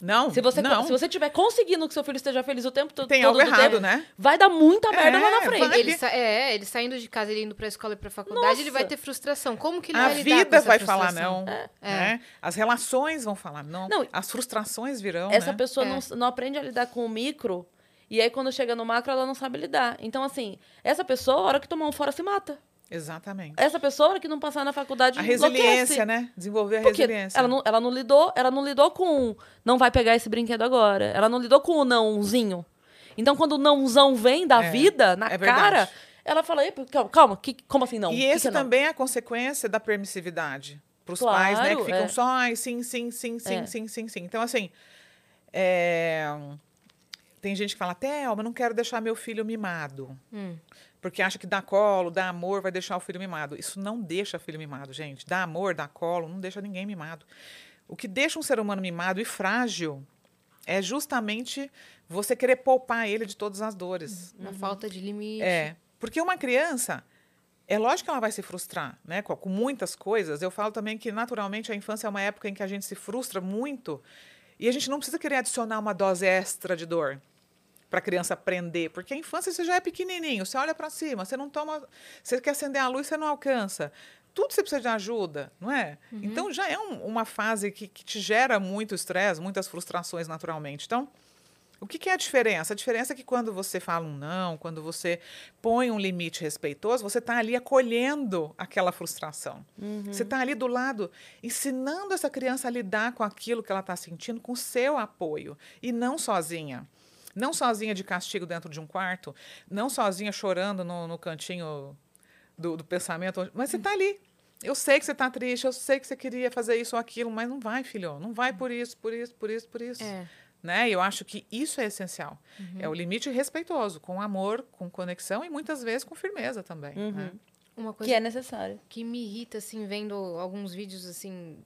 Não. Se você, não. se você tiver conseguindo que seu filho esteja feliz o tempo to- Tem todo algo do errado, tempo, né? vai dar muita merda lá na É, frente. Ele, sa- é, ele saindo de casa, ele indo pra escola e pra faculdade, ele vai Nossa. ter frustração. Como que ele A vai lidar com vida essa vai falar não. É. né? As relações vão falar não. Não, As frustrações virão. Essa né? pessoa É. não, não aprende a lidar com o micro. E aí, quando chega no macro, ela não sabe lidar. Então, assim, essa pessoa, a hora que tomar um fora, se mata. Exatamente. Essa pessoa, que não passar na faculdade, A enlouquece. resiliência, né? Desenvolver a Porque resiliência. ela não, ela não lidou, ela não lidou com não vai pegar esse brinquedo agora. Ela não lidou com o nãozinho. Então, quando o nãozão vem da É, vida, na é cara, ela fala, "Ei, calma, calma que, como assim não? E Que esse que é não?" também é a consequência da permissividade. Para os Claro, pais, né? Que ficam é. só, ai, sim, sim, sim, sim, É. sim, sim, sim. Então, assim, é, tem gente que fala, Thelma, eu não quero deixar meu filho mimado. Hum. Porque acha que dar colo, dar amor, vai deixar o filho mimado. Isso não deixa filho mimado, gente. Dar amor, dar colo, não deixa ninguém mimado. O que deixa um ser humano mimado e frágil é justamente você querer poupar ele de todas as dores. Na falta de limite. É, porque uma criança, é lógico que ela vai se frustrar, né? Com, com muitas coisas. Eu falo também que, naturalmente, a infância é uma época em que a gente se frustra muito e a gente não precisa querer adicionar uma dose extra de dor para a criança aprender, porque a infância você já é pequenininho, você olha para cima, você não toma, você quer acender a luz, você não alcança. Tudo você precisa de ajuda, não é? Então já é um- uma fase que, que te gera muito estresse, muitas frustrações naturalmente. Então, o que, que é a diferença? A diferença é que quando você fala um não, quando você põe um limite respeitoso, você está ali acolhendo aquela frustração. Você está ali do lado, ensinando essa criança a lidar com aquilo que ela está sentindo com seu apoio e não sozinha. Não sozinha de castigo dentro de um quarto, não sozinha chorando no, no cantinho do, do pensamento, mas você está ali. Eu sei que você está triste, eu sei que você queria fazer isso ou aquilo, mas não vai, filho. Não vai por isso, por isso, por isso, por isso É. né? Eu acho que isso é essencial. É Uhum. o limite respeitoso, com amor, com conexão e muitas vezes com firmeza também. Uhum. né? Uma coisa Que é necessário. que me irrita, assim, vendo alguns vídeos, assim,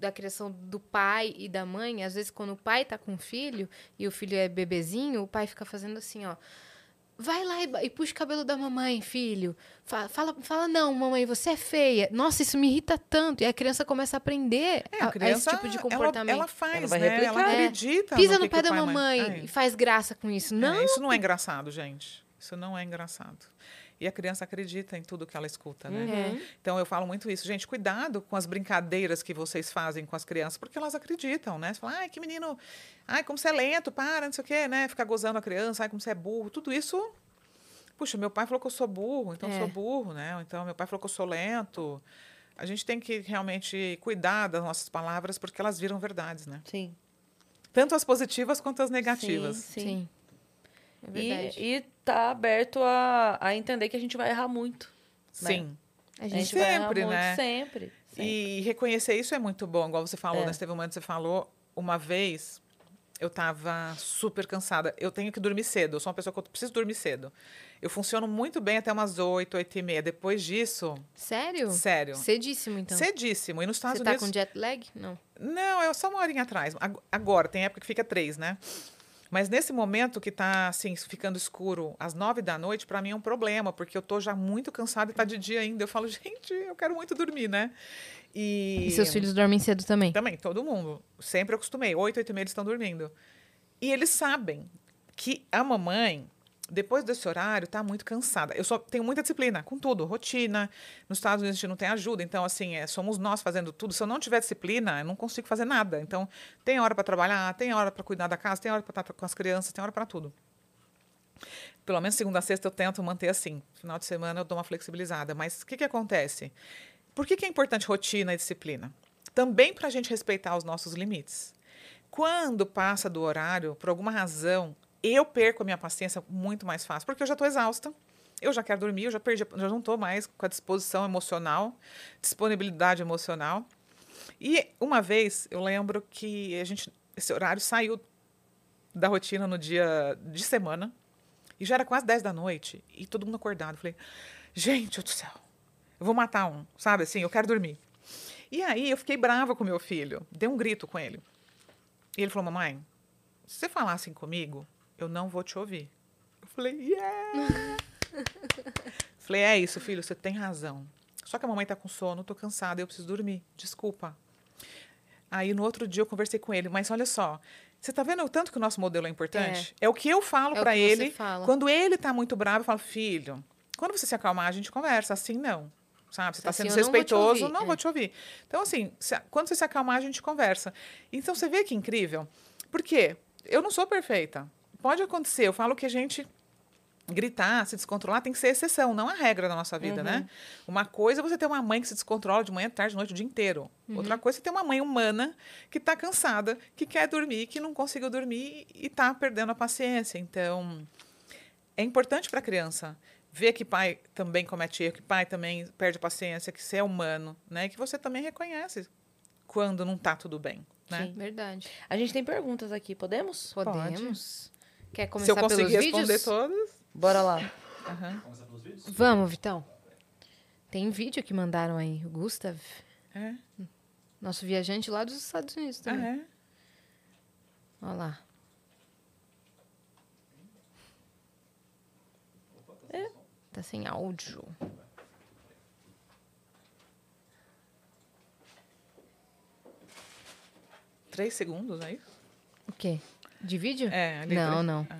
da criação do pai e da mãe. Às vezes, quando o pai tá com o filho e o filho é bebezinho, o pai fica fazendo assim, ó. Vai lá e, e puxa o cabelo da mamãe, filho. Fala, fala, fala, não, mamãe, você é feia. Nossa, isso me irrita tanto. E a criança começa a aprender É, a- a a criança, esse tipo de ela- comportamento. Ela, faz, Ela vai né? replicar. Ela É. acredita Pisa no no que pé da e a mamãe É. e faz graça com isso. É, Não, isso não é engraçado, gente. Isso não é engraçado. E a criança acredita em tudo que ela escuta, né? Uhum. Então eu falo muito isso, gente, cuidado com as brincadeiras que vocês fazem com as crianças, porque elas acreditam, né? Você fala, ai, que menino, ai, como você é lento, para, não sei o quê, né? Ficar gozando a criança, ai, como você é burro, tudo isso. Puxa, meu pai falou que eu sou burro, então eu É. sou burro, né? Então meu pai falou que eu sou lento. a gente tem que realmente cuidar das nossas palavras porque elas viram verdades, né? Sim. Tanto as positivas quanto as negativas. Sim. Sim. É verdade. E, e tá aberto a, a entender que a gente vai errar muito. Sim. A A gente gente vai errar Sempre, muito, né? Sempre. sempre. E reconhecer isso é muito bom, igual você falou, É. né? Teve um momento que você falou, uma vez eu tava super cansada. Eu tenho que dormir cedo, eu sou uma pessoa que eu preciso dormir cedo. Eu funciono muito bem até umas 8, 8 e meia. Depois disso, Sério? sério, Cedíssimo, então. cedíssimo. E nos Estados Você tá Unidos... com jet lag? Não. Não, é só uma horinha atrás. Ag- Agora, tem época que fica três, né? Mas nesse momento que tá, assim, ficando escuro às nove da noite, para mim é um problema, porque eu tô já muito cansada e tá de dia ainda. Eu falo, *laughs* gente, eu quero muito dormir, né? E, E seus filhos dormem cedo também? Também, todo mundo. Sempre acostumei. Oito, oito e meia eles estão dormindo. E eles sabem que a mamãe, depois desse horário, tá muito cansada. Eu só tenho muita disciplina, com tudo, rotina. Nos Estados Unidos a gente não tem ajuda, então, assim, é, somos nós fazendo tudo. Se eu não tiver disciplina, eu não consigo fazer nada. Então, tem hora para trabalhar, tem hora para cuidar da casa, tem hora para estar com as crianças, tem hora para tudo. Pelo menos segunda a sexta eu tento manter assim. Final de semana eu dou uma flexibilizada. Mas o que, que acontece? Por que, que é importante rotina e disciplina? Também para a gente respeitar os nossos limites. Quando passa do horário, por alguma razão, eu perco a minha paciência muito mais fácil, porque eu já estou exausta, eu já quero dormir, eu já perdi, já não estou mais com a disposição emocional, disponibilidade emocional. E uma vez eu lembro que a gente, esse horário saiu da rotina no dia de semana e já era quase 10 da noite e todo mundo acordado. Falei, gente do céu, eu vou matar um, sabe assim, eu quero dormir. E aí eu fiquei brava com meu filho, dei um grito com ele. E ele falou, mamãe, se você falar assim comigo, eu não vou te ouvir. Eu falei, yeah! *laughs* falei, é isso, filho, você tem razão. Só que a mamãe tá com sono, tô cansada, eu preciso dormir. Desculpa. Aí no outro dia eu conversei com ele, mas olha só, você tá vendo o tanto que o nosso modelo é importante? É, o que eu falo É para ele. Quando ele tá muito bravo, eu falo, filho, quando você se acalmar, a gente conversa. Assim não. Sabe? Você tá Assim, sendo eu não vou te não é. vou te ouvir. Então, assim, se- quando você se acalmar, a gente conversa. Então, você vê que incrível. Por quê? Eu não sou perfeita. Pode acontecer. Eu falo que a gente gritar, se descontrolar, tem que ser exceção, não a regra da nossa vida, né? Uma coisa é você ter uma mãe que se descontrola de manhã, tarde, noite, o dia inteiro. Outra coisa é ter uma mãe humana que está cansada, que quer dormir, que não conseguiu dormir e está perdendo a paciência. Então, é importante para a criança ver que pai também comete erro, que pai também perde a paciência, que você é humano, né? E que você também reconhece quando não está tudo bem, né? Sim. Verdade. A gente tem perguntas aqui, podemos? Podemos. Quer Se eu começar pelos conseguir responder vídeos? todas, Bora lá. aham. Vamos, Vitão. Tem vídeo que mandaram aí. O Gustav, é, nosso viajante lá dos Estados Unidos ah, também. é. Olha lá. Tá sem áudio. Três segundos, é isso? O quê? De vídeo? É, Não, não. Ah.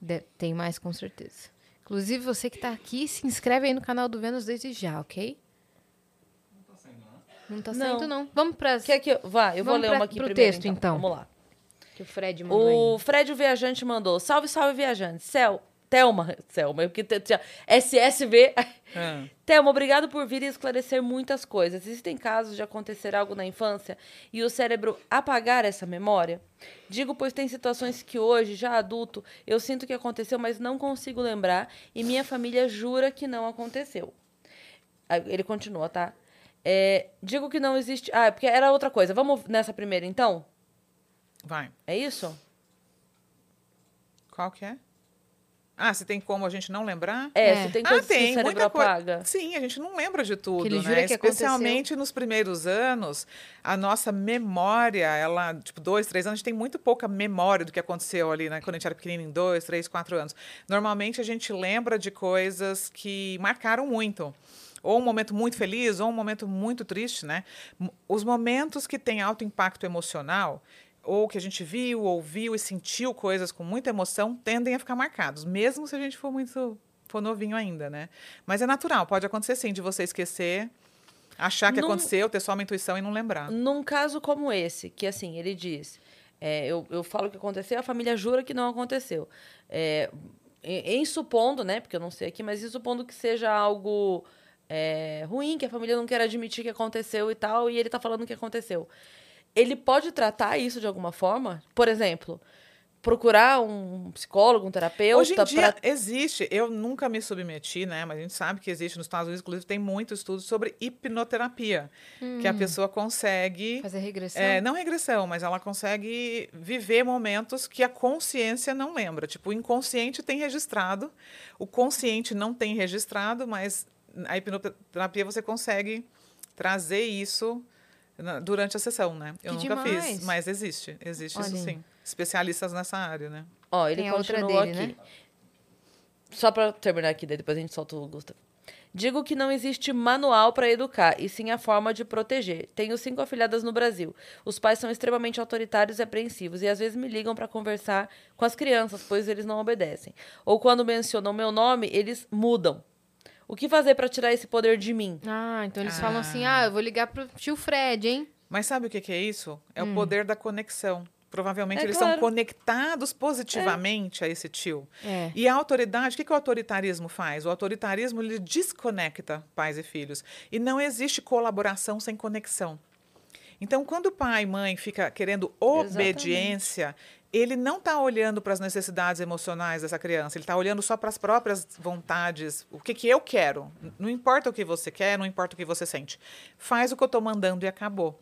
De- tem mais com certeza. Inclusive, você que tá aqui, se inscreve aí no canal do Vênus desde já, ok? Não tá Não. saindo, não. Vamos para Quer que eu... Vá, eu vou Vamos ler pra- uma aqui pro primeiro, texto, então. Vamos lá. que o Fred mandou O Fred, o viajante, mandou. Salve, salve, viajante. Cel... Thelma. Thelma, porque SSV. Ah. Thelma, obrigado por vir e esclarecer muitas coisas. Existem casos de acontecer algo na infância e o cérebro apagar essa memória? Digo, pois tem situações que hoje, já adulto, eu sinto que aconteceu, mas não consigo lembrar e minha família jura que não aconteceu. Aí Ele continua, tá? É, digo que não existe. Ah, porque era outra coisa. Vamos nessa primeira, então? Vai. É isso? Qual que é? Ah, se tem como a gente não lembrar? É, É. se tem Ah, coisa que tem, o cérebro muita coisa. apaga. Sim, a gente não lembra de tudo, Que ele né? que aconteceu. Especialmente nos primeiros anos, a nossa memória, ela, tipo, dois, três anos, a gente tem muito pouca memória do que aconteceu ali, né? Quando a gente era pequenininho, em dois, três, quatro anos. Normalmente a gente lembra de coisas que marcaram muito. Ou um momento muito feliz, ou um momento muito triste, né? Os momentos que têm alto impacto emocional, ou que a gente viu, ouviu e sentiu coisas com muita emoção, tendem a ficar marcados, mesmo se a gente for muito for novinho ainda, né? Mas é natural, pode acontecer sim de você esquecer, achar que Num- aconteceu, ter só uma intuição e não lembrar. Num caso como esse, que assim, ele diz, é, eu, eu falo que aconteceu, a família jura que não aconteceu. É, em, em supondo, né, porque eu não sei aqui, mas em supondo que seja algo é, ruim, que a família não quer admitir que aconteceu e tal, e ele tá falando que aconteceu. Ele pode tratar isso de alguma forma? Por exemplo, procurar um psicólogo, um terapeuta? Hoje em dia pra- existe, eu nunca me submeti, né? Mas a gente sabe que existe nos Estados Unidos, inclusive tem muito estudo sobre hipnoterapia, que a pessoa consegue Fazer regressão. É, não regressão, mas ela consegue viver momentos que a consciência não lembra. Tipo, o inconsciente tem registrado, o consciente não tem registrado, mas a hipnoterapia você consegue trazer isso durante a sessão, né? Eu Que nunca demais. fiz, mas existe, existe isso Olha aí. sim. Especialistas nessa área, né? Ó, ele Tem continua dele, aqui. né? Só pra terminar aqui, daí depois a gente solta o Gustavo. Digo que não existe manual para educar, e sim a forma de proteger. Tenho cinco afilhadas no Brasil. Os pais são extremamente autoritários e apreensivos, e às vezes me ligam para conversar com as crianças, pois eles não obedecem. Ou quando mencionam meu nome, eles mudam. O que fazer para tirar esse poder de mim? Ah, então eles falam assim: ah, eu vou ligar pro tio Fred, hein? Mas sabe o que, que é isso? É Hum. o poder da conexão. Provavelmente É, eles claro. são conectados positivamente a esse tio. É. E a autoridade, o que, que o autoritarismo faz? O autoritarismo ele desconecta pais e filhos. E não existe colaboração sem conexão. Então, quando o pai e mãe fica querendo obediência, ele não está olhando para as necessidades emocionais dessa criança, ele está olhando só para as próprias vontades. O que, que eu quero? Não importa o que você quer, não importa o que você sente. Faz o que eu estou mandando e acabou.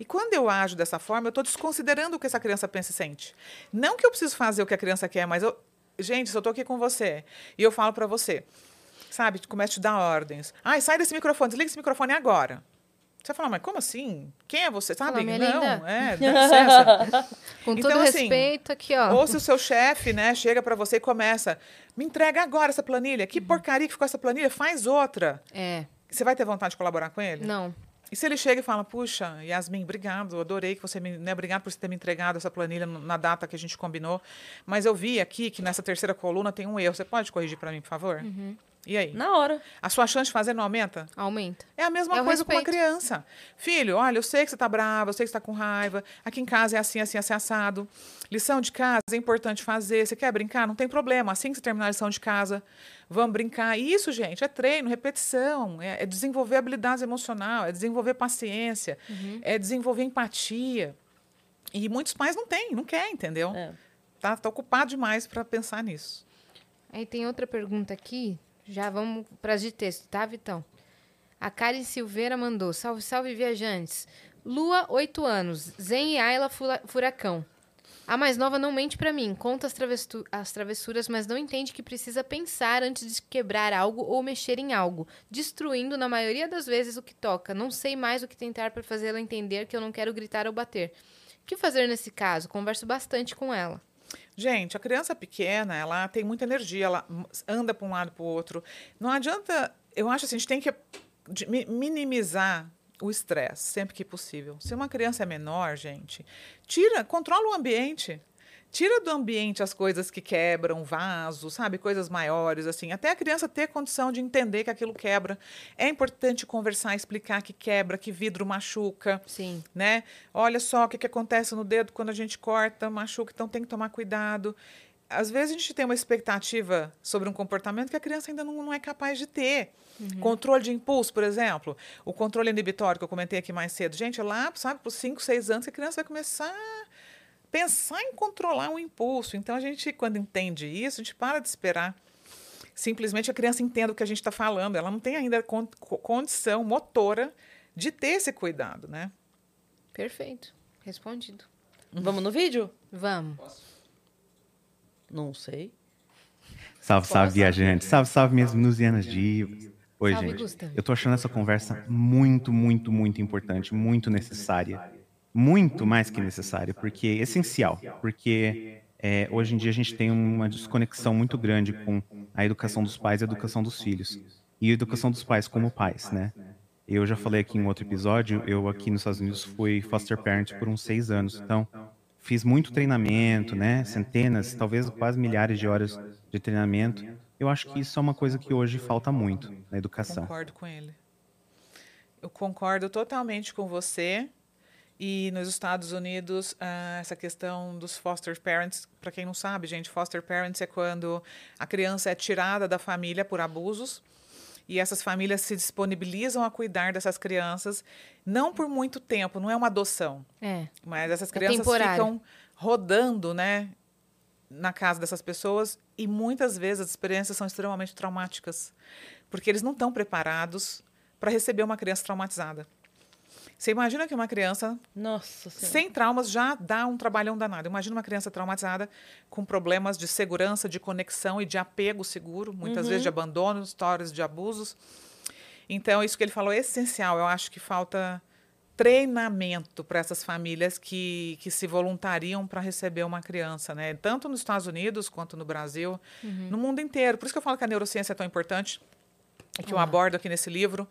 E quando eu ajo dessa forma, eu estou desconsiderando o que essa criança pensa e sente. Não que eu preciso fazer o que a criança quer, mas eu. Gente, se eu estou aqui com você e eu falo para você, sabe, começo a te dar ordens. Ai, sai desse microfone, desliga esse microfone agora. Você fala, mas como assim? Quem é você? Sabe? Fala, não, é, *laughs* dá licença. Com Então, todo assim, respeito, aqui, ó. Ou se o seu chefe, né, chega para você e começa, me entrega agora essa planilha. Uhum. Que porcaria que ficou essa planilha? Faz outra. É, Você vai ter vontade de colaborar com ele? não. E se ele chega e fala, puxa, Yasmin, obrigado, adorei que você me, né, obrigado por você ter me entregado essa planilha na data que a gente combinou, mas eu vi aqui que nessa terceira coluna tem um erro, você pode corrigir para mim, por favor? Uhum. E aí? Na hora. A sua chance de fazer não aumenta? Aumenta. É a mesma É o coisa com uma respeito. criança. Filho, olha, eu sei que você está brava, eu sei que você está com raiva. Aqui em casa é assim, assim, assim, assado. Lição de casa é importante fazer. Você quer brincar? Não tem problema. Assim que você terminar a lição de casa, vamos brincar. E isso, gente, é treino, repetição. É, é desenvolver habilidades emocional, é desenvolver paciência, é desenvolver empatia. E muitos pais não têm, não querem, entendeu? É. Tá, tá ocupado demais para pensar nisso. Aí tem outra pergunta aqui. Já vamos para as de texto, tá, Vitão? A Karen Silveira mandou. Salve, salve, viajantes. Lua, 8 anos. Zen e Ayla, furacão. A mais nova não mente pra mim, conta as, as travessuras, mas não entende que precisa pensar antes de quebrar algo ou mexer em algo, destruindo na maioria das vezes o que toca. Não sei mais o que tentar pra fazê-la entender que eu não quero gritar ou bater. O que fazer nesse caso? Converso bastante com ela. Gente, a criança pequena, ela tem muita energia, ela anda para um lado para o outro. Não adianta, eu acho assim, a gente tem que minimizar o estresse sempre que possível. Se uma criança é menor, gente, tira, controla o ambiente. Tira do ambiente as coisas que quebram, vaso, sabe? Coisas maiores, assim. Até a criança ter condição de entender que aquilo quebra. É importante conversar, explicar que quebra, que vidro machuca Sim. né? Olha só o que, que acontece no dedo quando a gente corta, machuca, então tem que tomar cuidado. Às vezes a gente tem uma expectativa sobre um comportamento que a criança ainda não, não é capaz de ter. Controle de impulso, por exemplo. O controle inibitório que eu comentei aqui mais cedo. Gente, lá, sabe, por 5, 6 anos, a criança vai começar pensar em controlar um impulso. Então, a gente, quando entende isso, a gente para de esperar simplesmente a criança entenda o que a gente está falando. Ela não tem ainda con- co- condição motora de ter esse cuidado, né? Perfeito. Respondido. Vamos no vídeo? Vamos. Não sei. Salve, salve, viajantes. Salve, salve, minhas venusianas divas. Oi, Salve, gente. Gustavo. Eu tô achando essa conversa muito, muito, muito importante, muito necessária. Muito mais que necessária, porque é essencial. Porque é, hoje em dia a gente tem uma desconexão muito grande com a educação dos pais e a educação dos filhos. E a educação dos pais como pais, né? Eu já falei aqui em outro episódio, eu aqui nos Estados Unidos fui foster parent por uns seis anos. Então, fiz muito treinamento, né? Centenas, talvez quase milhares de horas de treinamento. Eu acho que isso é uma coisa que hoje falta muito na educação. Concordo com ele. Eu concordo totalmente com você. E nos Estados Unidos, ah, essa questão dos foster parents, para quem não sabe, gente, foster parents é quando a criança é tirada da família por abusos e essas famílias se disponibilizam a cuidar dessas crianças, não por muito tempo, não é uma adoção, É. mas essas É crianças temporário. ficam rodando, né, na casa dessas pessoas e muitas vezes as experiências são extremamente traumáticas, porque eles não estão preparados para receber uma criança traumatizada. Você imagina que uma criança Nossa Senhora. sem traumas já dá um trabalhão danado. Imagina uma criança traumatizada com problemas de segurança, de conexão e de apego seguro, muitas vezes de abandono, histórias de abusos. Então, isso que ele falou é essencial. Eu acho que falta treinamento para essas famílias que, que se voluntariam para receber uma criança, né? Tanto nos Estados Unidos quanto no Brasil, no mundo inteiro. Por isso que eu falo que a neurociência é tão importante e que eu abordo aqui nesse livro.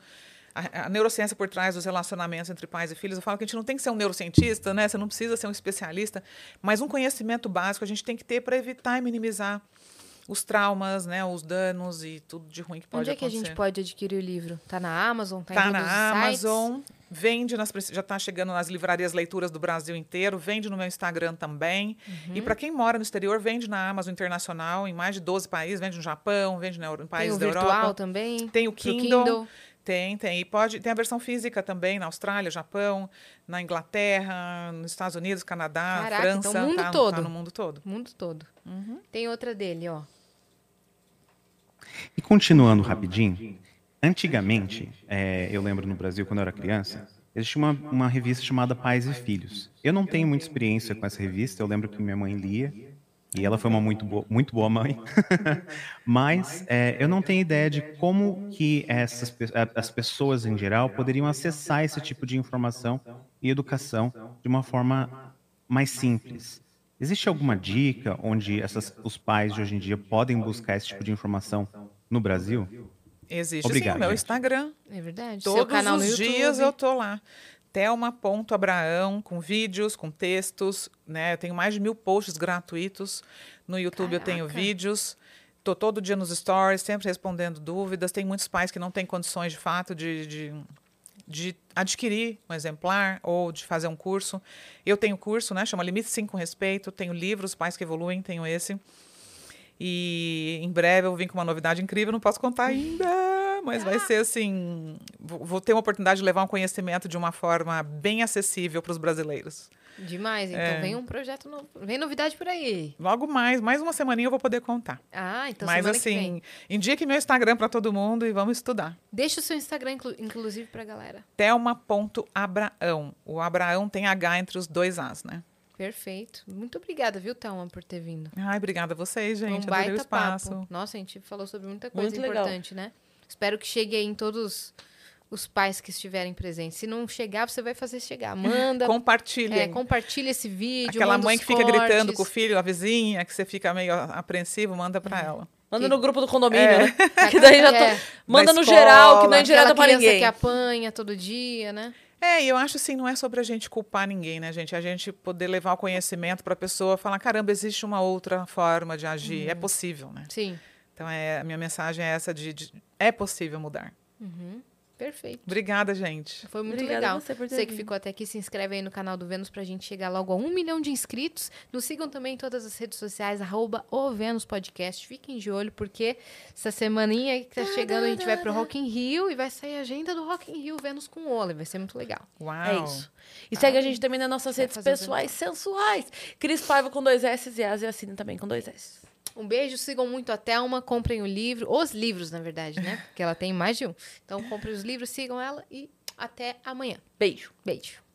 A, a neurociência por trás dos relacionamentos entre pais e filhos. Eu falo que a gente não tem que ser um neurocientista, né? Você não precisa ser um especialista, mas um conhecimento básico a gente tem que ter para evitar e minimizar os traumas, né? Os danos e tudo de ruim que pode Onde é que a acontecer. gente pode adquirir o livro? Tá na Amazon? Tá, Tá na os sites? Amazon, vende nas, já está chegando nas livrarias leituras do Brasil inteiro, vende no meu Instagram também. Uhum. E para quem mora no exterior, vende na Amazon Internacional, em mais de 12 países, vende no Japão, vende na, em Tem países o da virtual Europa. também? Tem o Pro Kindle. Tem, tem. E pode, tem a versão física também na Austrália, Japão, na Inglaterra, nos Estados Unidos, Canadá, Caraca, França. então mundo tá, todo. Tá no mundo todo. O mundo todo. Uhum. Tem outra dele, ó. E continuando rapidinho, antigamente, é, eu lembro no Brasil, quando eu era criança, existia uma, uma revista chamada Pais e Filhos. Eu não tenho muita experiência com essa revista, eu lembro que minha mãe lia, e ela foi uma muito boa, muito boa mãe. *laughs* Mas é, eu não tenho ideia de como que essas, as pessoas em geral poderiam acessar esse tipo de informação e educação de uma forma mais simples. Existe alguma dica onde essas, os pais de hoje em dia podem buscar esse tipo de informação no Brasil? Existe Obrigado, sim o meu gente. Instagram. É verdade. Seu Todos os dias eu tô lá. Thelma.abraão, com vídeos, com textos, né? Eu tenho mais de mil posts gratuitos. No YouTube eu tenho Caraca. vídeos. Tô todo dia nos stories, sempre respondendo dúvidas. Tem muitos pais que não têm condições, de fato, de, de, de adquirir um exemplar ou de fazer um curso. Eu tenho curso, né? Chama Limite 5 com Respeito. Tenho livros, Pais que Evoluem, tenho esse. E em breve eu vim com uma novidade incrível, não posso contar ainda, mas vai ser assim. Vou ter uma oportunidade de levar um conhecimento de uma forma bem acessível para os brasileiros. Demais. Então É. vem um projeto novo. Vem novidade por aí. Logo mais, mais uma semaninha eu vou poder contar. Ah, então mas semana que vem. assim, indique meu Instagram para todo mundo e vamos estudar. Deixa o seu Instagram, inclu- inclusive, pra galera. Thelma.abraão. O Abraão tem H entre os dois As, né? Perfeito. Muito obrigada, viu, Thelma, por ter vindo. Ai, obrigada a vocês, gente. um Adorei o baita espaço. papo. Nossa, a gente falou sobre muita coisa Muito legal. importante, né? Espero que chegue aí em todos os pais que estiverem presentes. Se não chegar, você vai fazer chegar. Manda, *laughs* Compartilhem. é, compartilha esse vídeo. Aquela manda mãe os que fica gritando com o filho, a vizinha, que você fica meio apreensivo, manda para ela. Manda Que- no grupo do condomínio, É. né? *laughs* Que daí já tô... É. Manda Da no escola, geral, que não é indireta pra criança ninguém. que apanha todo dia, né? É, e eu acho assim, não é sobre a gente culpar ninguém, né, gente? A gente poder levar o conhecimento para a pessoa falar, caramba, existe uma outra forma de agir, Uhum. é possível, né? Sim. Então, é, a minha mensagem é essa de, de- é possível mudar. Perfeito. Obrigada, gente. Foi muito Obrigada legal. a você por ter Você que ficou até aqui, se inscreve aí no canal do Vênus pra gente chegar logo a um milhão de inscritos. Nos sigam também em todas as redes sociais, arroba o Vênus Podcast. Fiquem de olho, porque essa semaninha aí que tá chegando, a gente vai pro Rock in Rio e vai sair a agenda do Rock in Rio Vênus com o Ole. Vai ser muito legal. Uau. É isso. E segue a gente também nas nossas redes pessoais sensuais. Cris Paiva com dois S e As e Assine também com dois S. Um beijo, sigam muito a Thelma, comprem o livro, os livros, na verdade, né? *laughs* Porque ela tem mais de um. Então, comprem os livros, sigam ela e até amanhã. Beijo. Beijo.